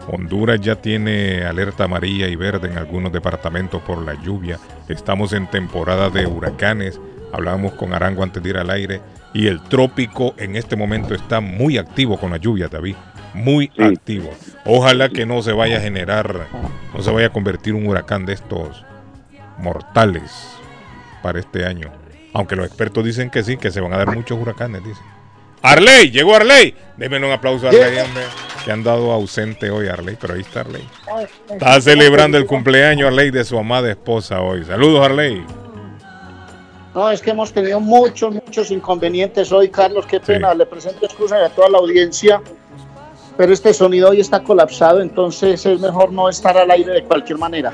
Honduras ya tiene alerta amarilla y verde en algunos departamentos por la lluvia. Estamos en temporada de huracanes. Hablábamos con Arango antes de ir al aire. Y el trópico en este momento está muy activo con la lluvia, David. Muy activo. Ojalá que no se vaya a generar, no se vaya a convertir un huracán de estos mortales para este año. Aunque los expertos dicen que sí, que se van a dar muchos huracanes, dicen. Arley, llegó Arley. Denme un aplauso a Arley, hombre, que han dado ausente hoy Arley, pero ahí está Arley. Está celebrando el cumpleaños Arley de su amada esposa hoy. Saludos Arley. No, es que hemos tenido muchos, muchos inconvenientes hoy, Carlos. Qué pena. Le presento excusas a toda la audiencia, pero este sonido hoy está colapsado, entonces es mejor no estar al aire de cualquier manera.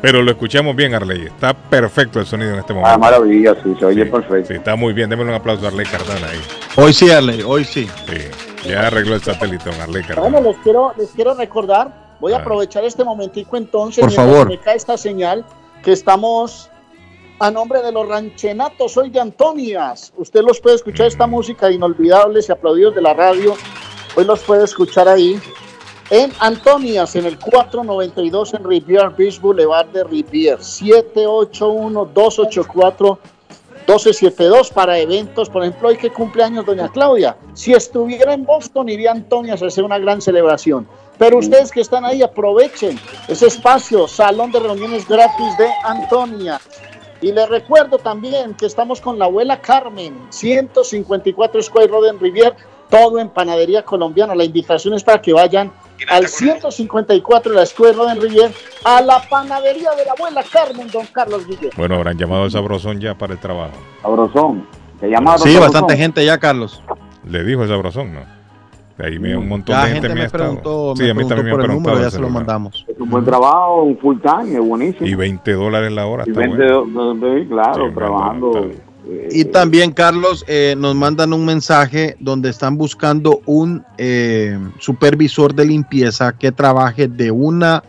Pero lo escuchamos bien, Arley. Está perfecto el sonido en este momento. Ah, maravilla, sí, se oye perfecto. Sí, está muy bien. Démosle un aplauso a Arley Cardona ahí. Hoy sí, Arley, hoy sí. Sí, ya arregló el satélite, don Arley Cardona. Bueno, les quiero, les quiero recordar, voy a Ah. aprovechar este momentico entonces, Por favor. me cae esta señal, que estamos a nombre de los ranchenatos, soy de Antonias. Usted los puede escuchar esta música de inolvidables y aplaudidos de la radio. Hoy los puede escuchar ahí en Antonias, en el 492 en Rivier Beach Boulevard de Rivier, 781-284. 1272 para eventos, por ejemplo, hoy que cumpleaños doña Claudia. Si estuviera en Boston, iría a Antonias a hacer una gran celebración. Pero ustedes que están ahí, aprovechen ese espacio, salón de reuniones gratis de Antonia. Y les recuerdo también que estamos con la abuela Carmen, 154 Square Road en Rivier, todo en panadería colombiana. La invitación es para que vayan al 154 de la Square Road en Rivier, a la panadería de la abuela Carmen, don Carlos Guillén. Bueno, habrán llamado al Sabrosón ya para el trabajo. Sabrosón. ¿Te llamaron Sí, Sabrosón? bastante gente ya, Carlos. Le dijo el Sabrosón, ¿no? De ahí me, un montón Ya de gente, gente me me ha estado. preguntó, sí, me a mí preguntó también me por el número, preguntado. ya se lo mandamos. Es un buen trabajo, un full time, es buenísimo. Y 20 dólares la hora. Y Está 20, bueno. do- do- claro, trabajando. Y también, Carlos, eh, nos mandan un mensaje donde están buscando un eh, supervisor de limpieza que trabaje de una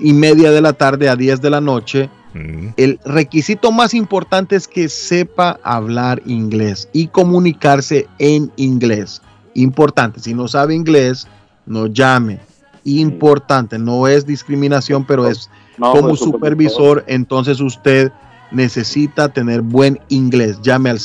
y media de la tarde a 10 de la noche. Mm. El requisito más importante es que sepa hablar inglés y comunicarse en inglés. Importante, si no sabe inglés, no llame. Importante, no es discriminación, pero es No, como supervisor, entonces usted necesita tener buen inglés. Llame al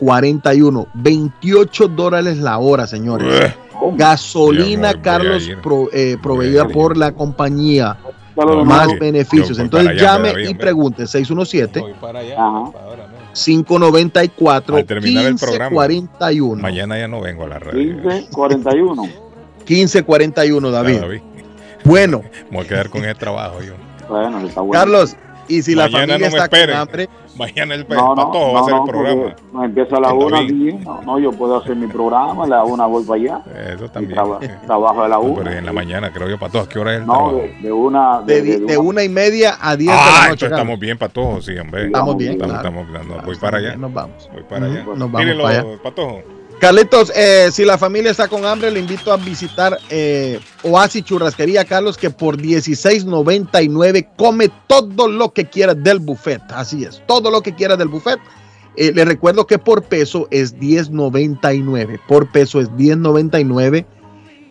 617-594-1541. 28 dólares la hora, señores. Gasolina, Yo no voy a Carlos, pro- eh, proveída por la compañía. No, más no, beneficios. Entonces allá, llame David, y pregunte 617 Ajá. 594 Al terminar el programa. 1541. Mañana ya no vengo a la radio. 15, 41. 1541, David. Ya, David. Bueno, Me voy a quedar con ese trabajo yo. Bueno, está bueno. Carlos, y si la Mañana familia no me está con hambre, Mañana el No, no, patojo va a no, el programa. no empieza a la una aquí. No, no, yo puedo hacer mi programa, a la una voy para allá. Eso también. traba- trabajo a la No, una. pero en la mañana, creo yo, Patojo. ¿A qué hora es el No, trabajo? de, de una. de, De, de una y media a 10 de Ah, la noche. entonces Carlos. estamos bien, Patojo, sí, hombre. Estamos bien, Estamos, claro. estamos- no, voy para allá. Nos vamos. Voy para allá. Nos vamos Mírelo, para allá. Patojo. Carlitos, eh, si la familia está con hambre, le invito a visitar eh, Oasis Churrasquería, Carlos, que por 16.99 come todo lo que quiera del buffet. Así es, todo lo que quiera del buffet. Eh, le recuerdo que por peso es 10.99. Por peso es 10.99.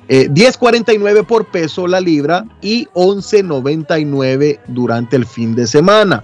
Eh, 10.49 por peso la libra y 11.99 durante el fin de semana.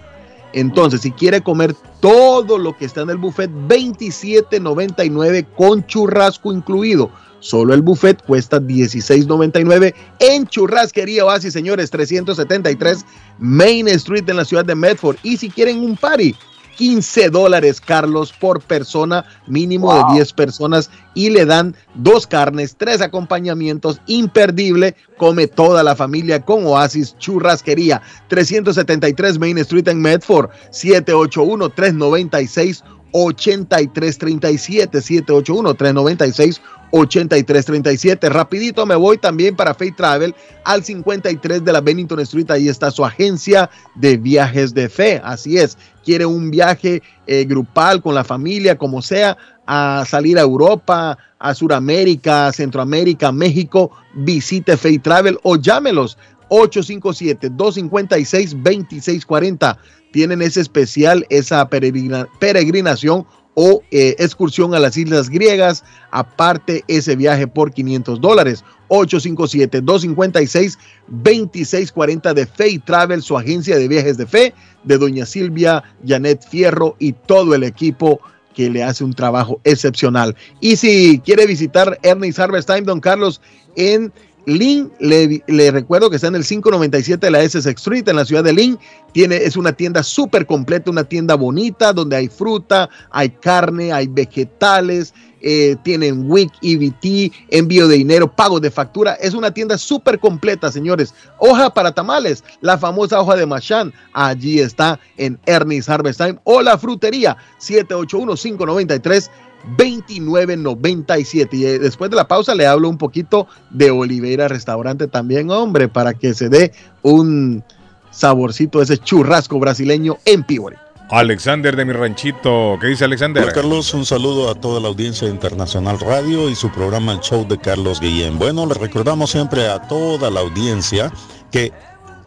Entonces, si quiere comer todo lo que está en el buffet, 27.99 con churrasco incluido. Solo el buffet cuesta 16.99 en Churrasquería Oasis, señores, 373 Main Street en la ciudad de Medford. Y si quieren un party, 15 dólares, Carlos, por persona, mínimo de 10 personas, y le dan dos carnes, tres acompañamientos, imperdible. Come toda la familia con Oasis Churrasquería, 373 Main Street en Medford, 781-396. 8337 781 396 8337 rapidito me voy también para Fay Travel al 53 de la Bennington Street. Ahí está su agencia de viajes de fe. Así es quiere un viaje eh, grupal con la familia como sea a salir a Europa a Sudamérica Centroamérica México. Visite Fay Travel o llámelos 857-256-2640. Tienen ese especial, esa peregrina- peregrinación o eh, excursión a las islas griegas. Aparte, ese viaje por 500 dólares. 857-256-2640 de Fay Travel, su agencia de viajes de fe, de Doña Silvia, Janet Fierro y todo el equipo que le hace un trabajo excepcional. Y si quiere visitar Ernest Harvest Time, don Carlos, en Lynn, le, recuerdo que está en el 597 de la Essex Street, en la ciudad de Lynn. Tiene, es una tienda súper completa, una tienda bonita, donde hay fruta, hay carne, hay vegetales, eh, tienen WIC, EBT, envío de dinero, pago de factura. Es una tienda súper completa, señores. Hoja para tamales, la famosa hoja de Machan, allí está en Ernest Harvest Time. O la frutería, 781-593. 2997 y eh, después de la pausa le hablo un poquito de Oliveira Restaurante también, hombre, para que se dé un saborcito de ese churrasco brasileño en Peabody. Alexander de mi ranchito. ¿Qué dice Alexander? Hola Carlos, un saludo a toda la audiencia de Internacional Radio y su programa El Show de Carlos Guillén. Bueno, les recordamos siempre a toda la audiencia que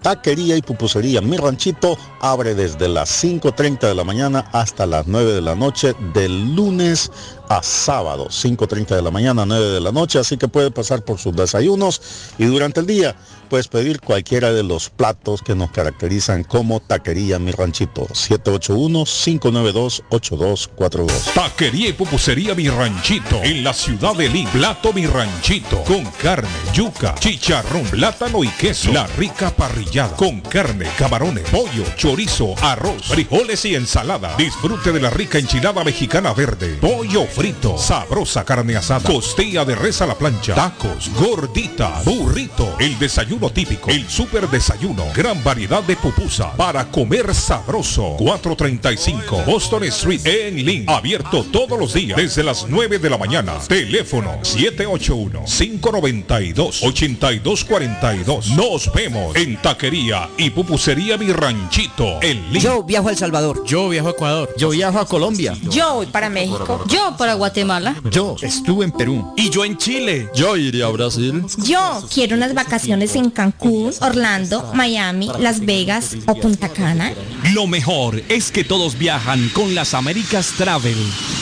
Taquería y Pupusería Mi Ranchito abre desde las 5.30 de la mañana hasta las 9 de la noche, del lunes a sábado, 5.30 de la mañana, 9 de la noche, así que puede pasar por sus desayunos y durante el día puedes pedir cualquiera de los platos que nos caracterizan como Taquería Mi Ranchito, 781-592-8242. Taquería y pupusería Mi Ranchito en la ciudad de Lima. Plato Mi Ranchito con carne, yuca, chicharrón, plátano y queso. La rica parrillada con carne, camarones, pollo, chorizo, arroz, frijoles y ensalada. Disfrute de la rica enchilada mexicana verde, pollo frito, sabrosa carne asada, costilla de res a la plancha, tacos, gordita, burrito, el desayuno típico, el super desayuno, gran variedad de pupusa para comer sabroso. 435 Boston Street en Lynn, abierto todos los días desde las 9 de la mañana. Teléfono 781-592-8242. Nos vemos en Taquería y Pupusería Mi Ranchito en Lynn. Yo viajo a El Salvador. Yo viajo a Ecuador. Yo viajo a Colombia. Yo voy para México. Yo para Guatemala. Yo estuve en Perú. Y yo en Chile. Yo iría a Brasil. Yo quiero unas vacaciones en Cancún, Orlando, Miami, Las Vegas o Punta Cana. Lo mejor es que todos viajan con las Américas Travel.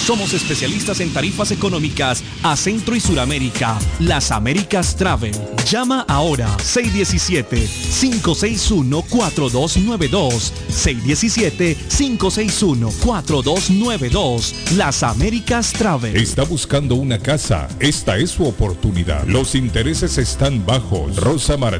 Somos especialistas en tarifas económicas a Centro y Suramérica. Las Américas Travel. Llama ahora 617-561-4292. 617-561-4292. Las Américas Travel. Está buscando una casa. Esta es su oportunidad. Los intereses están bajos. Rosa Martínez,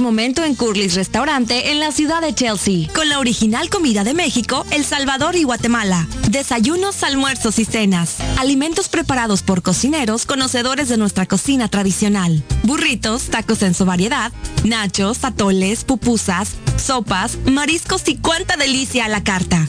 momento en Curly's Restaurante en la ciudad de Chelsea, con la original comida de México, El Salvador y Guatemala. Desayunos, almuerzos y cenas. Alimentos preparados por cocineros conocedores de nuestra cocina tradicional. Burritos, tacos en su variedad, nachos, atoles, pupusas, sopas, mariscos y cuánta delicia a la carta.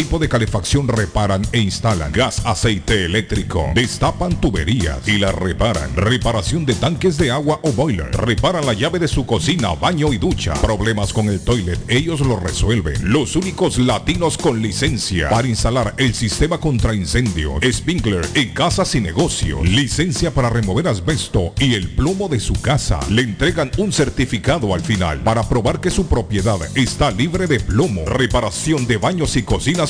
de calefacción reparan e instalan. Gas, aceite eléctrico. Destapan tuberías y las reparan. Reparación de tanques de agua o boiler. Reparan la llave de su cocina, baño y ducha. Problemas con el toilet, ellos lo resuelven. Los únicos latinos con licencia para instalar el sistema contra incendio, Spinkler en casas y negocio. Licencia para remover asbesto y el plomo de su casa. Le entregan un certificado al final para probar que su propiedad está libre de plomo. Reparación de baños y cocinas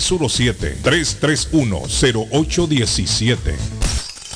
617-331-0817.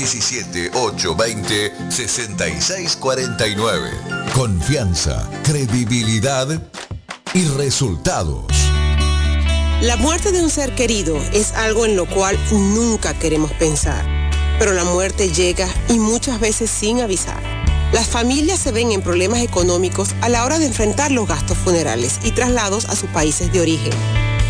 617-820-6649. Confianza, credibilidad y resultados. La muerte de un ser querido es algo en lo cual nunca queremos pensar, pero la muerte llega y muchas veces sin avisar. Las familias se ven en problemas económicos a la hora de enfrentar los gastos funerales y traslados a sus países de origen.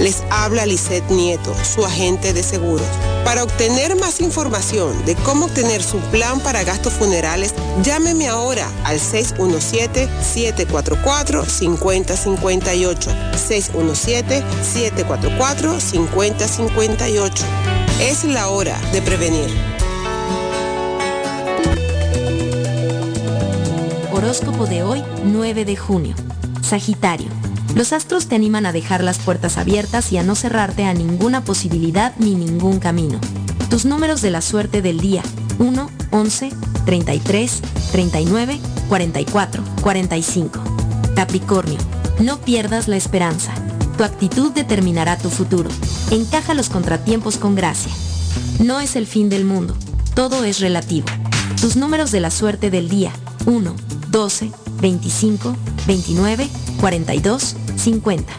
Les habla Lisette Nieto, su agente de seguros. Para obtener más información de cómo obtener su plan para gastos funerales, llámeme ahora al 617-744-5058. 617-744-5058. Es la hora de prevenir. Horóscopo de hoy, 9 de junio. Sagitario. Los astros te animan a dejar las puertas abiertas y a no cerrarte a ninguna posibilidad ni ningún camino. Tus números de la suerte del día. 1, 11, 33, 39, 44, 45. Capricornio. No pierdas la esperanza. Tu actitud determinará tu futuro. Encaja los contratiempos con gracia. No es el fin del mundo. Todo es relativo. Tus números de la suerte del día. 1, 12, 25, 29, 42, 50.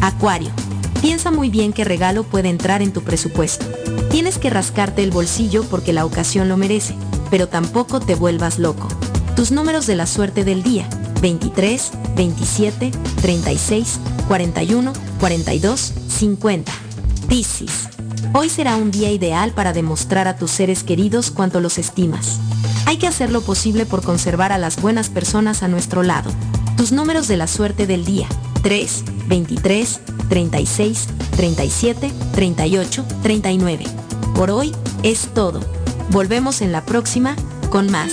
Acuario. Piensa muy bien qué regalo puede entrar en tu presupuesto. Tienes que rascarte el bolsillo porque la ocasión lo merece, pero tampoco te vuelvas loco. Tus números de la suerte del día. 23, 27, 36, 41 42 50. Piscis. Hoy será un día ideal para demostrar a tus seres queridos cuánto los estimas. Hay que hacer lo posible por conservar a las buenas personas a nuestro lado. Tus números de la suerte del día. 3, 23, 36, 37, 38, 39. Por hoy es todo. Volvemos en la próxima con más.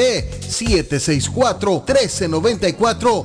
764-1394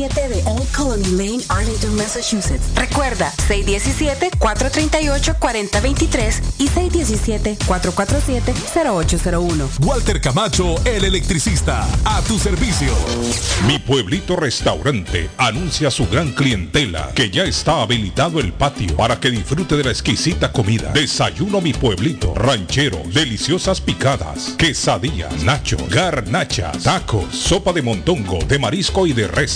de Old Colony Lane, Arlington, Massachusetts. Recuerda, 617-438-4023 y 617-447-0801. Walter Camacho, el electricista, a tu servicio. Mi pueblito restaurante anuncia su gran clientela que ya está habilitado el patio para que disfrute de la exquisita comida. Desayuno mi pueblito, ranchero, deliciosas picadas, quesadillas, nachos, garnachas, tacos, sopa de montongo, de marisco y de res,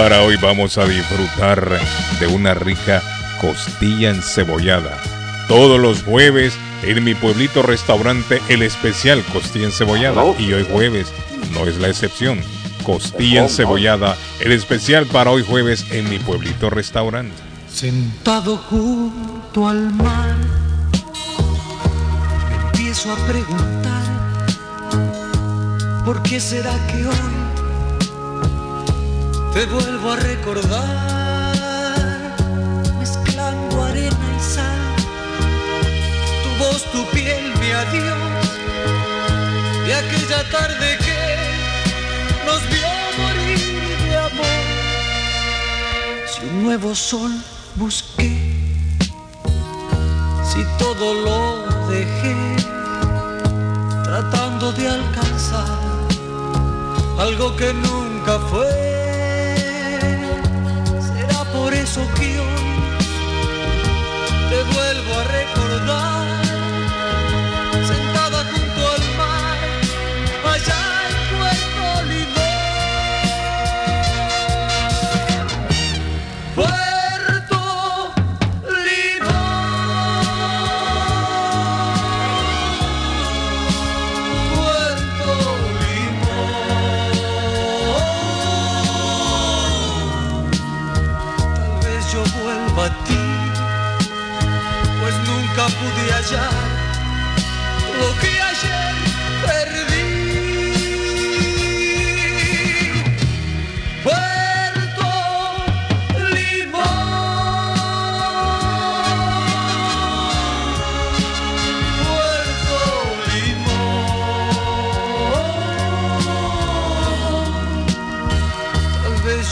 para hoy vamos a disfrutar de una rica costilla encebollada. Todos los jueves en mi pueblito restaurante el especial costilla encebollada. Y hoy jueves no es la excepción. Costilla encebollada, el especial para hoy jueves en mi pueblito restaurante. Sentado junto al mar, me empiezo a preguntar, ¿por qué será que hoy te vuelvo a recordar? Mezclando arena y sal, tu voz, tu piel, mi adiós, de aquella tarde que nos vio morir de amor. Si un nuevo sol busqué, si todo lo dejé, tratando de alcanzar algo que nunca fue. Por eso que hoy te vuelvo a recordar,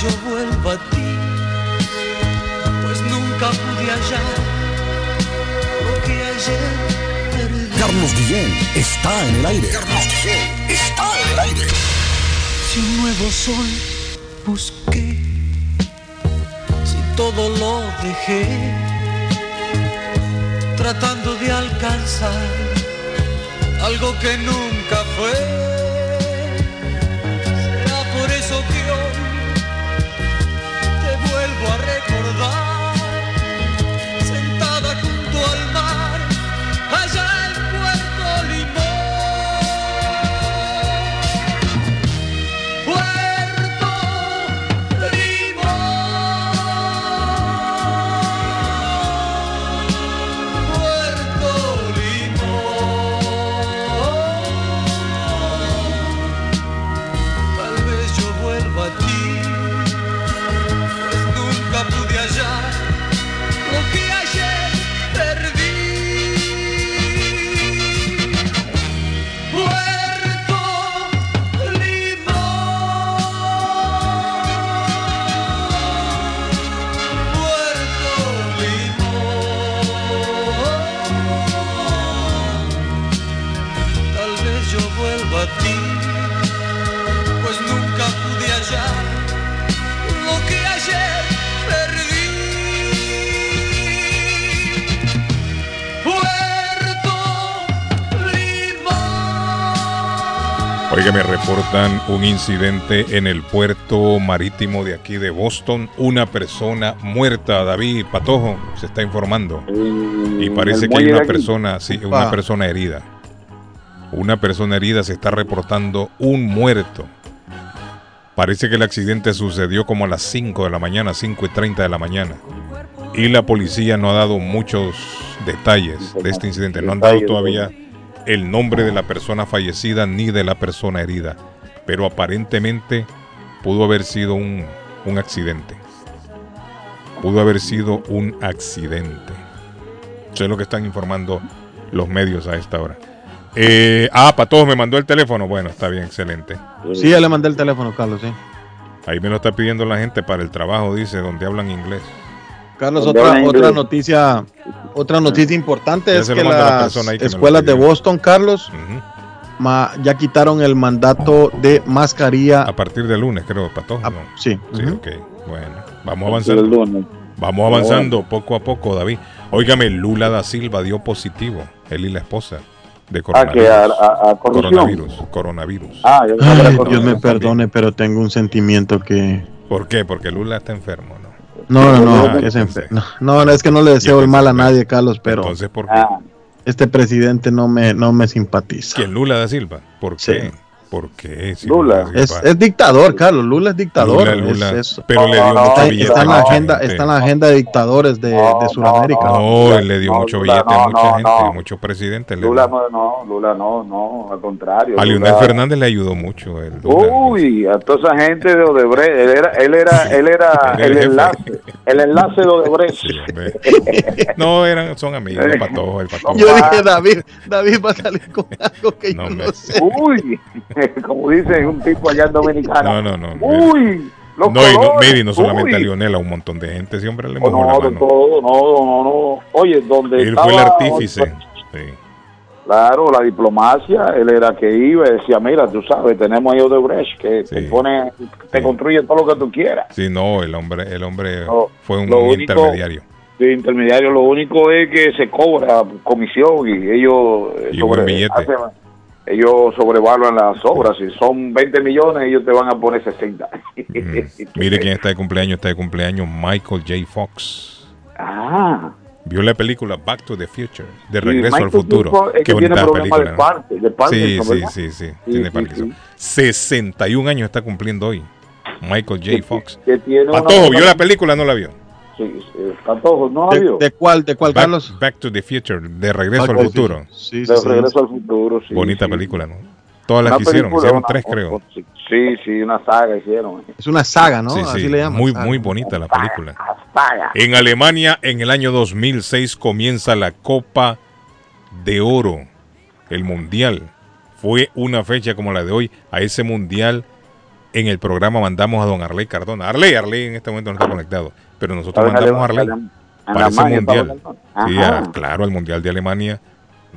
yo vuelva a ti, pues nunca pude hallar lo que ayer perdí. Carlos Guillén está en el aire. Carlos Guillén está en el aire. Si un nuevo sol busqué, si todo lo dejé, tratando de alcanzar algo que nunca fue. Oiga, me reportan un incidente en el puerto marítimo de aquí de Boston. Una persona muerta, David Patojo, se está informando. Y parece que hay una persona, sí, una Ah. persona herida. Una persona herida se está reportando un muerto. Parece que el accidente sucedió como a las 5 de la mañana, 5 y 30 de la mañana. Y la policía no ha dado muchos detalles de este incidente. No han dado todavía el nombre de la persona fallecida ni de la persona herida. Pero aparentemente pudo haber sido un, un accidente. Pudo haber sido un accidente. Eso es lo que están informando los medios a esta hora. Eh, ah, para todos me mandó el teléfono. Bueno, está bien, excelente. Sí, ya le mandé el teléfono, Carlos, sí. Ahí me lo está pidiendo la gente para el trabajo, dice, donde hablan inglés. Carlos, otra, otra noticia, otra noticia importante Ya es que la las que escuelas de. Boston, Carlos, ma- ya quitaron el mandato de mascarilla. A partir del lunes, creo, para todos. ¿no? Sí. Sí, ok. Bueno, vamos avanzando. Vamos avanzando poco a poco, David. Óigame, Lula da Silva dio positivo, él y la esposa, de Ah, que coronavirus. a, a, a coronavirus, coronavirus. Ah, yo Ay, Dios me perdone, pero tengo un sentimiento que... ¿Por qué? Porque Lula está enfermo, ¿no? No, no, no, que se pensé. enfer- no, no, no, es que no le deseo el mal a nadie, Carlos, pero Entonces, ¿por qué? Ah, este presidente no me, no me simpatiza. ¿Quién Lula da Silva? ¿Por qué? ¿Por qué? Si Lula. Es, dictador, Carlos. Lula es dictador. Lula, es- Lula, es- pero le dio No, mucho está, billete está en la agenda, gente. está en la agenda de dictadores de, de Sudamérica. No, él le dio mucho Lula, billete no, a mucha no, gente, no. muchos presidentes. Lula no, no, Lula no, no, al contrario. A Leonel Fernández le ayudó mucho. el Lula. Uy, a toda esa gente de Odebrecht, él era, él era, él era el enlace, el enlace de Odebrecht. No, eran, son amigos, el patojo, el patojo. Yo dije, David, David va a salir con algo que yo no sé. Uy, como dice un tipo allá en Dominicana. No, no, no. Uy, los No, y no, colores, y no solamente a. Lionel, a un montón de gente siempre le Oh, mojó no, la mano. todo, no, no, no. Oye, donde Él estaba, fue el artífice. Sí. Claro, la diplomacia, él era que iba y decía, mira, tú sabes, tenemos ahí Odebrecht que te pone, te construye todo lo que tú quieras. Sí, no, el hombre, el hombre No, fue un único- intermediario. De intermediario, lo único es que se cobra comisión y ellos Y buen billete. hacen- ellos sobrevaluan las obras. Si son 20 millones, ellos te van a poner 60. Mire quién está de cumpleaños, está de cumpleaños Michael J. Fox. Ah, Vio la película Back to the Future, de Sí, Regreso al Futuro. Es Qué que bonita película. de Parkinson, sí, sí, sí, sí, tiene Parkinson. 61 años está cumpliendo hoy. Michael J. Fox. que tiene una- Patojo, ¿vio la película no la vio? Sí, sí, Patojo, ¿no la ¿De, de cuál, de cuál, Back, Carlos? Back to the Future, de Regreso Back al Futuro. Sí, De sí, sí. regreso al futuro, sí. Bonita sí. película, ¿no? Todas las Una que hicieron, hicieron una- tres, creo. Sí, sí, una saga hicieron. Es una saga, ¿no? Sí, Así sí, le llaman. muy, saga. muy bonita la película. Saga. En Alemania, en el año 2006, comienza la Copa de Oro, el Mundial. Fue una fecha como la de hoy. A ese Mundial, en el programa mandamos a don Arley Cardona. Arley, Arley en este momento no está conectado, pero nosotros mandamos a Arley para ese Alemania, Mundial. Sí, a- Ajá. claro, al Mundial de Alemania.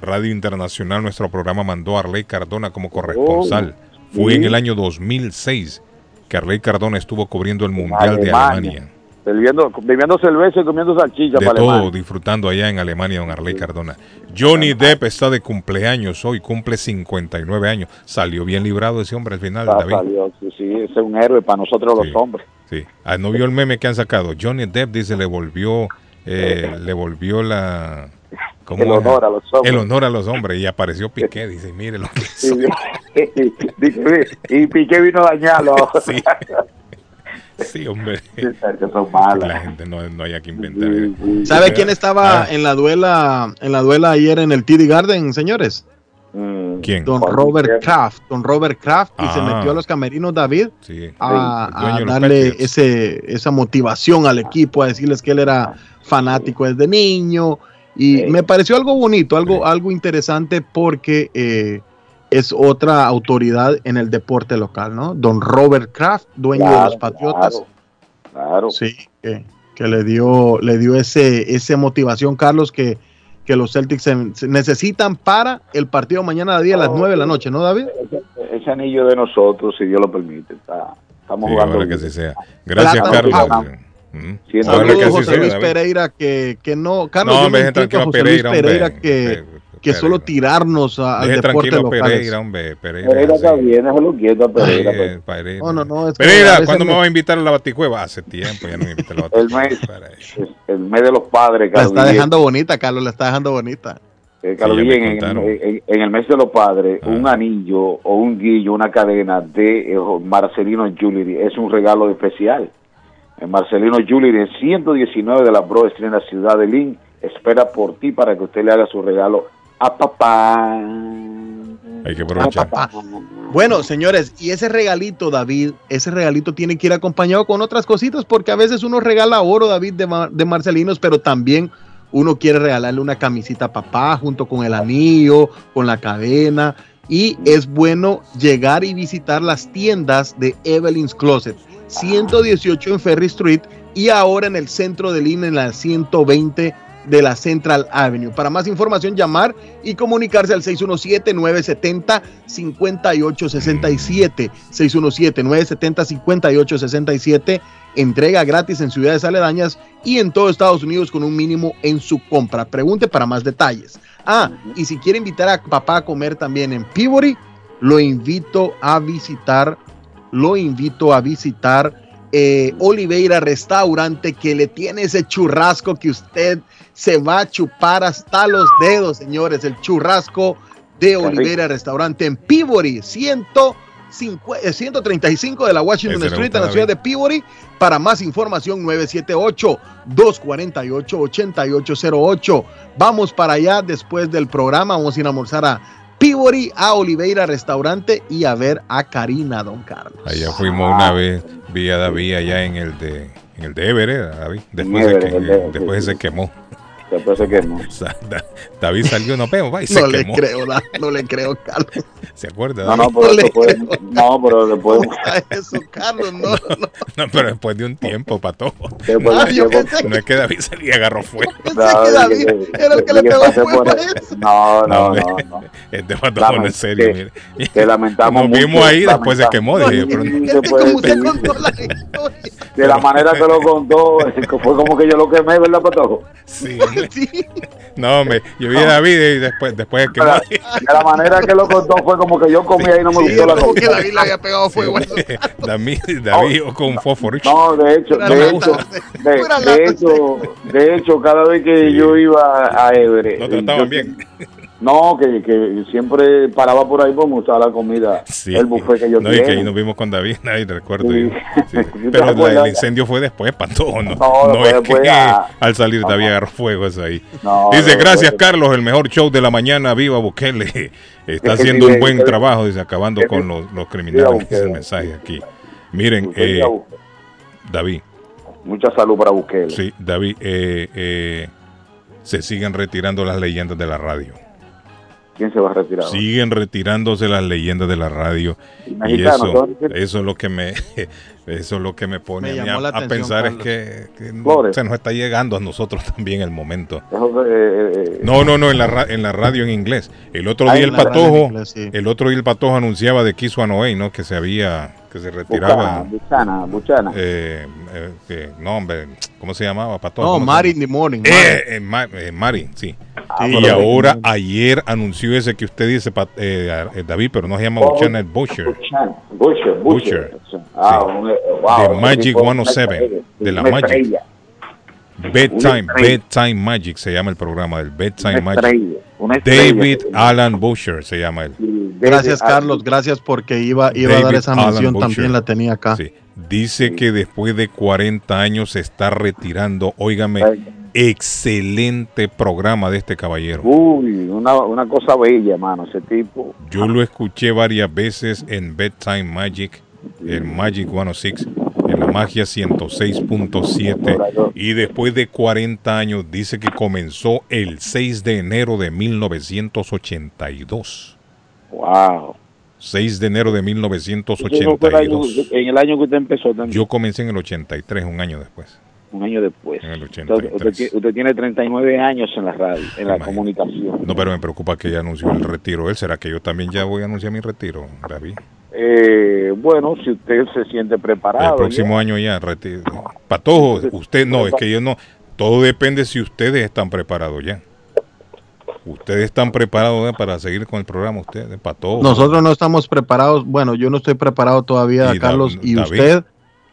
Radio Internacional, nuestro programa mandó a Arley Cardona como corresponsal. Fue sí. en el año 2006 que Arley Cardona estuvo cubriendo el Mundial de Alemania. Alemania. Bebiendo, bebiendo cerveza y comiendo salchicha De para todo, Alemania. disfrutando allá en Alemania, don Arley Cardona. Johnny Depp está de cumpleaños hoy, cumple 59 años. Salió bien librado ese hombre al final, Ah, David. salió, sí, sí, es un héroe para nosotros los hombres. Sí. Ah, ¿No vio el meme que han sacado? Johnny Depp dice, le volvió, eh, le volvió la... ¿cómo El es? honor a los hombres. El honor a los hombres. Y apareció Piqué, dice, mire lo que. Dice, y Piqué vino a dañarlo. Sí. Sí, hombre. La gente no, no hay que inventar. ¿Sabe quién estaba Ah, en la duela en la duela ayer en el TD Garden, señores? Mm. ¿Quién? Don Robert Kraft. Don Robert Kraft y se Ah. metió a los camerinos David Sí. a, darle ese, esa motivación al equipo, a decirles que él era fanático desde niño. Y me pareció algo bonito, algo, algo interesante porque eh, es otra autoridad en el deporte local, ¿no? Don Robert Kraft, dueño de los Patriotas. Claro, claro. Sí, que, que le dio, le dio ese, esa motivación, Carlos, que, que los Celtics se- necesitan para el partido mañana a día a las 9 de la noche, ¿no, David? Ese, ese anillo de nosotros, si Dios lo permite. Está, estamos Sí, jugando. ojalá que bien. así sea. Gracias, Carlos. Mm. Sí, Saludos, José sea, Luis David. Pereira, que, que no. Carlos, No, tranquilo a José Luis Pereira, Pereira hombre. que, que solo tirarnos a- al deporte tranquilo a local. Pereira, hombre. Pereira, Pereira está bien, déjalo quieto a Pereira. Ay, pues. eh, Pereira. No, no, no, es que a Pereira, ¿cuándo me me- va a invitar a la baticueva? Hace tiempo, ya no me invita a la El baticueva. mes, el mes de los padres, La está dejando bonita, Carlos, la está dejando bonita. Eh, Carlos Sí, en, contaron. Ah. en- en el mes de los padres, un anillo o un guillo, una cadena de eh, Marcelino Jewelry es un regalo especial. En Marcelino Jewelry, en 119 de la Broad Street en la ciudad de Lynn, espera por ti para que usted le haga su regalo a papá. Hay que aprovechar. Bueno, señores, y ese regalito, David, ese regalito tiene que ir acompañado con otras cositas, porque a veces uno regala oro, David, de, Ma- de Marcelinos, pero también uno quiere regalarle una camisita a papá junto con el anillo, con la cadena. Y es bueno llegar y visitar las tiendas de Evelyn's Closet, 118 en Ferry Street y ahora en el centro de Lima, en la 120 de la Central Avenue. Para más información, llamar y comunicarse al 617-970-5867. 617-970-5867. Entrega gratis en ciudades aledañas y en todo Estados Unidos con un mínimo en su compra. Pregunte para más detalles. Ah, y si quiere invitar a papá a comer también en Peabody, lo invito a visitar, lo invito a visitar eh, Oliveira Restaurante que le tiene ese churrasco que usted se va a chupar hasta los dedos, señores. El churrasco de Oliveira Restaurante en Peabody, 150, eh, 135 de la Washington Ese Street en la ciudad de. Peabody. Para más información, 978-248-8808. Vamos para allá después del programa. Vamos a ir a almorzar a Peabody, a Oliveira Restaurante y a ver a Karina, don Carlos. Allá fuimos una vez, vi a David allá en el de en el de Everett, David. Después, que, el de- después se quemó. Después se quemó. O sea, Da- David salió, vemos, va, y se No le quemó. creo, da- no le creo, Carlos. ¿Se acuerda? No, no, pero después, no, pero después, Eso, Carlos, no, no. No, pero después de un tiempo, pato. después- Ah, yo pensé No es que David salía y agarró fuego. Pensé que David era el que le pegó fuego por a eso. No, no, no, no. Este pato no, en serio, que- mire. que lamentamos Nos vimos mucho, ahí, después se quemó. Dije, pero Sí, Es que después- como usted contó la historia. de la manera que lo contó, fue como que yo lo quemé, ¿verdad, Patojo? Sí, No, hombre, yo vi a David y después, después de que la manera que lo contó fue como que yo comí ahí y no me Sí, gustó la como que comida. David le había pegado fuego. David, David con un fósforo. No, de hecho, de hecho, de, hecho, de hecho, cada vez que yo iba a Lo eh, trataban yo- bien. No, que, que siempre paraba por ahí por me gustaba la comida, Sí. el buffet que yo no, y tenía. que ahí nos vimos con David, David, recuerdo Sí. Sí. ¿Sí te Pero la- el incendio fue después, Pato. No, No, no, es que ya- al salir David agarró fuego eso ahí. No, dice, gracias. Carlos, el mejor show de la mañana, viva Bukele. Está Es haciendo un buen trabajo, dice, acabando con los, los criminales. Dice el mensaje aquí. Miren, eh. David, Mucha salud para Bukele. sí, David, eh, eh, se siguen retirando las leyendas de la radio. ¿Quién se va a retirar? Siguen retirándose las leyendas de la radio. Y eso, eso es lo que me eso es lo que me pone Me a, mí a- pensar es que, que no- Flores. se nos está llegando a nosotros también el momento. Eso, eh, eh, No, no, no, en la, ra- en la radio en inglés. El otro Ah, día el patojo, inglés, sí. el otro día el patojo anunciaba de Anoey, ¿no? Que se había, que se retiraba. Buchana, Buchana, Buchana. eh, eh, no, hombre, ¿cómo se llamaba? Patojo. No, ¿Cómo se Mari in the morning. Eh, eh, Ma- eh, Mari, sí. Ah, y ahora, ayer anunció ese que usted dice, eh, David, pero no se llama Oh, Buchanan, es Butcher. Buchana, Butcher, Butcher. Butcher. Ah, Sí. wow, De Magic tipo es una 107, estrella, de la Magic. estrella, Bedtime. Bedtime Magic se llama el programa del Bedtime Una Magic. estrella, una estrella. David Alan Butcher se llama él. Gracias, Carlos. Gracias porque iba, iba a dar esa Alan mención. También la tenía acá. Sí. Dice que después de 40 años se está retirando. Óigame, excelente programa de este caballero. Uy, una, una cosa bella, mano, ese tipo. Yo lo escuché varias veces en Bedtime Magic, en Magic 106, en la magia 106.7. Y después de 40 años dice que comenzó el 6 de enero de 1982. Wow. 6 de enero de Ese no fue el año- 1982. en el año que usted empezó también, Yo comencé en el 83, un año después. un año después. En el Usted, 83. usted ti- usted tiene 39 años en la radio, en la Imagínate. comunicación. No, pero me preocupa que ya anunció el retiro. ¿Él será que yo también ya voy a anunciar mi retiro, David? Eh, bueno, si usted se siente preparado. El próximo año ya retiro. Patojo, usted no, es que yo no. Todo depende si ustedes están preparados ya. Ustedes están preparados ¿eh? para seguir con el programa, ustedes, para todo. Nosotros no estamos preparados. Bueno, yo no estoy preparado todavía, Y Carlos. Da- Y David. usted,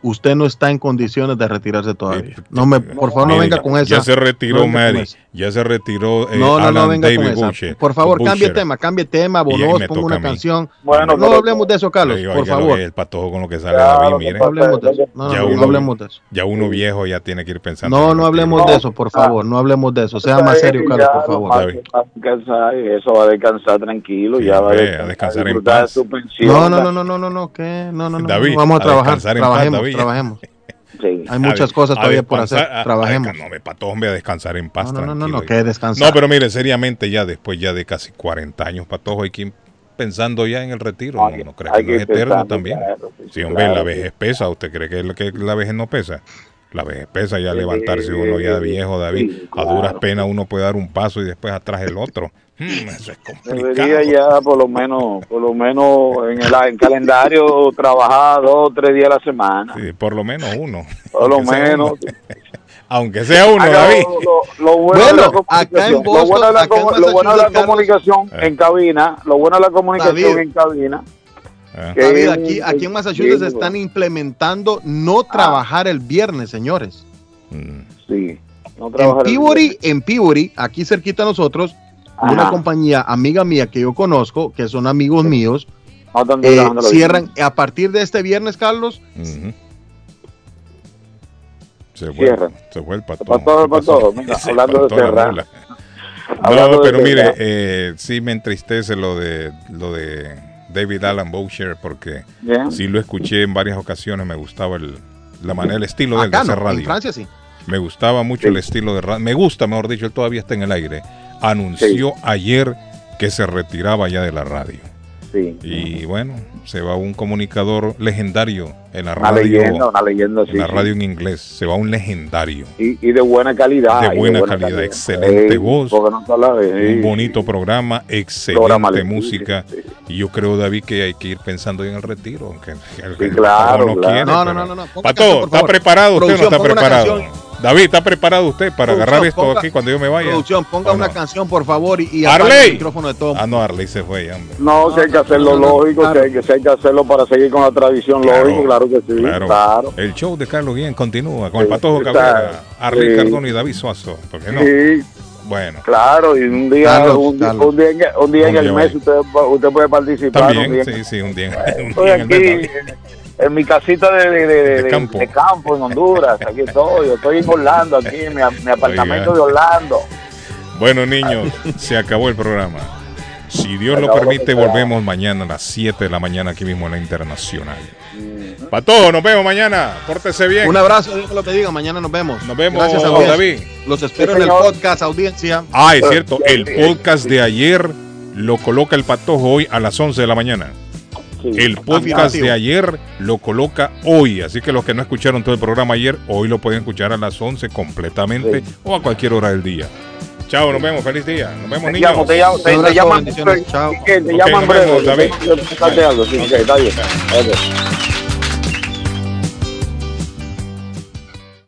usted no está en condiciones de retirarse todavía. No me, por favor, no Mire, venga con esa. Ya se retiró no con Mary, ya se retiró eh, No, no, Alan no venga con David esa. Boucher. Por favor, cambie Boucher. tema, cambie tema. Y ahí Bonos, ponga una canción. Bueno, no hablemos de eso, Carlos, Oiga, por favor. el patojo con lo que sale Claro, David, lo mire. que No hablemos de eso. No, no, Ya no, uno- no hablemos de eso. Ya uno viejo ya tiene que ir pensando. No, no hablemos de eso, por favor. No hablemos de eso. Sea más serio, Carlos, por favor. Eso va a descansar tranquilo, ya va a descansar, en disfrutar de paz. su pensión. No, no, no, no, no, no, no. No, no, no. Vamos a trabajar. descansar en paz, Trabajemos, Trabajemos. Sí. Hay muchas A- cosas a todavía por hacer. descansar, a- a Trabajemos. no, me pato, hombre, a descansar en paz. No, no, no, no, que descansar. No, pero mire, seriamente ya después ya de casi 40 años, patojo, hay que pensando ya en el retiro. No, no hay que no es eterno también. claro, sí, hombre, claro, la sí. vejez pesa. ¿Usted cree que, que la vejez no pesa? La vejez pesa ya levantarse uno ya de viejo, David. sí, A duras penas uno puede dar un paso y después atrás el otro. Hmm, eso es complicado. Debería ya por lo menos, por lo menos en el en calendario trabajar dos o tres días a la semana. Sí, por lo menos uno. Por lo menos. uno. Aunque sea uno, David. Lo, lo- lo bueno Bueno, de la acá en lo bueno de la, lo bueno de la comunicación en cabina, lo bueno de la comunicación David. en cabina. Ah. David, aquí, aquí en Massachusetts están implementando no trabajar el viernes, señores. Mm. Sí. No En trabajar el Peabody, viernes. en Peabody, aquí cerquita a nosotros, Ajá. una compañía amiga mía que yo conozco, que son amigos míos, No están eh, cierran a partir de este viernes, Carlos. Se fue, Cierran. se fue el pato. Para todo, para todo. Mira, hablando de cerrar. No, pero mire, eh, sí me entristece lo de lo de David Allen Boucher porque Bien. sí lo escuché en varias ocasiones, me gustaba el, la manera, el estilo de él de Acá hacer no, en radio. Francia sí. Me gustaba mucho el estilo de radio. Me gusta, mejor dicho, él todavía está en el aire. Anunció ayer que se retiraba ya de la radio. Sí. Y bueno, se va un comunicador legendario en la Una radio. leyenda, una leyenda, sí, en la sí. radio en inglés. Se va un legendario. Y, y de buena calidad. De y buena calidad, excelente Ey, voz. no de- Un bonito programa, excelente Programa música. Y yo creo, David, que hay que ir pensando en el retiro. Aunque el, Sí, claro, no claro. quiere, No, no, no, no, Pato, ¿está preparado usted no está preparado? David, ¿está preparado usted para Producción, agarrar esto ponga- aquí cuando yo me vaya? Producción, ponga ¿O una no? canción, por favor, y, y el micrófono de todo. Ah, no, Arley se fue, ya, hombre. No, si hay que hacerlo no, no, lógico, claro. si, hay que, hay que hacerlo para seguir con la tradición lógico, claro que sí, Claro. claro. El show de Carlos Guillén continúa con el Patojo Cabrera, Arley sí. Cardona y David Suazo. ¿Por qué no? Sí, Bueno, claro, y un día, Carlos, un, día- Carlos. un día, en, un día en Un el mes usted, puede participar. un también, día sí, en- sí, un día, un Estoy día en el aquí mes, en, mi casita de, de, de- De de- campo. de campo, en Honduras, aquí estoy, yo estoy en Orlando, aquí en mi, mi apartamento Oiga. de Orlando. Bueno, niños, se acabó el programa. Si Dios lo permite, volvemos mañana a las 7 de la mañana aquí mismo en la Internacional. Patojo, nos vemos mañana. Pórtese bien. Un abrazo, Dios lo bendiga. Mañana nos vemos. Nos vemos, Gracias, audiencia. David. Los espero Sí, en el podcast, audiencia. Ah, es cierto, el podcast de ayer lo coloca el Patojo hoy a las 11 de la mañana. Sí. El podcast de ayer lo coloca hoy, así que los que no escucharon todo el programa ayer, hoy lo pueden escuchar a las 11 completamente o a cualquier hora del día. Chao, nos vemos, feliz día. Nos vemos, Te niños. llamo, te llamo, te, Un te abrazo, llaman, te llaman breve. David. Algo, sí, está bien.